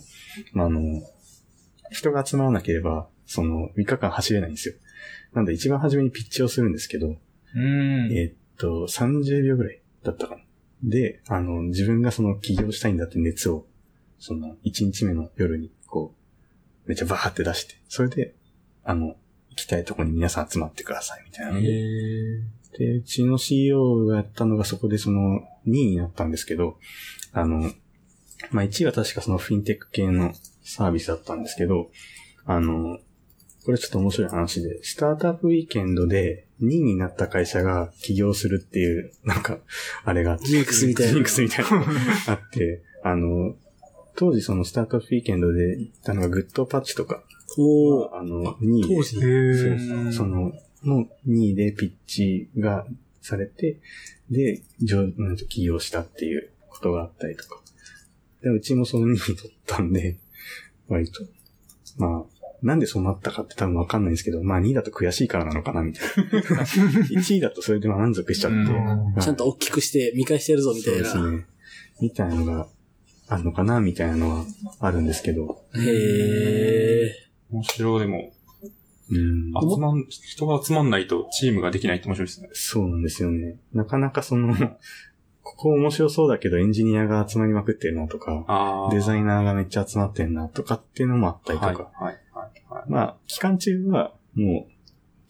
Speaker 3: まあ、あの、人が集まらなければ、その、3日間走れないんですよ。なんで一番初めにピッチをするんですけど、
Speaker 4: うん。
Speaker 3: えーっと、30秒ぐらいだったかな。で、あの、自分がその起業したいんだって熱を、その、1日目の夜に、こう、めっちゃバーって出して、それで、あの、行きたいとこに皆さん集まってください、みたいなので、で、うちの CEO がやったのがそこでその2位になったんですけど、あの、まあ、1位は確かそのフィンテック系のサービスだったんですけど、あの、これちょっと面白い話で、スタートアップウィーケンドで2位になった会社が起業するっていう、なんか、あれがあって、
Speaker 2: ジンクスみたいな
Speaker 3: ジンクスみたいな あって、あの、当時そのスタートアップウィーケンドで行ったのがグッドパッチとか、
Speaker 2: おー。
Speaker 3: あの、2位で
Speaker 2: 当時
Speaker 1: へ
Speaker 3: そう
Speaker 1: ー
Speaker 3: その、の2位でピッチがされて、で、上、起業したっていうことがあったりとか。で、うちもその2位取ったんで、割と。まあ、なんでそうなったかって多分わかんないんですけど、まあ2位だと悔しいからなのかな、みたいな。1位だとそれで満足しちゃって。
Speaker 2: ちゃんと大きくして見返してるぞ、みた
Speaker 3: そう
Speaker 2: いな。
Speaker 3: ですね。みたいなのがあるのかな、みたいなのはあるんですけど。
Speaker 2: へえ。
Speaker 4: 面白い。でも、
Speaker 3: うん。
Speaker 4: 集まん、人が集まんないとチームができないって面白いですね。
Speaker 3: そうなんですよね。なかなかその、ここ面白そうだけどエンジニアが集まりまくってるなとか、
Speaker 4: あ
Speaker 3: デザイナーがめっちゃ集まってんなとかっていうのもあったりとか。
Speaker 4: はい、はい、
Speaker 3: まあ、期間中はもう、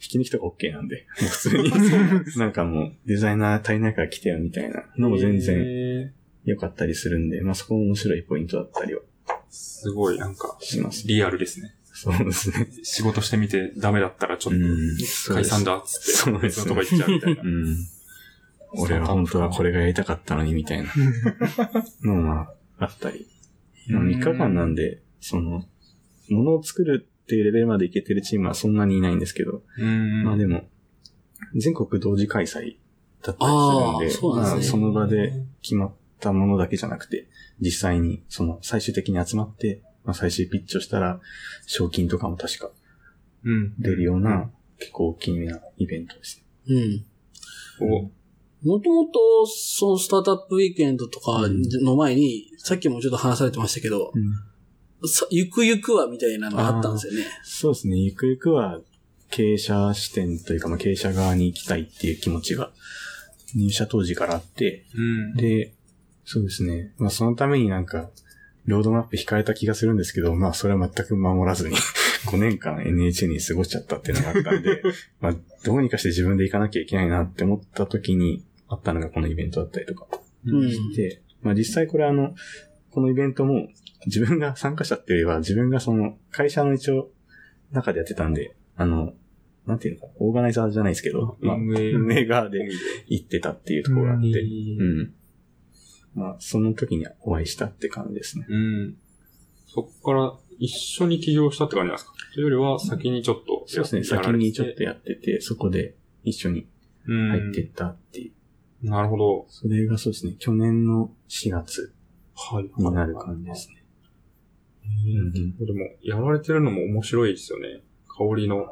Speaker 3: 引き抜きとか OK なんで、も う普通に、なんかもう、デザイナー足りないから来てよみたいなのも全然
Speaker 4: 然。
Speaker 3: 良かったりするんで、まあそこも面白いポイントだったりは
Speaker 4: すごい、なんか、
Speaker 3: します。
Speaker 4: リアルですね。
Speaker 3: そうですね。
Speaker 4: 仕事してみてダメだったらちょっ
Speaker 3: うん。
Speaker 4: と解散だっつって別のとこ行っちゃうみたいな
Speaker 3: う。ん。俺は本当はこれがやりたかったのに、みたいな のがあったり。まあ、3日間なんで、その、ものを作るっていうレベルまでいけてるチームはそんなにいないんですけど、
Speaker 4: うん。
Speaker 3: まあでも、全国同時開催だったりするんで、
Speaker 2: そうなんですね
Speaker 3: まあその場で決まったものだけじゃなくて、実際にその最終的に集まって、まあ、最終ピッチをしたら、賞金とかも確か
Speaker 4: うん。
Speaker 3: 出るような、結構大きなイベントですね。
Speaker 2: うん。
Speaker 4: お、
Speaker 2: もともと、そのスタートアップウィークエンドとかの前に、さっきもちょっと話されてましたけど、さゆくゆくはみたいなのがあったんですよね。
Speaker 3: そうですね。ゆくゆくは経営者視点というか、まあ、経営者側に行きたいっていう気持ちが入社当時からあって、
Speaker 4: うん。
Speaker 3: で、そうですね。まあそのためになんか、ロードマップ引かれた気がするんですけど、まあそれは全く守らずに 5年間 NHA に過ごしちゃったっていうのがあったんで、まあどうにかして自分で行かなきゃいけないなって思った時にあったのがこのイベントだったりとか
Speaker 2: うん。
Speaker 3: して、まあ実際これあの、このイベントも自分が参加者っていうよりは自分がその会社の一応中でやってたんで、あの、なんていうのか、オーガナイザーじゃないですけど、まあ、
Speaker 4: 運営
Speaker 3: 運営側で行ってたっていうところがあって、
Speaker 4: う。
Speaker 3: うんん。まあ、その時にお会いしたって感じですね。
Speaker 4: うん。そっから一緒に起業したって感じなんですか？というよりは先にちょっと
Speaker 3: そうですね。先にちょっとやってて、そこで一緒に入ってったっていう。
Speaker 4: うん。なるほど。
Speaker 3: それがそうですね。去年の4月
Speaker 4: はい。
Speaker 3: になる感じですね。うん
Speaker 4: でも、やられてるのも面白いですよね。香りの。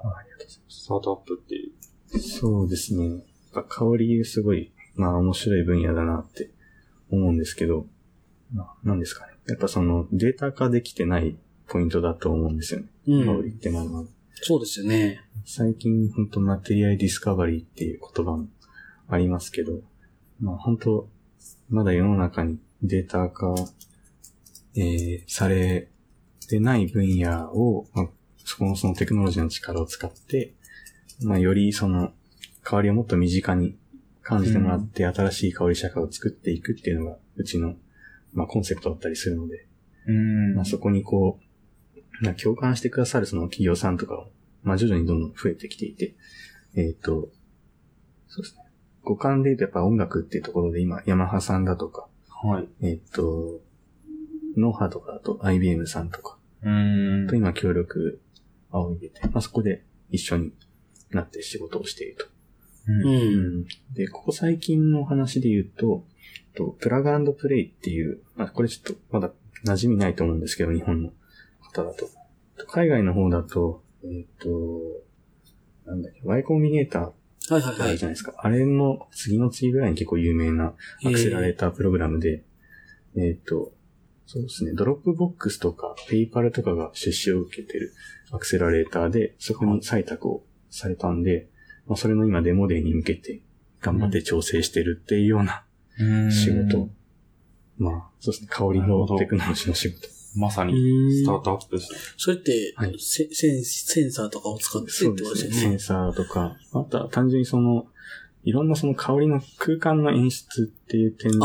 Speaker 4: スタートアップっていう。
Speaker 3: そうですね。やっぱ香りすごい、まあ面白い分野だなって思うんですけど、まあ何ですかね。やっぱそのデータ化できてないポイントだと思うんですよね。
Speaker 2: うん
Speaker 3: 香りってなるのは。
Speaker 2: そうですよね。
Speaker 3: 最近本当マテリアルディスカバリーっていう言葉もありますけど、まあ本当まだ世の中にデータ化、えーされてない分野を、まあ、そこのそのテクノロジーの力を使って、まあよりその香りをもっと身近に感じてもらって新しい香り社会を作っていくっていうのがうちの、まあコンセプトだったりするので、
Speaker 4: うん
Speaker 3: まあ、そこにこう、まあ、共感してくださるその企業さんとかを、まあ、徐々にどんどん増えてきていて、えっ、と、そうですね。五感で言うとやっぱ音楽っていうところで今、ヤマハさんだとか、
Speaker 4: はい。
Speaker 3: えっ、と、ノウハとかだと IBM さんとか
Speaker 4: うん
Speaker 3: と今協力を入れて、まあ、そこで一緒になって仕事をしていると。
Speaker 2: う。
Speaker 3: うんん。で、ここ最近の話で言うと、と Plug and Play っていう、まあ、これちょっとまだ馴染みないと思うんですけど、日本の方だと。海外の方だと、えっ、と、なんだっけ、Y コンビネーターって
Speaker 2: はいはいはい
Speaker 3: あるじ。ゃないですか。あれの次の次ぐらいに結構有名なアクセラレータープログラムで、えっ、と、そうですね、 Dropbox とか、 PayPal とかが出資を受けてるアクセラレーターで、そこに採択をされたんで、まあ、それの今デモデーに向けて頑張って調整してるっていうような
Speaker 4: うん
Speaker 3: 仕事。まあ、そうですね、香りのテクノロジーの仕事。
Speaker 4: まさ
Speaker 2: う
Speaker 4: にスター
Speaker 2: ん
Speaker 4: トアップですね。
Speaker 2: それって、
Speaker 3: はい
Speaker 2: セセンセンサーとかを使ってって
Speaker 3: そう
Speaker 2: こと
Speaker 3: ですね。セン。サーとか、あとは単純にその、いろんなその香りの空間の演出っていう点で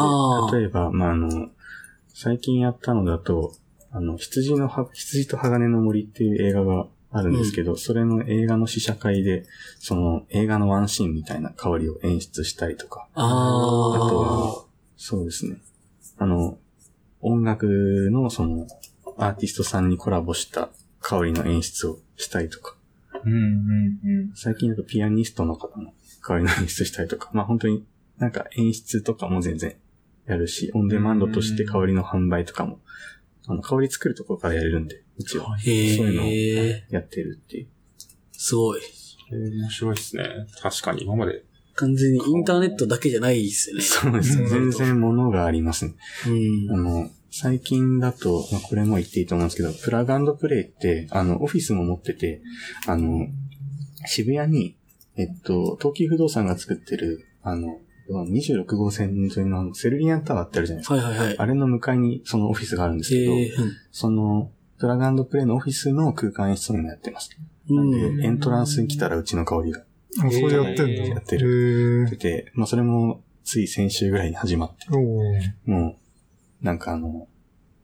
Speaker 3: 例えば、まあ、あの、最近やったのだと、あの、羊のは、羊と鋼の森っていう映画があるんですけど、それの映画の試写会で、その映画のワンシーンみたいな香りを演出したりとか、
Speaker 2: あ
Speaker 3: あと
Speaker 2: あ
Speaker 3: は、そうですね。あの、音楽のその、アーティストさんにコラボした香りの演出をしたりとか、
Speaker 4: うん、うん、うん。
Speaker 3: 最近だとピアニストの方の香りの演出したりとか、まあ本当になんか演出とかも全然やるし、オンデマンドとして香りの販売とかも、あの、香り作るところからやれるんで、うちは
Speaker 2: へ
Speaker 3: そういうのを
Speaker 2: え。
Speaker 3: やってるっていう。
Speaker 2: すごい。
Speaker 4: えー面白いですね。確かに今まで。
Speaker 2: 完全にインターネットだけじゃないですよね。
Speaker 3: そうですね。全然物がありますね。
Speaker 2: うん。
Speaker 3: あの、最近だと、まあ、これも言っていいと思うんですけど、プラグプレイって、あの、オフィスも持ってて、あの、渋谷に、えっと、東急不動産が作ってる、あの、26号線沿いのあのセルリアンタワーってあるじゃないですか。
Speaker 2: はいはいはい。
Speaker 3: あれの向かいにそのオフィスがあるんですけど、
Speaker 2: えー
Speaker 3: その、プラグプレイのオフィスの空間演出もやってます。
Speaker 2: うん。
Speaker 3: で、
Speaker 2: うん
Speaker 3: エントランスに来たらうちの香りが
Speaker 1: あ、それやってんだ。
Speaker 4: えー
Speaker 3: やって
Speaker 1: る。
Speaker 3: 出て、まあそれもつい先週ぐらいに始まって、もう、なんかあの、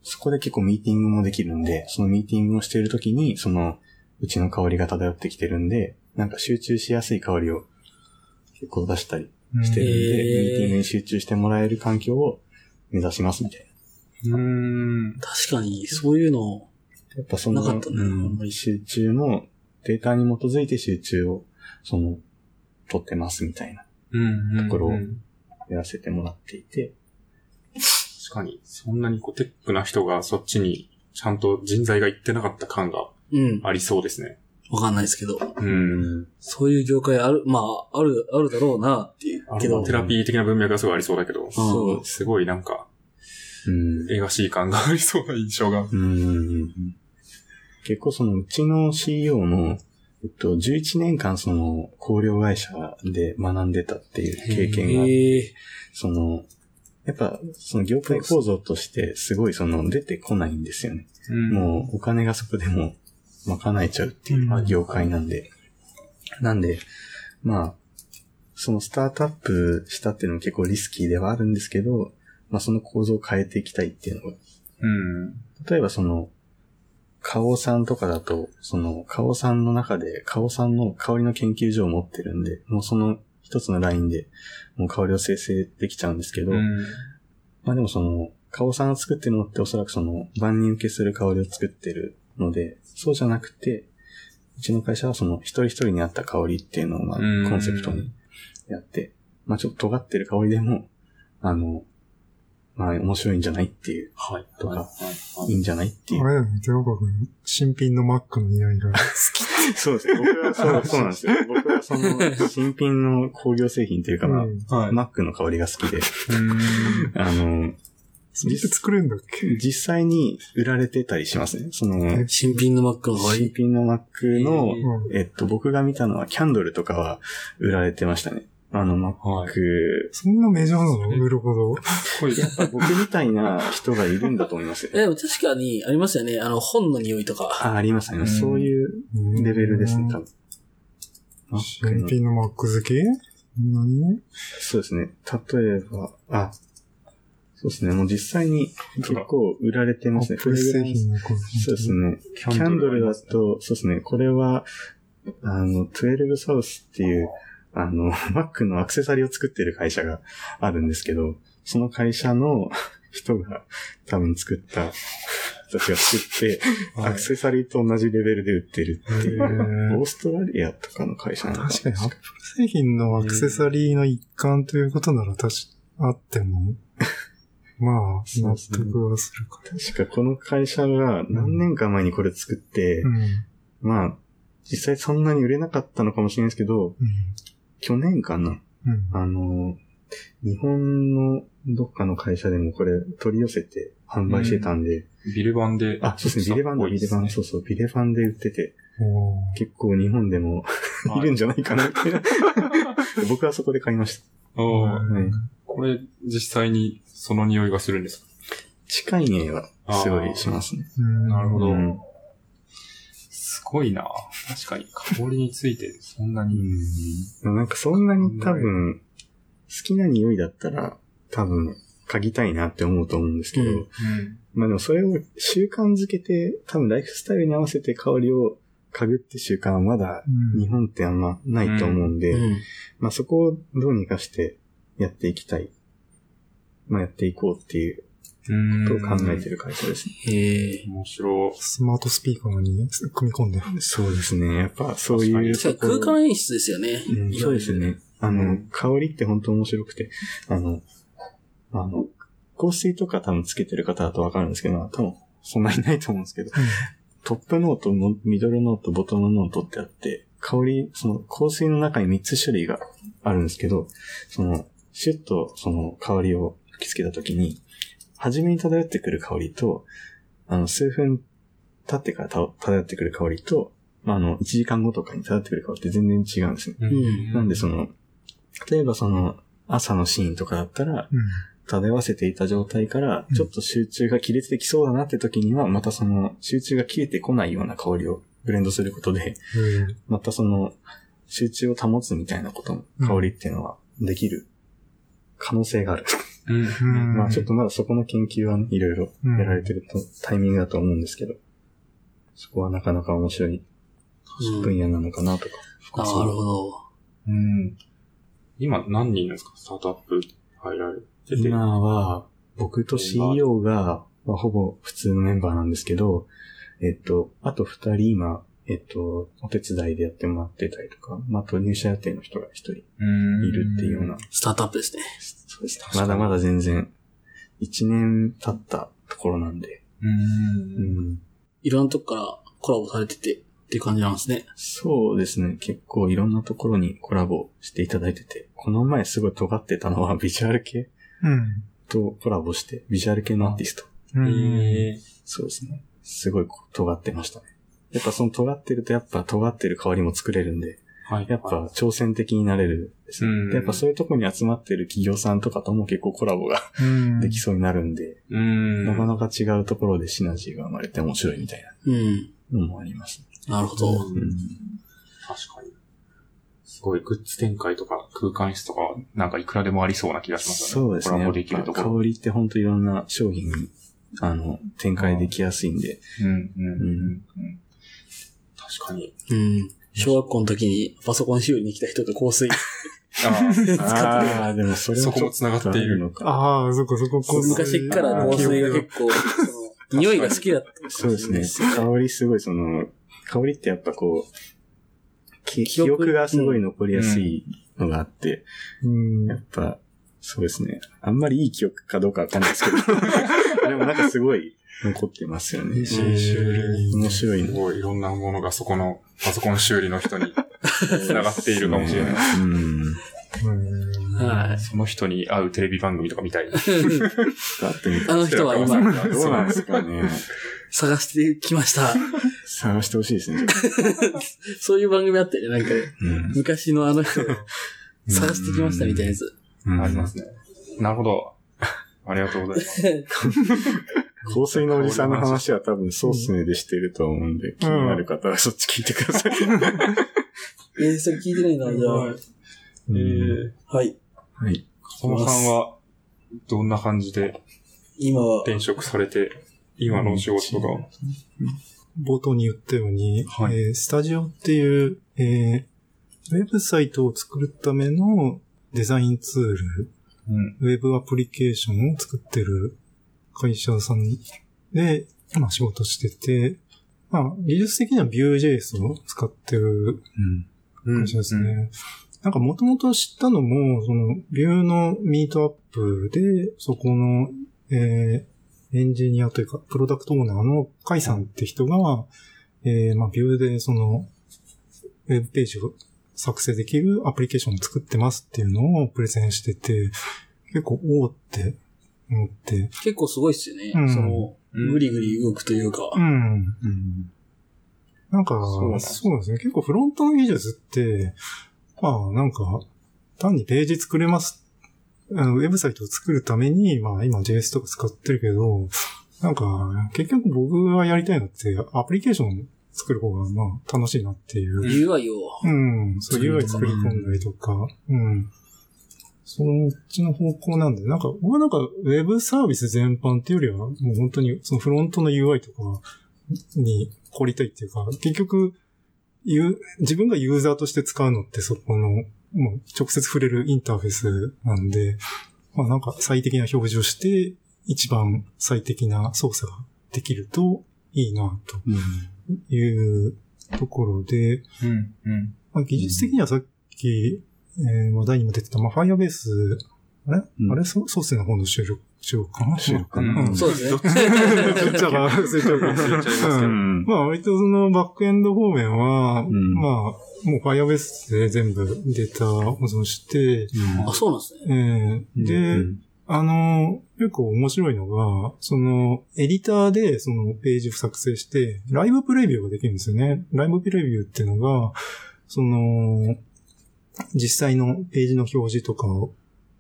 Speaker 3: そこで結構ミーティングもできるんで、そのミーティングをしているときに、その、うちの香りが漂ってきてるんで、なんか集中しやすい香りを結構出したりしてるんで、ミーティングに集中してもらえる環境を目指しますみたいな。
Speaker 4: うん。
Speaker 2: 確かに、そういうの、
Speaker 3: やっぱその、
Speaker 2: なかっ
Speaker 3: 集中も、データに基づいて集中を、その、取ってますみたいな、
Speaker 4: うん。
Speaker 3: ところを
Speaker 4: うん
Speaker 3: やらせてもらっていて、
Speaker 4: 確かに、そんなにこうテックな人がそっちにちゃんと人材が行ってなかった感が
Speaker 2: うん。
Speaker 4: ありそうですね。
Speaker 2: わかんないですけど、
Speaker 4: うん。
Speaker 2: そういう業界ある、まあ、ある、あるだろうなっていう。けど
Speaker 4: テ、ラピー的な文脈がすごいありそうだけど、
Speaker 2: そう
Speaker 4: すごいなんか、
Speaker 3: うん。
Speaker 4: 映画しい感がありそうな印象が。
Speaker 3: うん。結構そのうちの CEO も、えっと、11年間その、工業会社で学んでたっていう経験があって、
Speaker 2: へえ。
Speaker 3: その、やっぱ、その業界構造としてすごいその出てこないんですよね。
Speaker 4: うん
Speaker 3: もうお金がそこでも賄えちゃうっていう、まあ、業界なんで。なんで、まあ、そのスタートアップしたっていうのも結構リスキーではあるんですけど、まあその構造を変えていきたいっていうのが
Speaker 4: うん。
Speaker 3: 例えばその、カオさんとかだと、その、カオさんの中で、カオさんの香りの研究所を持ってるんで、もうその一つのラインで、もう香りを生成できちゃうんですけど、
Speaker 4: うん。
Speaker 3: まあでもその、カオさんが作ってるのっておそらくその、万人受けする香りを作ってるので、そうじゃなくて、うちの会社はその、一人一人に合った香りっていうのを、まあ、
Speaker 4: うん
Speaker 3: コンセプトにやって、まあちょっと尖ってる香りでも、あの、まあ面白いんじゃないっていう、
Speaker 4: はい。
Speaker 3: とか
Speaker 4: はいはい
Speaker 3: んじゃないっていう
Speaker 1: あれだよね、寺岡君、新品の Mac の匂いが好き。
Speaker 3: そうですね。僕はそう、そうなんですよ。僕はその、新品の工業製品というか、まあ、
Speaker 1: うん
Speaker 4: はい。
Speaker 3: Mac の香りが好きで、
Speaker 4: うん
Speaker 3: あの、
Speaker 1: それって作れるんだっけ？
Speaker 3: 実際に売られてたりしますね。その、
Speaker 2: 新品の Mac の香り。
Speaker 3: 新品の Mac の、
Speaker 1: うん
Speaker 3: えっと、僕が見たのはキャンドルとかは売られてましたね。あの Mac、
Speaker 4: はい。
Speaker 1: そんなメジャーなの？売るほど？
Speaker 3: やっぱ僕みたいな人がいるんだと思いますよ
Speaker 2: え、。でも確かにありますよね。あの、本の匂いとか。
Speaker 3: あ、ありますね。
Speaker 4: うん
Speaker 3: そういうレベルですね、多分。
Speaker 1: 新品の Mac 好き何
Speaker 3: そうですね。例えば、あ、そうですね。もう実際に結構売られてますね。
Speaker 1: アップル製品の香り
Speaker 3: そうですね。
Speaker 4: キ
Speaker 3: キャンドルだと、そうですね。これは、あの、12サウスっていう、あの、Mac のアクセサリーを作ってる会社があるんですけど、その会社の 人が多分作った、人たちが作って、
Speaker 4: はい
Speaker 3: アクセサリーと同じレベルで売ってるってい
Speaker 1: へ
Speaker 3: う、
Speaker 1: ー
Speaker 3: オーストラリアとかの会社なの
Speaker 1: 確かに、アップル製品のアクセサリーの一環ということなら確かあっても、まあ、納
Speaker 3: そうですね
Speaker 1: 得はするか
Speaker 3: 確かこの会社が何年か前にこれ作って、
Speaker 1: ら。うん。
Speaker 3: まあ、実際そんなに売れなかったのかもしれないですけど、去年かな
Speaker 1: うん。
Speaker 3: あの、日本のどっかの会社でもこれ取り寄せて販売してたんで、
Speaker 4: ビレバンで。
Speaker 3: あ、そうですね、ビレバンだ、ビレバン、そうそう、ビレバンで売ってて、結構日本でも いるんじゃないかな。僕はそこで買いました。
Speaker 4: おー。
Speaker 3: はい。
Speaker 4: これ、実際にその匂いがするんですか？
Speaker 3: 近い匂いはすごいしますね。
Speaker 1: うん
Speaker 4: なるほど。
Speaker 3: うん。
Speaker 4: すごいな。確かに、香りについてそんなに。
Speaker 3: うん。なんかそんなに多分、好きな匂いだったら、多分、嗅ぎたいなって思うと思うんですけど、
Speaker 2: うん。
Speaker 4: うん。
Speaker 3: まあでもそれを習慣づけて、多分ライフスタイルに合わせて香りを嗅ぐって習慣はまだ
Speaker 1: うん
Speaker 3: 日本ってあんまないと思うんで、
Speaker 2: うん。
Speaker 3: まあそこをどうにかしてやっていきたい。まあやっていこうっていうことを考えてる会社ですね。
Speaker 2: へえ。
Speaker 4: 面白
Speaker 1: スマートスピーカーに組み込んで。
Speaker 3: そうですね。やっぱそういう。
Speaker 2: 空間演出ですよね。
Speaker 3: うん、そうですね。あの、香りって本当面白くて、あの、あの、香水とか多分つけてる方だとわかるんですけど、多分そんなにないと思うんですけど、トップノート、のミドルノート、ボトムノートってあって、香り、その香水の中に3つ種類があるんですけど、その、シュッとその香りを吹きつけたときに、初めに漂ってくる香りと、あの、数分経ってからた漂ってくる香りと、まあ、あの、1時間後とかに漂ってくる香りって全然違うんですね。
Speaker 4: い。
Speaker 2: うん。
Speaker 3: なんでその、例えばその、朝のシーンとかだったら、
Speaker 1: うん。
Speaker 3: 漂わせていた状態から
Speaker 1: う、ん
Speaker 3: ちょっと集中が切れてきそうだなって時には、またその、集中が切れてこないような香りをブレンドすることで、
Speaker 1: うん
Speaker 3: またその、集中を保つみたいなことの香りっていうのはできる可能性がある。
Speaker 4: うん。
Speaker 1: うん
Speaker 3: まあちょっとまだそこの研究はね、いろいろやられてると、タイミングだと思うんですけど、そこはなかなか面白い
Speaker 2: うん
Speaker 3: 分野なのかなとか。
Speaker 2: あなるほど。
Speaker 4: うん。今何人ですか？スタートアップ入られてて。
Speaker 3: 今は、僕と CEO が、まあ、ほぼ普通のメンバーなんですけど、えっと、あと二人今、えっと、お手伝いでやってもらってたりとか、まあ、あと入社予定の人が一人い
Speaker 4: うん
Speaker 3: るっていうような、
Speaker 2: スタートアップですね。
Speaker 3: そうですまだまだ全然、一年経ったところなんで、
Speaker 4: う。
Speaker 3: うんん、
Speaker 2: いろんなとこからコラボされててっていう感じなんですね。
Speaker 3: そうですね、結構いろんなところにコラボしていただいてて、この前すごい尖ってたのはビジュアル系
Speaker 1: うん。
Speaker 3: とコラボして、ビジュアル系のアーティスト
Speaker 1: うん。
Speaker 4: ええ
Speaker 3: そうですね。すごいこう尖ってましたね。やっぱその尖ってるとやっぱ尖ってる香りも作れるんで、
Speaker 4: はい。
Speaker 3: やっぱ挑戦的になれるんですね。
Speaker 4: うん
Speaker 3: でやっぱそういうとこに集まってる企業さんとかとも結構コラボが
Speaker 1: うん。
Speaker 3: できそうになるんで、
Speaker 4: うん。
Speaker 3: なかなか違うところでシナジーが生まれて面白いみたい
Speaker 2: うん。
Speaker 3: なのもあります、ね。
Speaker 2: なるほど。
Speaker 3: うん
Speaker 4: 確かに。すごいグッズ展開とか空間室とか、なんかいくらでもありそうな気がしますよね。
Speaker 3: そうですね。
Speaker 4: コラボできるところ。
Speaker 3: 香りって本当いろんな商品に、あの、展開できやすいんで。
Speaker 4: うん、うん、うん。うん確かに。
Speaker 2: うん。小学校の時にパソコン修理に来た人と香水。
Speaker 4: あ
Speaker 3: ああ、でもそれ
Speaker 4: そこも繋がっている
Speaker 3: のか。
Speaker 1: ああ、そこそこ、こう
Speaker 2: 昔から香水が結構、匂いが好きだった。
Speaker 3: そうですね。香りすごいその、香りってやっぱこう、き記
Speaker 2: 記憶
Speaker 3: 憶がすごい残りやすいのがあって、
Speaker 1: うん。
Speaker 3: やっぱ、そうですね。あんまりいい記憶かどうかわかんないですけど、でもなんかすごい残ってますよね。
Speaker 1: 修理
Speaker 3: 面白いの。
Speaker 4: すごいいろんなものがそこのパソコン修理の人に 繋がっているかもしれない。
Speaker 2: はい。
Speaker 4: その人に会うテレビ番組とか見たい。
Speaker 3: だってみた
Speaker 2: あの人は今、
Speaker 3: どうなんですかね。
Speaker 2: 探してきました。
Speaker 3: 探してほしいですね。
Speaker 2: そういう番組あったよね。なんか、
Speaker 3: うん
Speaker 2: 昔のあの人を探してきましたみたいなやつ。
Speaker 3: うん
Speaker 4: ありますね。なるほど。ありがとうございます。
Speaker 3: 香水のおじさんの話は多分そうっすねでしてると思うんで、気になる方はそっち聞いてください。
Speaker 2: えー、それ聞いてないな、じゃあ。
Speaker 4: えー、
Speaker 2: はい。
Speaker 3: はい。
Speaker 4: 風間さんは、どんな感じで
Speaker 2: 今は、
Speaker 4: 転職されて、今のお仕事とかを。
Speaker 1: 冒頭に言ったように、
Speaker 4: はい。
Speaker 1: えースタジオっていう、えーウェブサイトを作るためのデザインツール、
Speaker 4: うん。
Speaker 1: ウェブアプリケーションを作ってる会社さんで、今仕事してて、まあ、技術的には Vue.js を使ってる
Speaker 3: うん。
Speaker 1: 会社ですね。なんかもともと知ったのも、その、ビューのミートアップで、そこの、えー、エンジニアというか、プロダクトオーナーのカイさんって人が、えー、まあ、ビューでその、ウェブページを作成できるアプリケーションを作ってますっていうのをプレゼンしてて、結構、おーって思って、
Speaker 2: 結構すごいっすよね。
Speaker 1: うん
Speaker 2: その、
Speaker 4: うん
Speaker 2: ぐりぐり動くというか。
Speaker 1: うん。
Speaker 3: うん。
Speaker 1: なんか、
Speaker 4: そうなん
Speaker 1: そう
Speaker 4: です
Speaker 1: ですね。結構フロントの技術って、まあなんか、単にページ作れます。あの、ウェブサイトを作るために、まあ今 JS とか使ってるけど、なんか、結局僕がやりたいのって、アプリケーション作る方がまあ楽しいなっていう。
Speaker 2: UI を。
Speaker 1: うん、そう、UI 作り込んだりとか、うん。そっちの方向なんで、なんか、僕はなんか、ウェブサービス全般っていうよりは、もう本当に、そのフロントの UI とかに凝りたいっていうか、結局、自分がユーザーとして使うのってそこの、もう直接触れるインターフェースなんで、まあなんか最適な表示をして、い一番最適な操作ができるといいな、
Speaker 3: うん。
Speaker 1: というところで、
Speaker 4: うん。うん。
Speaker 1: まあ、技術的にはさっき、えー話題にも出てた、まあ、Firebase、あれ、
Speaker 3: うん
Speaker 1: あれ？そうそうっすね、方の収録、収録かな。
Speaker 3: 収録かな。
Speaker 1: うん。
Speaker 2: そうですね。
Speaker 4: どっち
Speaker 1: か忘れちゃうかもしれ
Speaker 4: ますけど。
Speaker 3: ん。
Speaker 1: まあ割とそのバックエンド方面は、
Speaker 3: ん
Speaker 1: まあ、もう Firebase で全部データ保存して、
Speaker 2: あ、そうなんですね。
Speaker 1: えーで、
Speaker 3: うん。
Speaker 1: あの、結構面白いのが、その、エディターでそのページを作成して、ライブプレビューができるんですよね。ライブプレビューっていうのが、その、実際のページの表示とか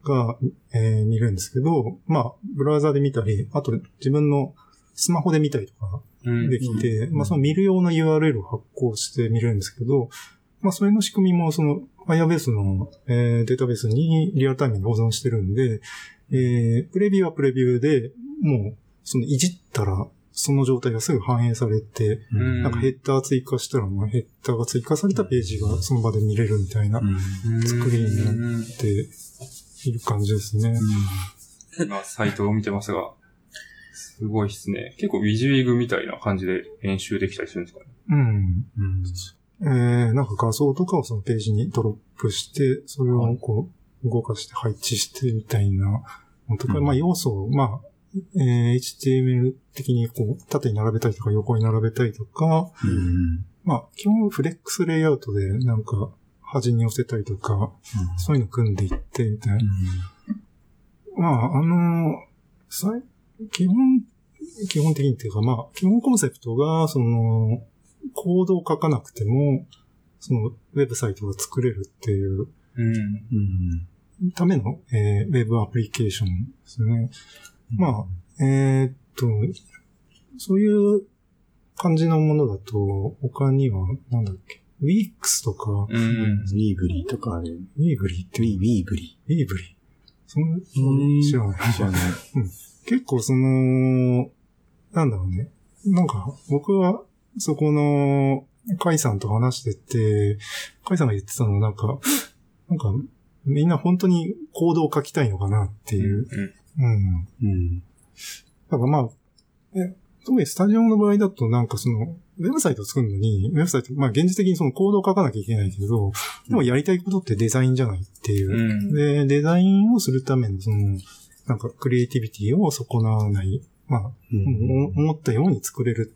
Speaker 1: が、えー見れるんですけど、まあ、ブラウザで見たり、あと自分のスマホで見たりとか
Speaker 4: うん。
Speaker 1: できて、まあその見る用の URL を発行して見れるんですけど、まあそれの仕組みもその Firebase の、えーデータベースにリアルタイムに保存してるんで、えープレビューはプレビューで、もうそのいじったらその状態がすぐ反映されて、
Speaker 4: うん。
Speaker 1: なんかヘッダー追加したらもうヘッダーが追加されたページがその場で見れるみたいな作りになっている感じですね。
Speaker 4: 今、サイトを見てますが、すごいですね。結構、ウィジュイグみたいな感じで編集できたりするんですかね。
Speaker 1: うん。
Speaker 3: うん。
Speaker 1: えー、なんか画像とかをそのページにドロップして、それをこう、動かして配置してみたいなのとか、
Speaker 3: うん
Speaker 1: まあ要素を、まあ、えー HTML 的にこう、縦に並べたりとか横に並べたりとか、
Speaker 3: うん。
Speaker 1: まあ基本フレックスレイアウトでなんか端に寄せたりとか、そういうの組んでいってみたいな。まああの、さい基本、基本的にっていうかまあ、基本コンセプトが、その、コードを書かなくても、その、ウェブサイトが作れるっていう
Speaker 4: うん。
Speaker 3: うん。
Speaker 1: ための、えーウェブアプリケーションですね。まあ、えーっと、そういう感じのものだと、他には、なんだっけ、Wix とか、
Speaker 4: うん。
Speaker 3: ウィーブリーとかあれ、ウ
Speaker 1: ウィーブリーって、
Speaker 3: ィー、ウィーブリ
Speaker 1: ウィーブリー。そんな、
Speaker 2: ん
Speaker 1: 知らない。
Speaker 3: ー。知らない。
Speaker 1: 結構その、なんだろうね。なんか、僕は、そこの、カイさんと話してて、カイさんが言ってたのはなんか、なんか、みんな本当にコードを書きたいのかなっていう。うん。
Speaker 3: うん。
Speaker 1: だからまあ、え、特にスタジオの場合だとなんかその、ウェブサイトを作るのに、ウェブサイト、まあ現実的にそのコードを書かなきゃいけないけど、でもやりたいことってデザインじゃないっていう。
Speaker 4: うん。
Speaker 1: で、デザインをするためのその、なんかクリエイティビティを損なわない、まあ、
Speaker 3: うん。
Speaker 1: お思ったように作れる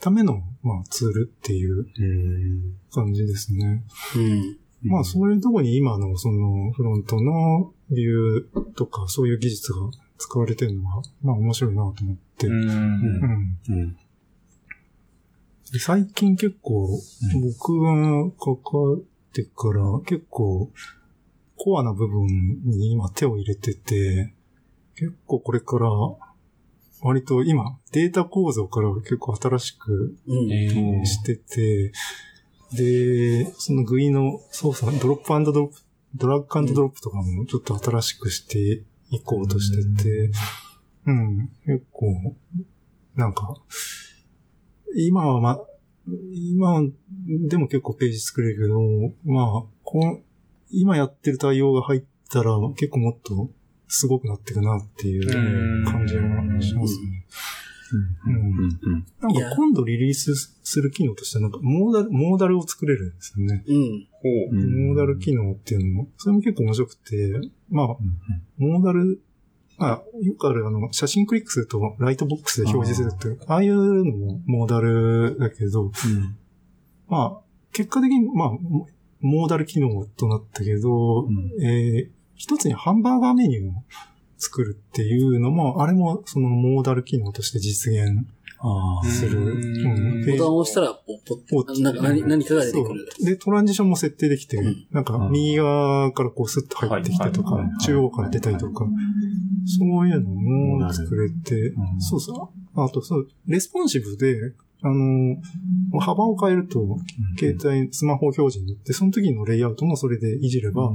Speaker 1: ための、まあ、ツールっていう
Speaker 3: うん。
Speaker 1: 感じですね。
Speaker 2: うん。
Speaker 1: まあ、そういうところに今のそのフロントのビューとかそういう技術が使われてるのは、まあ面白いなと思って。
Speaker 4: う。
Speaker 1: うんん。
Speaker 3: うん。
Speaker 1: で最近結構、僕が関わってから結構、コアな部分に今手を入れてて、結構これから、割と今、データ構造から結構新しくしてて、で、その GUI の操作、ドロップドロップ、ドラッグドロップとかもちょっと新しくしていこうとしてて、うん、結構、なんか、今はま、今でも結構ページ作れるけど、まあ、この今やってる対応が入ったら結構もっとすごくなってるなっていう感じがしますね。うん
Speaker 3: うん。うん。
Speaker 1: なんか今度リリースする機能としてはなんかモーダル、モーダルを作れるんですよね。
Speaker 2: うん。
Speaker 1: モーダル機能っていうのも、それも結構面白くて、まあ、モーダル、まあ、よくあるあの、写真クリックするとライトボックスで表示するっていう、ああいうのもモーダルだけど、まあ、結果的に、まあ、モモーダル機能となったけど、えー一つにハンバーガーメニューを作るっていうのも、あれもそのモーダル機能として実現。する。
Speaker 2: ボタンを押したら、ポッポ
Speaker 1: ポッ
Speaker 2: んか何何かが出てくる。
Speaker 1: そう。で、トランジションも設定できて、
Speaker 2: うん。
Speaker 1: なんか右側からこうスッと入ってきたりとか、中央から出たりとか、そういうのも作れて、
Speaker 3: うん。
Speaker 1: そうそう。あと、そう、レスポンシブで、あの、幅を変えると、携帯、スマホ表示になって、その時のレイアウトもそれでいじれば、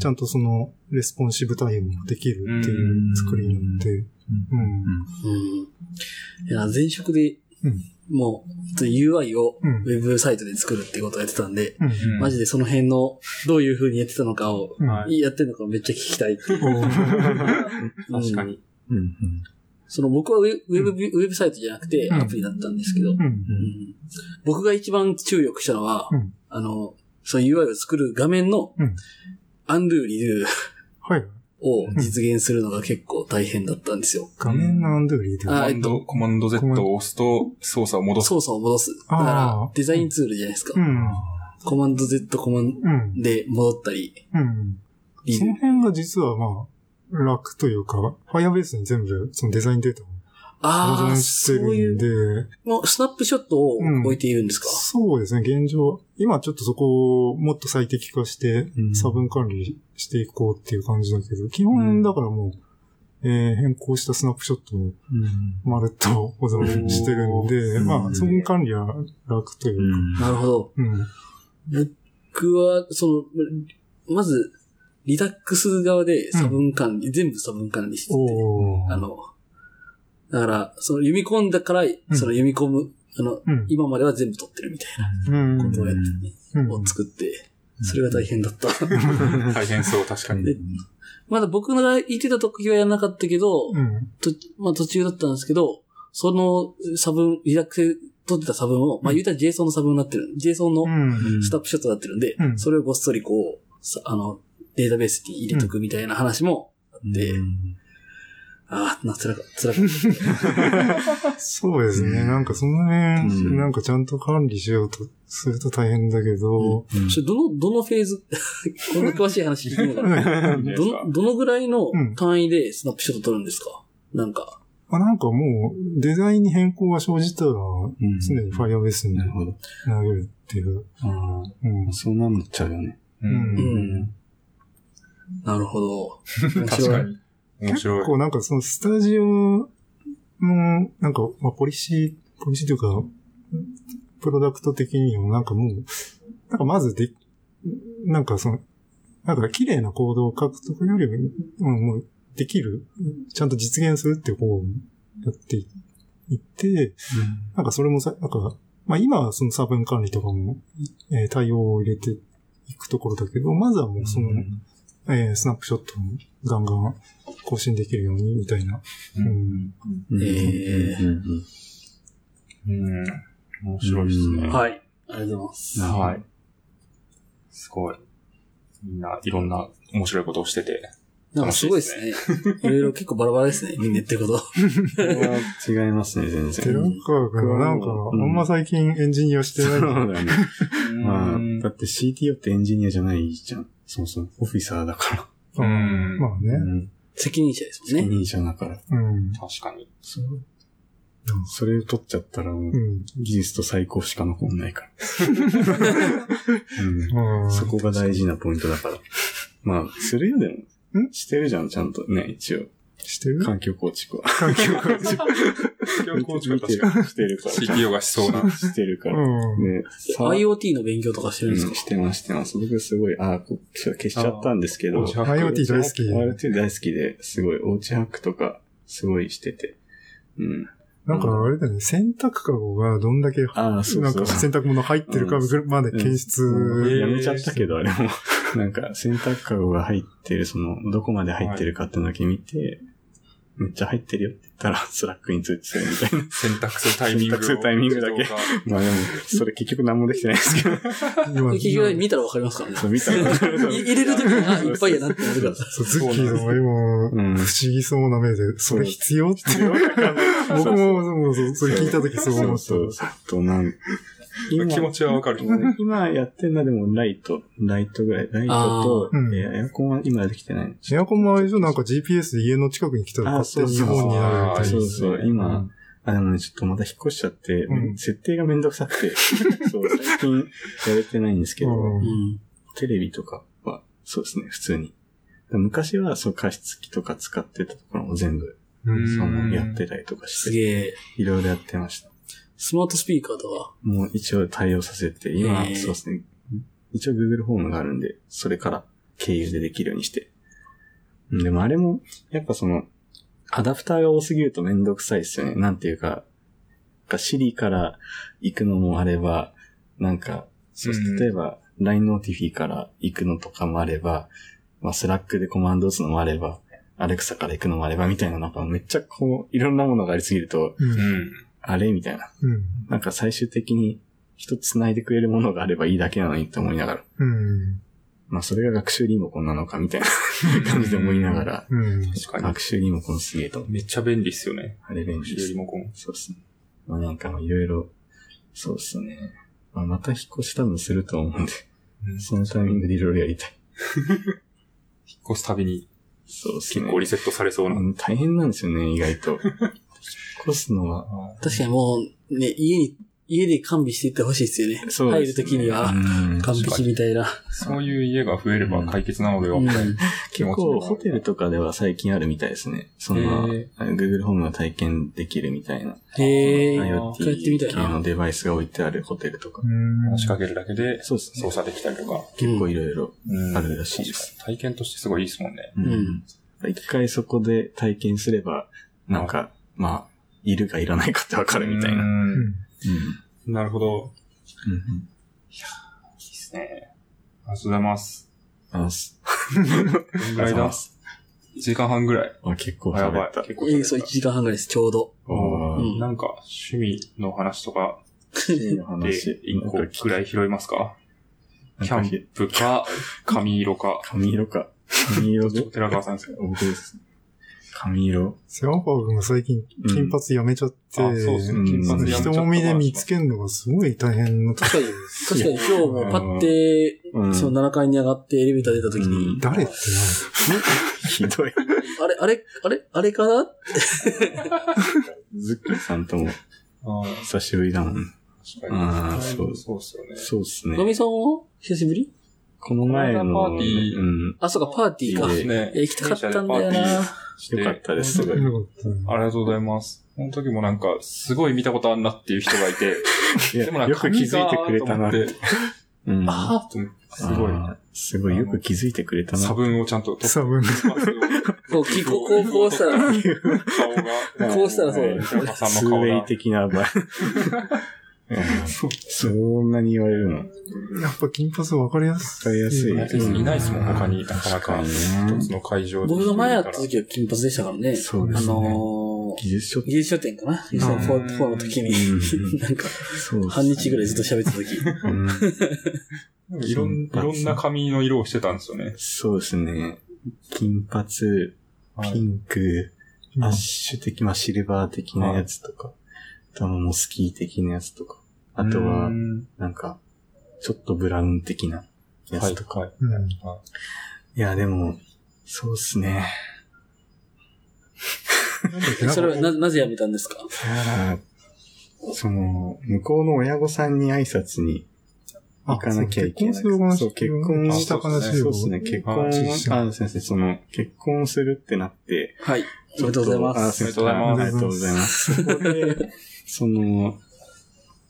Speaker 1: ちゃんとその、レスポンシブ対応もできるっていう作りになって、うん。
Speaker 2: うん。いや、前職で
Speaker 1: うん、
Speaker 2: もう、UI を
Speaker 1: うん
Speaker 2: ウェブサイトで作るってことをやってたんで、
Speaker 1: うん。
Speaker 4: うん
Speaker 2: マジでその辺の、どういう風にやってたのかを、やってるのかめっちゃ聞きたい。
Speaker 4: 確かに。
Speaker 3: うん。
Speaker 2: その僕はウェウェブ、ウェブサイトじゃなくて
Speaker 1: うん
Speaker 2: アプリだったんですけど、
Speaker 1: うん。
Speaker 2: うん僕が一番注力したのは、
Speaker 1: うん
Speaker 2: あの、その UI を作る画面の
Speaker 1: うん、
Speaker 2: アンドゥリドゥ
Speaker 1: はい。
Speaker 2: を実現するのが結構大変だったんですよ。
Speaker 1: 画面のアンドゥリーで。
Speaker 2: あ
Speaker 4: コマンド、コマンド Z を押すと操作を戻す。
Speaker 2: 操作を戻す。だか
Speaker 1: あ
Speaker 2: ら
Speaker 1: ー、
Speaker 2: デザインツールじゃないですか。
Speaker 1: うん。
Speaker 2: コマンド Z コマン
Speaker 1: うん。
Speaker 2: で戻ったり、
Speaker 1: うん。
Speaker 2: リ
Speaker 1: その辺が実はまあ、楽というか、Firebase に全部そのデザインデータを保存してるん
Speaker 2: う、
Speaker 1: で、
Speaker 2: のスナップショットを置いているんですか、
Speaker 1: そうですね、現状。今ちょっとそこをもっと最適化して
Speaker 3: うん、
Speaker 1: 差分管理していこうっていう感じだけど、基本だからもう、えー変更したスナップショットをまるっと保存してるんで、
Speaker 3: うん
Speaker 1: まあ、差分管理は楽というか、
Speaker 2: なるほど。
Speaker 1: うん。
Speaker 2: 僕は、その、まず、リダックス側で差分管理、全部差分管理してて、あの、だから、その読み込んだから、その読み込む、あの、
Speaker 1: うん。
Speaker 2: 今までは全部取ってるみたい
Speaker 1: うん。
Speaker 2: なことをやってね、
Speaker 1: うん
Speaker 2: を作って、それが大変だった。
Speaker 4: 大変そう、確かに。
Speaker 2: でまだ僕が言ってた時はやらなかったけど、
Speaker 1: うん。
Speaker 2: とまあ途中だったんですけど、その差分、リダックスで取ってた差分を、まあ言うたら JSON の差分になってる。JSON の
Speaker 1: うん。
Speaker 2: スタップショットになってるんで、
Speaker 1: うん
Speaker 2: それをごっそりこう、さあの、データベースに入れとくみたいな話もあって、ああ、な、辛か辛かった。
Speaker 1: そうですね。なんかその辺、
Speaker 3: うん
Speaker 1: なんかちゃんと管理しようとすると大変だけど、
Speaker 2: それどの、どのフェーズ、こんな詳しい話聞くのかな？どの、どのぐらいの
Speaker 1: うん
Speaker 2: 単位でスナップショット取るんですか？なんか。
Speaker 1: あなんかもう、デザインに変更が生じたら、
Speaker 3: うん
Speaker 1: 常に Firebase に。投げるっていう。
Speaker 3: あ
Speaker 1: うん
Speaker 3: あ、そうなんなっちゃうよね。
Speaker 4: う。
Speaker 1: うん
Speaker 2: うんなるほど。面白い。
Speaker 4: 確かに。面白い。
Speaker 1: 結構なんかそのスタジオの、なんか、まあ、ポリシー、ポリシーというか、プロダクト的にもなんかもう、なんかまずで、なんかその、なんか綺麗なコードを書くとかよりも、もうできる、ちゃんと実現するっていう方をやっていって、なんかそれもさ、なんか、まあ今はその差分管理とかも、えー対応を入れていくところだけど、まずはもうその、えースナップショットをガンガン更新できるようにみたいな。
Speaker 4: うん
Speaker 1: うん
Speaker 3: うん
Speaker 2: えー
Speaker 3: うん。
Speaker 4: 面白いですね。
Speaker 2: はい。ありがとうございます。
Speaker 4: はい。すごい。みんないろんな面白いことをしてて。
Speaker 2: なんかすごいですね。いろいろ結構バラバラですね、みんな言ってること。
Speaker 3: 違いますね、全
Speaker 1: 寺
Speaker 3: 然。
Speaker 1: 川君はなんか、あんま最近エンジニアして
Speaker 3: そう
Speaker 1: ない。
Speaker 3: だね。まあ、だって CTO ってエンジニアじゃないじゃん。そもそもオフィサーだか
Speaker 4: うん
Speaker 1: まあ
Speaker 3: ら。う
Speaker 1: ね。
Speaker 3: ん。
Speaker 2: 責任者ですもんね。
Speaker 3: 責任者だから。
Speaker 1: うん。
Speaker 4: 確かに。
Speaker 3: そう。それを取っちゃったら。技術と最高しか残んないから。そこが大事なポイントだから。まあ、するよでも。
Speaker 1: ん？
Speaker 3: してるじゃん、ちゃんとね、一応。
Speaker 1: してる？
Speaker 3: 環境構築は。
Speaker 1: 環境構築。
Speaker 4: 環境構築は確か
Speaker 3: るしてるから。
Speaker 4: に CTO がしそうな。
Speaker 3: してるから。
Speaker 1: うん。
Speaker 3: ね、さ
Speaker 2: IoT の勉強とかしてるんですか？
Speaker 3: うん、してます、してます。僕すごい、あ、こ消しちゃったんですけど、
Speaker 1: IoT 大好き。
Speaker 3: IoT 大好きで、すごい、おうちハックとか、すごいしてて。うん。
Speaker 1: なんかあれだよね、洗濯かごがどんだけ、
Speaker 3: ああ、そうそう。
Speaker 1: なんか洗濯物入ってるかまで検出。
Speaker 3: うんやめちゃったけど、あれも。なんか、洗濯かごが入ってる、その、どこまで入ってるかってのだけ見て、めっちゃ入ってるよって言ったら、Slack に通知するみたいな。
Speaker 4: 洗濯するタイミングを。
Speaker 3: 選択するタイミングだけまあでも、それ結局何もできてないですけど。
Speaker 1: 今
Speaker 2: 結局見たらわかりますからね。
Speaker 3: そう、見たら。
Speaker 2: い入れるときに、あ、いっぱいやなってなるから。
Speaker 1: そう、ズッキーの今、
Speaker 3: うん
Speaker 1: 不思議そうな目で、それ必要って。僕も、そうそう、それ聞いたときそう思った。
Speaker 3: そうそう。と、なん、今
Speaker 4: 気持ちはわかる。
Speaker 3: 今やってるのはでもライト、ライトぐらい。ライトと、エアコンは今できてないの。
Speaker 1: エアコンもあれでしょ？なんか GPS で家の近くに来たら
Speaker 3: あ
Speaker 1: 勝手に日本になるみたいな。
Speaker 3: そうそう、今、あ、でもね、ちょっとまた引っ越しちゃって、
Speaker 1: うん
Speaker 3: 設定がめんどくさくて、そう、最近やれてないんですけど、
Speaker 1: うん
Speaker 2: うん。
Speaker 3: テレビとかは、そうですね、普通に。で昔は、そう、加湿器とか使ってたところも全部、
Speaker 1: うん
Speaker 3: その、やってたりとかして、
Speaker 2: すげえ。
Speaker 3: いろいろやってました。
Speaker 2: スマートスピーカーとか。
Speaker 3: もう一応対応させて、今、
Speaker 2: へー
Speaker 3: そうですね。一応 Google ホームがあるんで、それから経由でできるようにして。うんでもあれも、やっぱその、アダプターが多すぎるとめんどくさいですよね。なんていうか、Siri から行くのもあれば、なんか、そう
Speaker 4: うん
Speaker 3: 例えば、LINE ノーティフィから行くのとかもあれば、まあ、Slack でコマンド打つのもあれば、 Alexa から行くのもあればみたいな、なんかめっちゃこう、いろんなものがありすぎると、
Speaker 1: う。
Speaker 4: うんん。
Speaker 3: あれ？みたいな。
Speaker 1: うん。
Speaker 3: なんか最終的に人繋いでくれるものがあればいいだけなのにって思いながら。
Speaker 1: うん。
Speaker 3: まあそれが学習リモコンなのかみたいな 感じで思いながら、
Speaker 1: うん。
Speaker 4: 確かに。
Speaker 3: 学習リモコンすげえと。
Speaker 4: めっちゃ便利っすよね。
Speaker 3: あれ便利です
Speaker 4: リ。モコン。
Speaker 3: そうですね。まあなんかいろいろ、そうですね。まあまた引っ越し多分すると思うんで、そのタイミングでいろいろやりたい。
Speaker 4: 引っ越すたびに
Speaker 3: そうですね。
Speaker 4: 結構リセットされそうな。
Speaker 3: うん大変なんですよね、意外と。引っ越すのは。
Speaker 2: 確かにもう、ね、家に、家で完備していってほしいですよね。
Speaker 3: そう
Speaker 2: 入る
Speaker 3: ですね。
Speaker 2: ときには、
Speaker 3: うん
Speaker 2: 完璧みたいな。
Speaker 4: そういう家が増えれば解決なのでは、
Speaker 2: うん
Speaker 3: 結構ホテルとかでは最近あるみたいですね。その、
Speaker 4: へ
Speaker 3: Google ホームが体験できるみたいな。
Speaker 2: へえ、
Speaker 4: あー
Speaker 2: 一回やってみた
Speaker 3: IoT
Speaker 2: いな。
Speaker 3: 系のデバイスが置いてあるホテルとか。
Speaker 1: うん。
Speaker 4: 仕掛けるだけで
Speaker 3: そうですね
Speaker 4: 操。作できたりとか。
Speaker 3: 結構いろいろ
Speaker 4: うん
Speaker 3: あるらしいです。
Speaker 4: 体験としてすごいいいですもんね。
Speaker 3: うんん。一回そこで体験すれば、なんか、まあ、いるかいらないかってわかるみたいな。
Speaker 4: う
Speaker 3: うん。
Speaker 1: うんん。
Speaker 4: なるほど。
Speaker 3: うん。
Speaker 4: いいですね。ありがとうございます。
Speaker 3: あ、す
Speaker 4: どんぐらいだ ?1 時間半ぐらい。
Speaker 3: あ結構
Speaker 4: あやばい
Speaker 3: 喋った。。
Speaker 4: 結構
Speaker 2: えーそう、1時間半ぐらいです、ちょうど。うん
Speaker 4: なんか、趣味の話とか
Speaker 3: いい
Speaker 4: で
Speaker 3: 話。
Speaker 4: 1個くらい拾いますか？キャンプか、髪色か。
Speaker 3: 髪色か。髪色で？
Speaker 4: 寺川さんですよ。
Speaker 3: 僕です。髪色。
Speaker 1: セワパー君が最近金髪やめちゃって、
Speaker 4: あそうですね。金髪やめちゃった
Speaker 1: 人混みで見つけるのがすごい大変な
Speaker 2: 確かに、確かに今日もパッて、
Speaker 3: うん
Speaker 2: その7階に上がってエレベーター出た時に、
Speaker 3: うん
Speaker 1: 誰って
Speaker 3: ひどい。
Speaker 2: あれ、あれ、あれ、あれかな？
Speaker 3: ズッキーさんとも
Speaker 4: ああ、
Speaker 3: 久しぶりだもん。
Speaker 4: 確かに。
Speaker 3: ああそう
Speaker 4: そうっすよね。
Speaker 3: そうっすね。
Speaker 2: のみさんは久しぶり？
Speaker 3: この前の、
Speaker 4: パーティー
Speaker 3: うん。
Speaker 2: あ、そうか、パーティーか。い
Speaker 3: そうです
Speaker 4: ね
Speaker 2: や行きたかったんだよな。
Speaker 3: よかったです、すごい。
Speaker 1: よかった。
Speaker 4: ありがとうございます。この時もなんか、すごい見たことあるなっていう人がいて、
Speaker 3: いや
Speaker 4: でもなんか
Speaker 3: よく気づいてくれたなって。
Speaker 4: すごい、
Speaker 3: すごいよく気づいてくれたな。
Speaker 4: 差分をちゃんと取って、
Speaker 1: 差分。
Speaker 2: こう、きこう、こう、こうしたら、
Speaker 4: 顔が、
Speaker 2: こうしたらそうだね
Speaker 4: 寺川さん
Speaker 3: 数
Speaker 4: の顔が
Speaker 3: 名。的な場合。そんなに言われるの？わ
Speaker 1: やっぱ金髪分かりやすい。
Speaker 3: かりやすい。
Speaker 4: うんいないですもん、他になかなか一つの会場で。
Speaker 2: 僕が前やった時は金髪でしたからね。
Speaker 3: そうですね
Speaker 2: あのー
Speaker 3: 技術書
Speaker 2: 技術書店かな技術書店4の時に
Speaker 3: うん、
Speaker 2: なんか、半日ぐらいずっと喋ってた時。
Speaker 3: うん
Speaker 4: いろん、いろんな髪の色をしてたんですよね。
Speaker 3: そうですね。金髪、ピンク、アッシュ的、まあシルバー的なやつとか、あとはモスキー的なやつとか、あとは
Speaker 4: う、ん
Speaker 3: なんか、ちょっとブラウン的なや
Speaker 4: はい
Speaker 3: つとか。
Speaker 4: はい。
Speaker 1: うん。
Speaker 3: いや、でも、そうっすね。
Speaker 2: それはな、なぜ辞めたんですか？
Speaker 3: その、向こうの親御さんに挨拶に行かなきゃいけない。
Speaker 1: あそう結婚する話
Speaker 3: 結婚
Speaker 1: した話を。
Speaker 3: そうですね、結婚
Speaker 4: あ
Speaker 3: あ、先生、その、結婚するってなって、
Speaker 2: はい。おめでとうございま
Speaker 3: あ
Speaker 2: す。
Speaker 3: 先生ありがとうございます。そこで、その、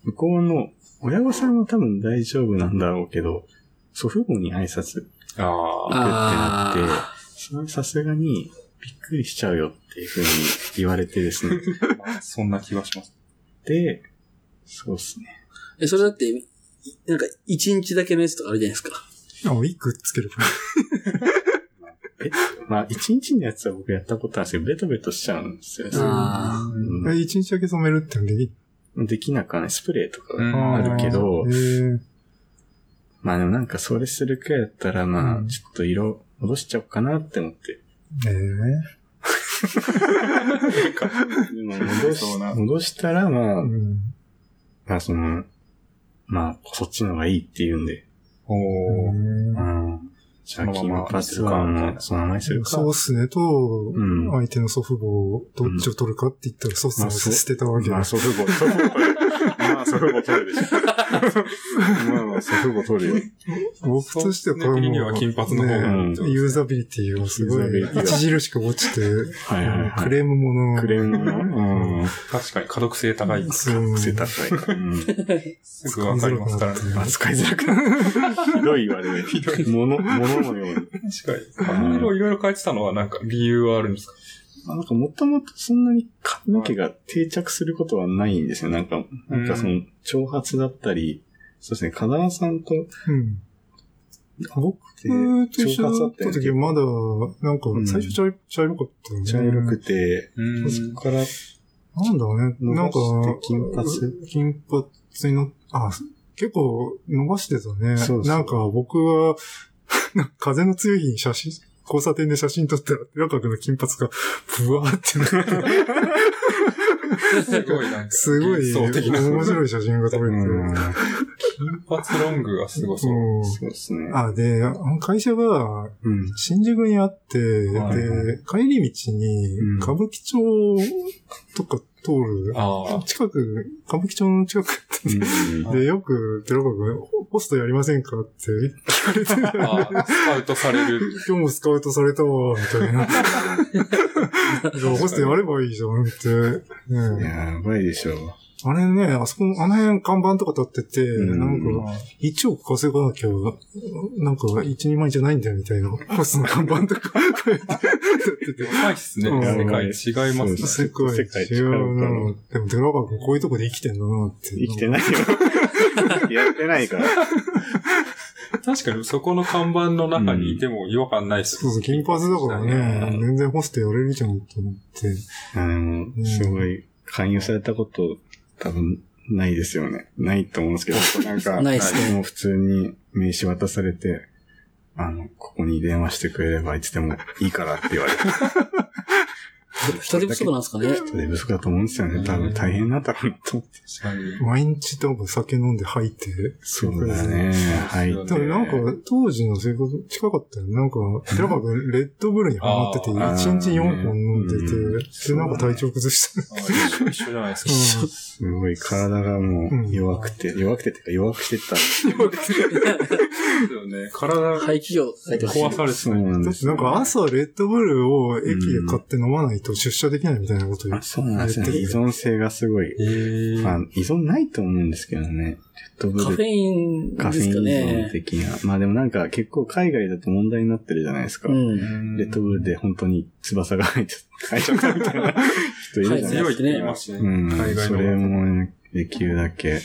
Speaker 3: 向こうの親御さんは多分大丈夫なんだろうけど、祖父母に挨拶
Speaker 4: ああ。
Speaker 3: 行くってなって、それさすがにびっくりしちゃうよっていうふうに言われてですね。
Speaker 4: そんな気がします。
Speaker 3: で、そうですね。
Speaker 2: え、それだって、いなんか、一日だけのやつとかあるじゃないですか。
Speaker 1: あ、ウィッグつけるか
Speaker 3: まあ、一日のやつは僕やったことあるんですけど、ベトベトしちゃうんですよね。
Speaker 2: あ
Speaker 3: うん
Speaker 1: 一日だけ染めるってのでき
Speaker 3: できなくはない。スプレーとかあるけど、
Speaker 1: えー、
Speaker 3: まあでもなんかそれするくらいだったら、まあ、
Speaker 1: うん
Speaker 3: ちょっと色戻しちゃおうかなって思って。
Speaker 1: え
Speaker 3: 戻し戻したら、まあ、
Speaker 1: うん。
Speaker 3: まあその、まあ、そっちの方がいいって言うんで。
Speaker 4: おー。
Speaker 3: うん。じゃあ、金
Speaker 4: そのまま
Speaker 3: 髪はもう、そのままにするか。
Speaker 1: そうっすねと、
Speaker 3: うん
Speaker 1: 相手の祖父母、どっちを取るかって言ったら、そうっすねを捨てたわけ
Speaker 3: まあ、
Speaker 1: です。
Speaker 3: 祖父母、祖父母取る。まあ、祖父母取るでしょ。まあまあ、祖父母取るよ。
Speaker 1: 僕としてはこれも
Speaker 4: 的には金髪の方が
Speaker 3: うん
Speaker 1: ねユーザビリティがすごい著しく落ちて、
Speaker 3: はいはいはい。
Speaker 1: クレームもの
Speaker 3: クレームの、うん。
Speaker 4: 確かに可読性高い。
Speaker 1: そう
Speaker 3: 癖高い。うん。
Speaker 4: すぐわかりますからね。
Speaker 3: まあ、使いづらくなる。ひどい言われる。ひどい。もの、もののように。
Speaker 4: 確かに。髪色いろいろ変えてたのはなんか理由はあるんですか？
Speaker 3: あなんかもともとそんなに髪の毛が定着することはないんですよ。なんか、なんかその、長髪だったり、そうですね、風間さんと
Speaker 1: うん。僕と一緒だった時まだ、なんか
Speaker 3: う、ん
Speaker 1: 最初茶色茶色かったよね。
Speaker 3: 茶色くて、
Speaker 4: うん
Speaker 3: そこから、
Speaker 1: なんだろうね。なんか
Speaker 3: 金髪
Speaker 1: 金髪にの、あ、結構伸ばしてたね。
Speaker 3: そうそう
Speaker 1: なんか僕は、風の強い日に写真、交差点で写真撮ったら、寺川君の金髪が、ブワーってなって、
Speaker 4: すごいなんか、
Speaker 1: すごい。面白い写真が撮れて。
Speaker 3: うん
Speaker 4: 金髪ロングがすごそう。
Speaker 1: うん
Speaker 3: そうですね。
Speaker 1: あ、で、会社が
Speaker 3: うん。
Speaker 1: 新宿にあって、
Speaker 4: はい
Speaker 1: で、帰り道に
Speaker 3: うん
Speaker 1: 歌舞伎町とか通る、
Speaker 4: あ
Speaker 1: 近く、歌舞伎町の近く
Speaker 3: うん
Speaker 1: で、よく、寺川君、ホストやりませんか？って聞かれて、
Speaker 4: スカウトされる。
Speaker 1: 今日もスカウトされたわ、みたいな。じゃあホストやればいいじゃんって。ね
Speaker 3: やばいでしょ。
Speaker 1: あれね、あそこ、あの辺看板とか立ってて、
Speaker 3: うん
Speaker 1: なんか、1億稼がなきゃ、なんか、1、2万円じゃないんだよ、みたいな。ホストの看板とか書いて、立ってて。
Speaker 4: やばいっすね。
Speaker 1: うん
Speaker 4: 世界違いますね。
Speaker 1: 世界
Speaker 3: 世界
Speaker 1: 違うな。でも、寺川君こういうとこで生きてんだなって。
Speaker 3: 生きてないよ。やってないから。
Speaker 4: 確かにそこの看板の中にいても違和感ないっす
Speaker 1: そうそう、金髪だからね、全然ホストやれるじゃん、と思って。
Speaker 3: あの、すごい、勧誘されたこと、多分、ないですよね。ないと思うんですけど、なんか、
Speaker 2: ないっすね。
Speaker 3: もう普通に名刺渡されて、あの、ここに電話してくれればいつでもいいからって言われて、
Speaker 2: 人手不足なんですかね？
Speaker 3: 人手不足だと思うんですよね。多分大変なんだろうなと思って。
Speaker 4: 確かに。
Speaker 1: 毎日多分酒飲んで吐いて。
Speaker 3: そうだね。はい。
Speaker 1: でもなんか、当時の生活近かったよ。なんか、寺川君、レッドブルにハマってて、
Speaker 3: あー
Speaker 1: 1日4本飲んで
Speaker 3: うん
Speaker 1: て、で、なんか体調崩した。
Speaker 4: あ一緒一緒じゃないですか。
Speaker 3: すごい体がもう弱くて、弱くてっていうか弱くしてった。
Speaker 4: ですよね。体が。壊されて
Speaker 3: そうなんですよ
Speaker 1: なんか朝レッドブルを駅で買って飲まないと出社できないみたいなこと言
Speaker 3: あ
Speaker 1: って。
Speaker 3: そうなんですね。依存性がすごい。
Speaker 4: え
Speaker 3: まあ、依存ないと思うんですけどね。
Speaker 2: カフェイン
Speaker 3: カフェイン依存
Speaker 2: ね。
Speaker 3: 的な。まあでもなんか結構海外だと問題になってるじゃないですか。
Speaker 2: うん。
Speaker 3: レッドブルで本当に翼が入っちゃったみたいな人いるじゃないですか。
Speaker 4: 強いって言いますね。
Speaker 3: うん。
Speaker 4: 海外の。
Speaker 3: それもね、できるだけ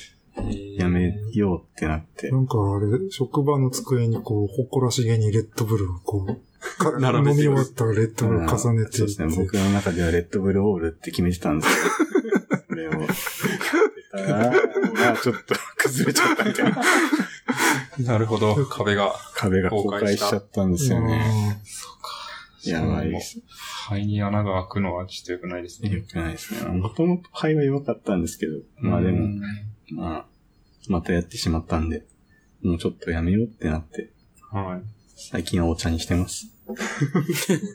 Speaker 3: やめようってなって。
Speaker 1: なんかあれ、職場の机にこう、誇らしげにレッドブルをこう、か
Speaker 4: 並べて
Speaker 1: 飲み終わったらレッドブルを重ねて
Speaker 3: そうですね。僕の中ではレッドブルオールって決めてたんですけど、それをやってたら、まあちょっと崩れちゃったみたいな。
Speaker 4: なるほど。壁が。
Speaker 3: 壁が崩壊しちゃったんですよね。
Speaker 4: うん
Speaker 3: やばいです。
Speaker 4: 肺に穴が開くのはちょっと良くないです
Speaker 3: よ
Speaker 4: ね。
Speaker 3: くないですね。もともと肺は弱かったんですけど、まあでも、
Speaker 4: うん
Speaker 3: まあ、またやってしまったんで、もうちょっとやめようってなって、
Speaker 4: はい。
Speaker 3: 最近はお茶にしてます。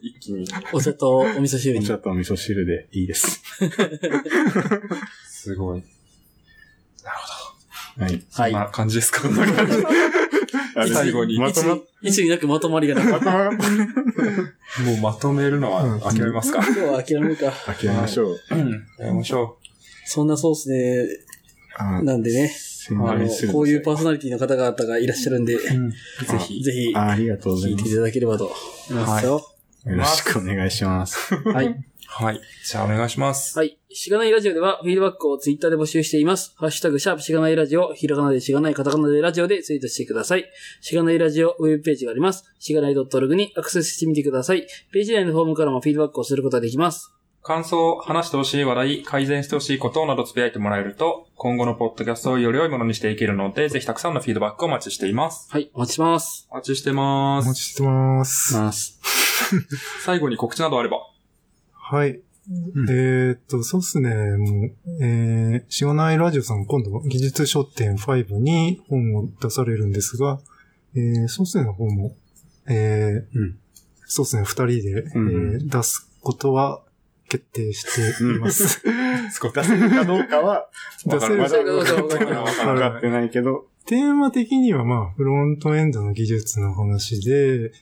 Speaker 4: 一気に。
Speaker 2: お茶とお味噌汁に。
Speaker 3: お茶とお味噌汁でいいです。
Speaker 4: すごい。
Speaker 3: はい。
Speaker 2: はい。
Speaker 4: そんな感じですか？最後に。
Speaker 3: まとまっ
Speaker 2: いつになくまとまりがなかった。
Speaker 4: もうまとめるのは諦めますか？
Speaker 2: 今日は諦めるか。
Speaker 3: 諦めましょう。
Speaker 4: うん。やりましょ
Speaker 2: そんなソースで、
Speaker 3: あ
Speaker 2: なんでね、
Speaker 3: 宣
Speaker 2: あのこういうパーソナリティの方々がいらっしゃるんで、ぜ
Speaker 4: う。うん。ぜひ。
Speaker 2: ひ、
Speaker 3: あありがとうございます。
Speaker 2: 聞いていただければと思いますよ。
Speaker 3: よろしくお願いします。
Speaker 2: はい。
Speaker 4: はい。じゃあお願いします。
Speaker 2: はい。しがないラジオでは、フィードバックをツイッターで募集しています。ハッシュタグ、シャープしがないラジオ、ひらがなでしがない、カタカナでラジオでツイートしてください。しがないラジオウェブページがあります。しがない .org にアクセスしてみてください。ページ内のフォームからもフィードバックをすることができます。
Speaker 4: 感想、話してほしい話題、改善してほしいことなどつぶやいてもらえると、今後のポッドキャストをより良いものにしていけるので、ぜひたくさんのフィードバックをお待ちしています。
Speaker 2: はい。お待ちします。
Speaker 4: お待ちしてます。
Speaker 1: お待ちしてます。
Speaker 3: ます。
Speaker 4: 最後に告知などあれば。
Speaker 1: はい。えーっと、そうっすね。もう、えー、しがないラジオさん今度、技術書店5に本を出されるんですが、えー、そうっすねの方も、えー、
Speaker 3: うん
Speaker 1: そうっすね、二人で、
Speaker 3: うん
Speaker 1: えー出すことは決定しています。
Speaker 3: 出せるかどうかは、
Speaker 1: 出せる
Speaker 3: まだ
Speaker 2: わかる
Speaker 3: 分かってないけど、
Speaker 1: テーマ的にはまあ、フロントエンドの技術の話で、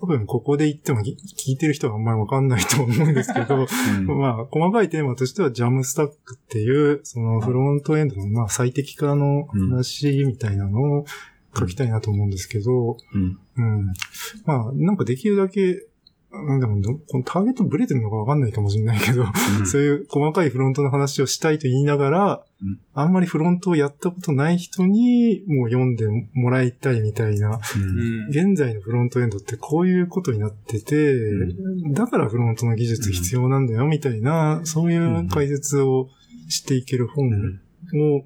Speaker 1: 多分ここで言っても聞いてる人はあんまりわかんないと思うんですけど、
Speaker 3: うん。
Speaker 1: まあ、細かいテーマとしては、ジャムスタックっていう、そのフロントエンドの、まあ、最適化の話みたいなのを書きたいなと思うんですけど、
Speaker 3: うん。
Speaker 1: うん。まあ、なんかできるだけ、うんでもど、このターゲットブレてるのかわかんないかもしれないけど、
Speaker 3: うん。
Speaker 1: そういう細かいフロントの話をしたいと言いながら、
Speaker 3: うん。
Speaker 1: あんまりフロントをやったことない人にもう読んでもらいたいみたいな、
Speaker 3: うん。
Speaker 1: 現在のフロントエンドってこういうことになってて、
Speaker 3: う
Speaker 1: だからフロントの技術必要なんだよみたいな、そういう解説をしていける本を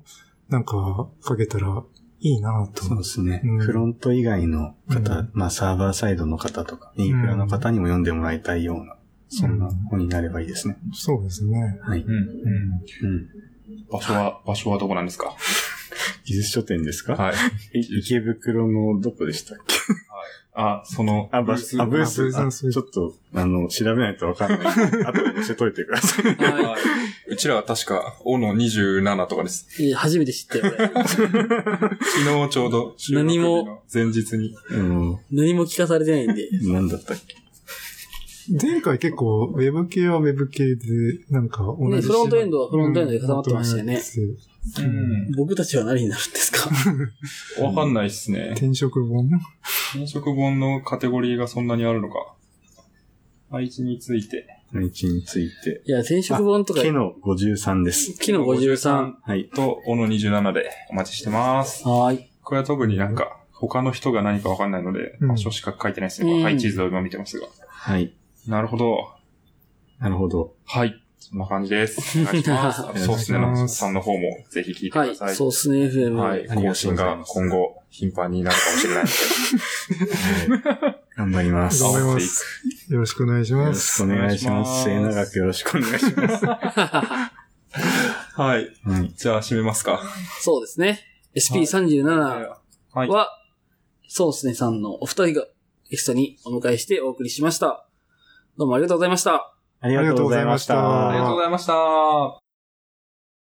Speaker 1: なんか書けたらいいなと。
Speaker 3: そうですね。
Speaker 1: うん
Speaker 3: フロント以外の方、
Speaker 1: うん
Speaker 3: まあサーバーサイドの方とか、インフラの方にも読んでもらいたいような、そんな本になればいいですね。
Speaker 1: そうですね。
Speaker 3: はい。
Speaker 4: うん。
Speaker 1: うん
Speaker 3: うん。
Speaker 4: 場所は、場所はどこなんですか？
Speaker 3: 技術書店ですか？
Speaker 4: はい。
Speaker 3: い池袋のどこでしたっけ？
Speaker 4: あ、その、
Speaker 3: あ、ブース、あ、ブース、ちょっと、あの、調べないとわかんない。後で教えといてください。
Speaker 2: は
Speaker 4: はいうちらは確か、オの27とかです。
Speaker 2: い。いや初めて知ったよ、俺
Speaker 4: 昨日ちょうど収録日の前日に。
Speaker 3: うん。
Speaker 2: 何も聞かされてないんで。
Speaker 3: なんだったっけ？
Speaker 1: 前回結構、ウェブ系はウェブ系で、なんか同じ、
Speaker 2: ねフロントエンドはフロントエンドで固まってましたよね
Speaker 4: うん。
Speaker 2: 僕たちは何になるんですか？
Speaker 4: わかんないっすね。
Speaker 1: 転職本？
Speaker 4: 転職本のカテゴリーがそんなにあるのか。配置について。
Speaker 3: 配置について。
Speaker 2: いや、転職本とか、
Speaker 3: 木の53です。
Speaker 2: 木の53。
Speaker 3: はい。
Speaker 4: と、オの27でお待ちしてます。
Speaker 2: はーい。
Speaker 4: これは特になんか、他の人が何かわかんないので、
Speaker 1: うん
Speaker 4: 場所しか書いてないですね。
Speaker 2: うん
Speaker 4: 配置図を今見てますが。
Speaker 3: はい。
Speaker 4: なるほど。
Speaker 3: なるほど。
Speaker 4: はい。そんな感じです。お願いします。あとそうですね。のさんの方もぜひ聞いてく
Speaker 2: はい
Speaker 4: ださい。。
Speaker 2: そうっすね、FM。
Speaker 4: はい。
Speaker 3: ありがとうござい
Speaker 4: 更新が今後頻繁になるかもしれないので。
Speaker 3: 頑張ります。
Speaker 1: 頑張ります。よろしくお願いし
Speaker 3: よろし
Speaker 1: ます。
Speaker 3: くお願いします。
Speaker 4: お願いします
Speaker 3: 末永くよろしくお願いします。
Speaker 4: はい。
Speaker 3: はい。
Speaker 4: じゃあ、締めますか。
Speaker 2: そうですね。SP37
Speaker 4: は
Speaker 2: そうっすねさんのお二人がゲストにお迎えしてお送りしました。どうも。
Speaker 3: ありがとうございました。
Speaker 1: ありがとうございました
Speaker 4: ありがとうございました。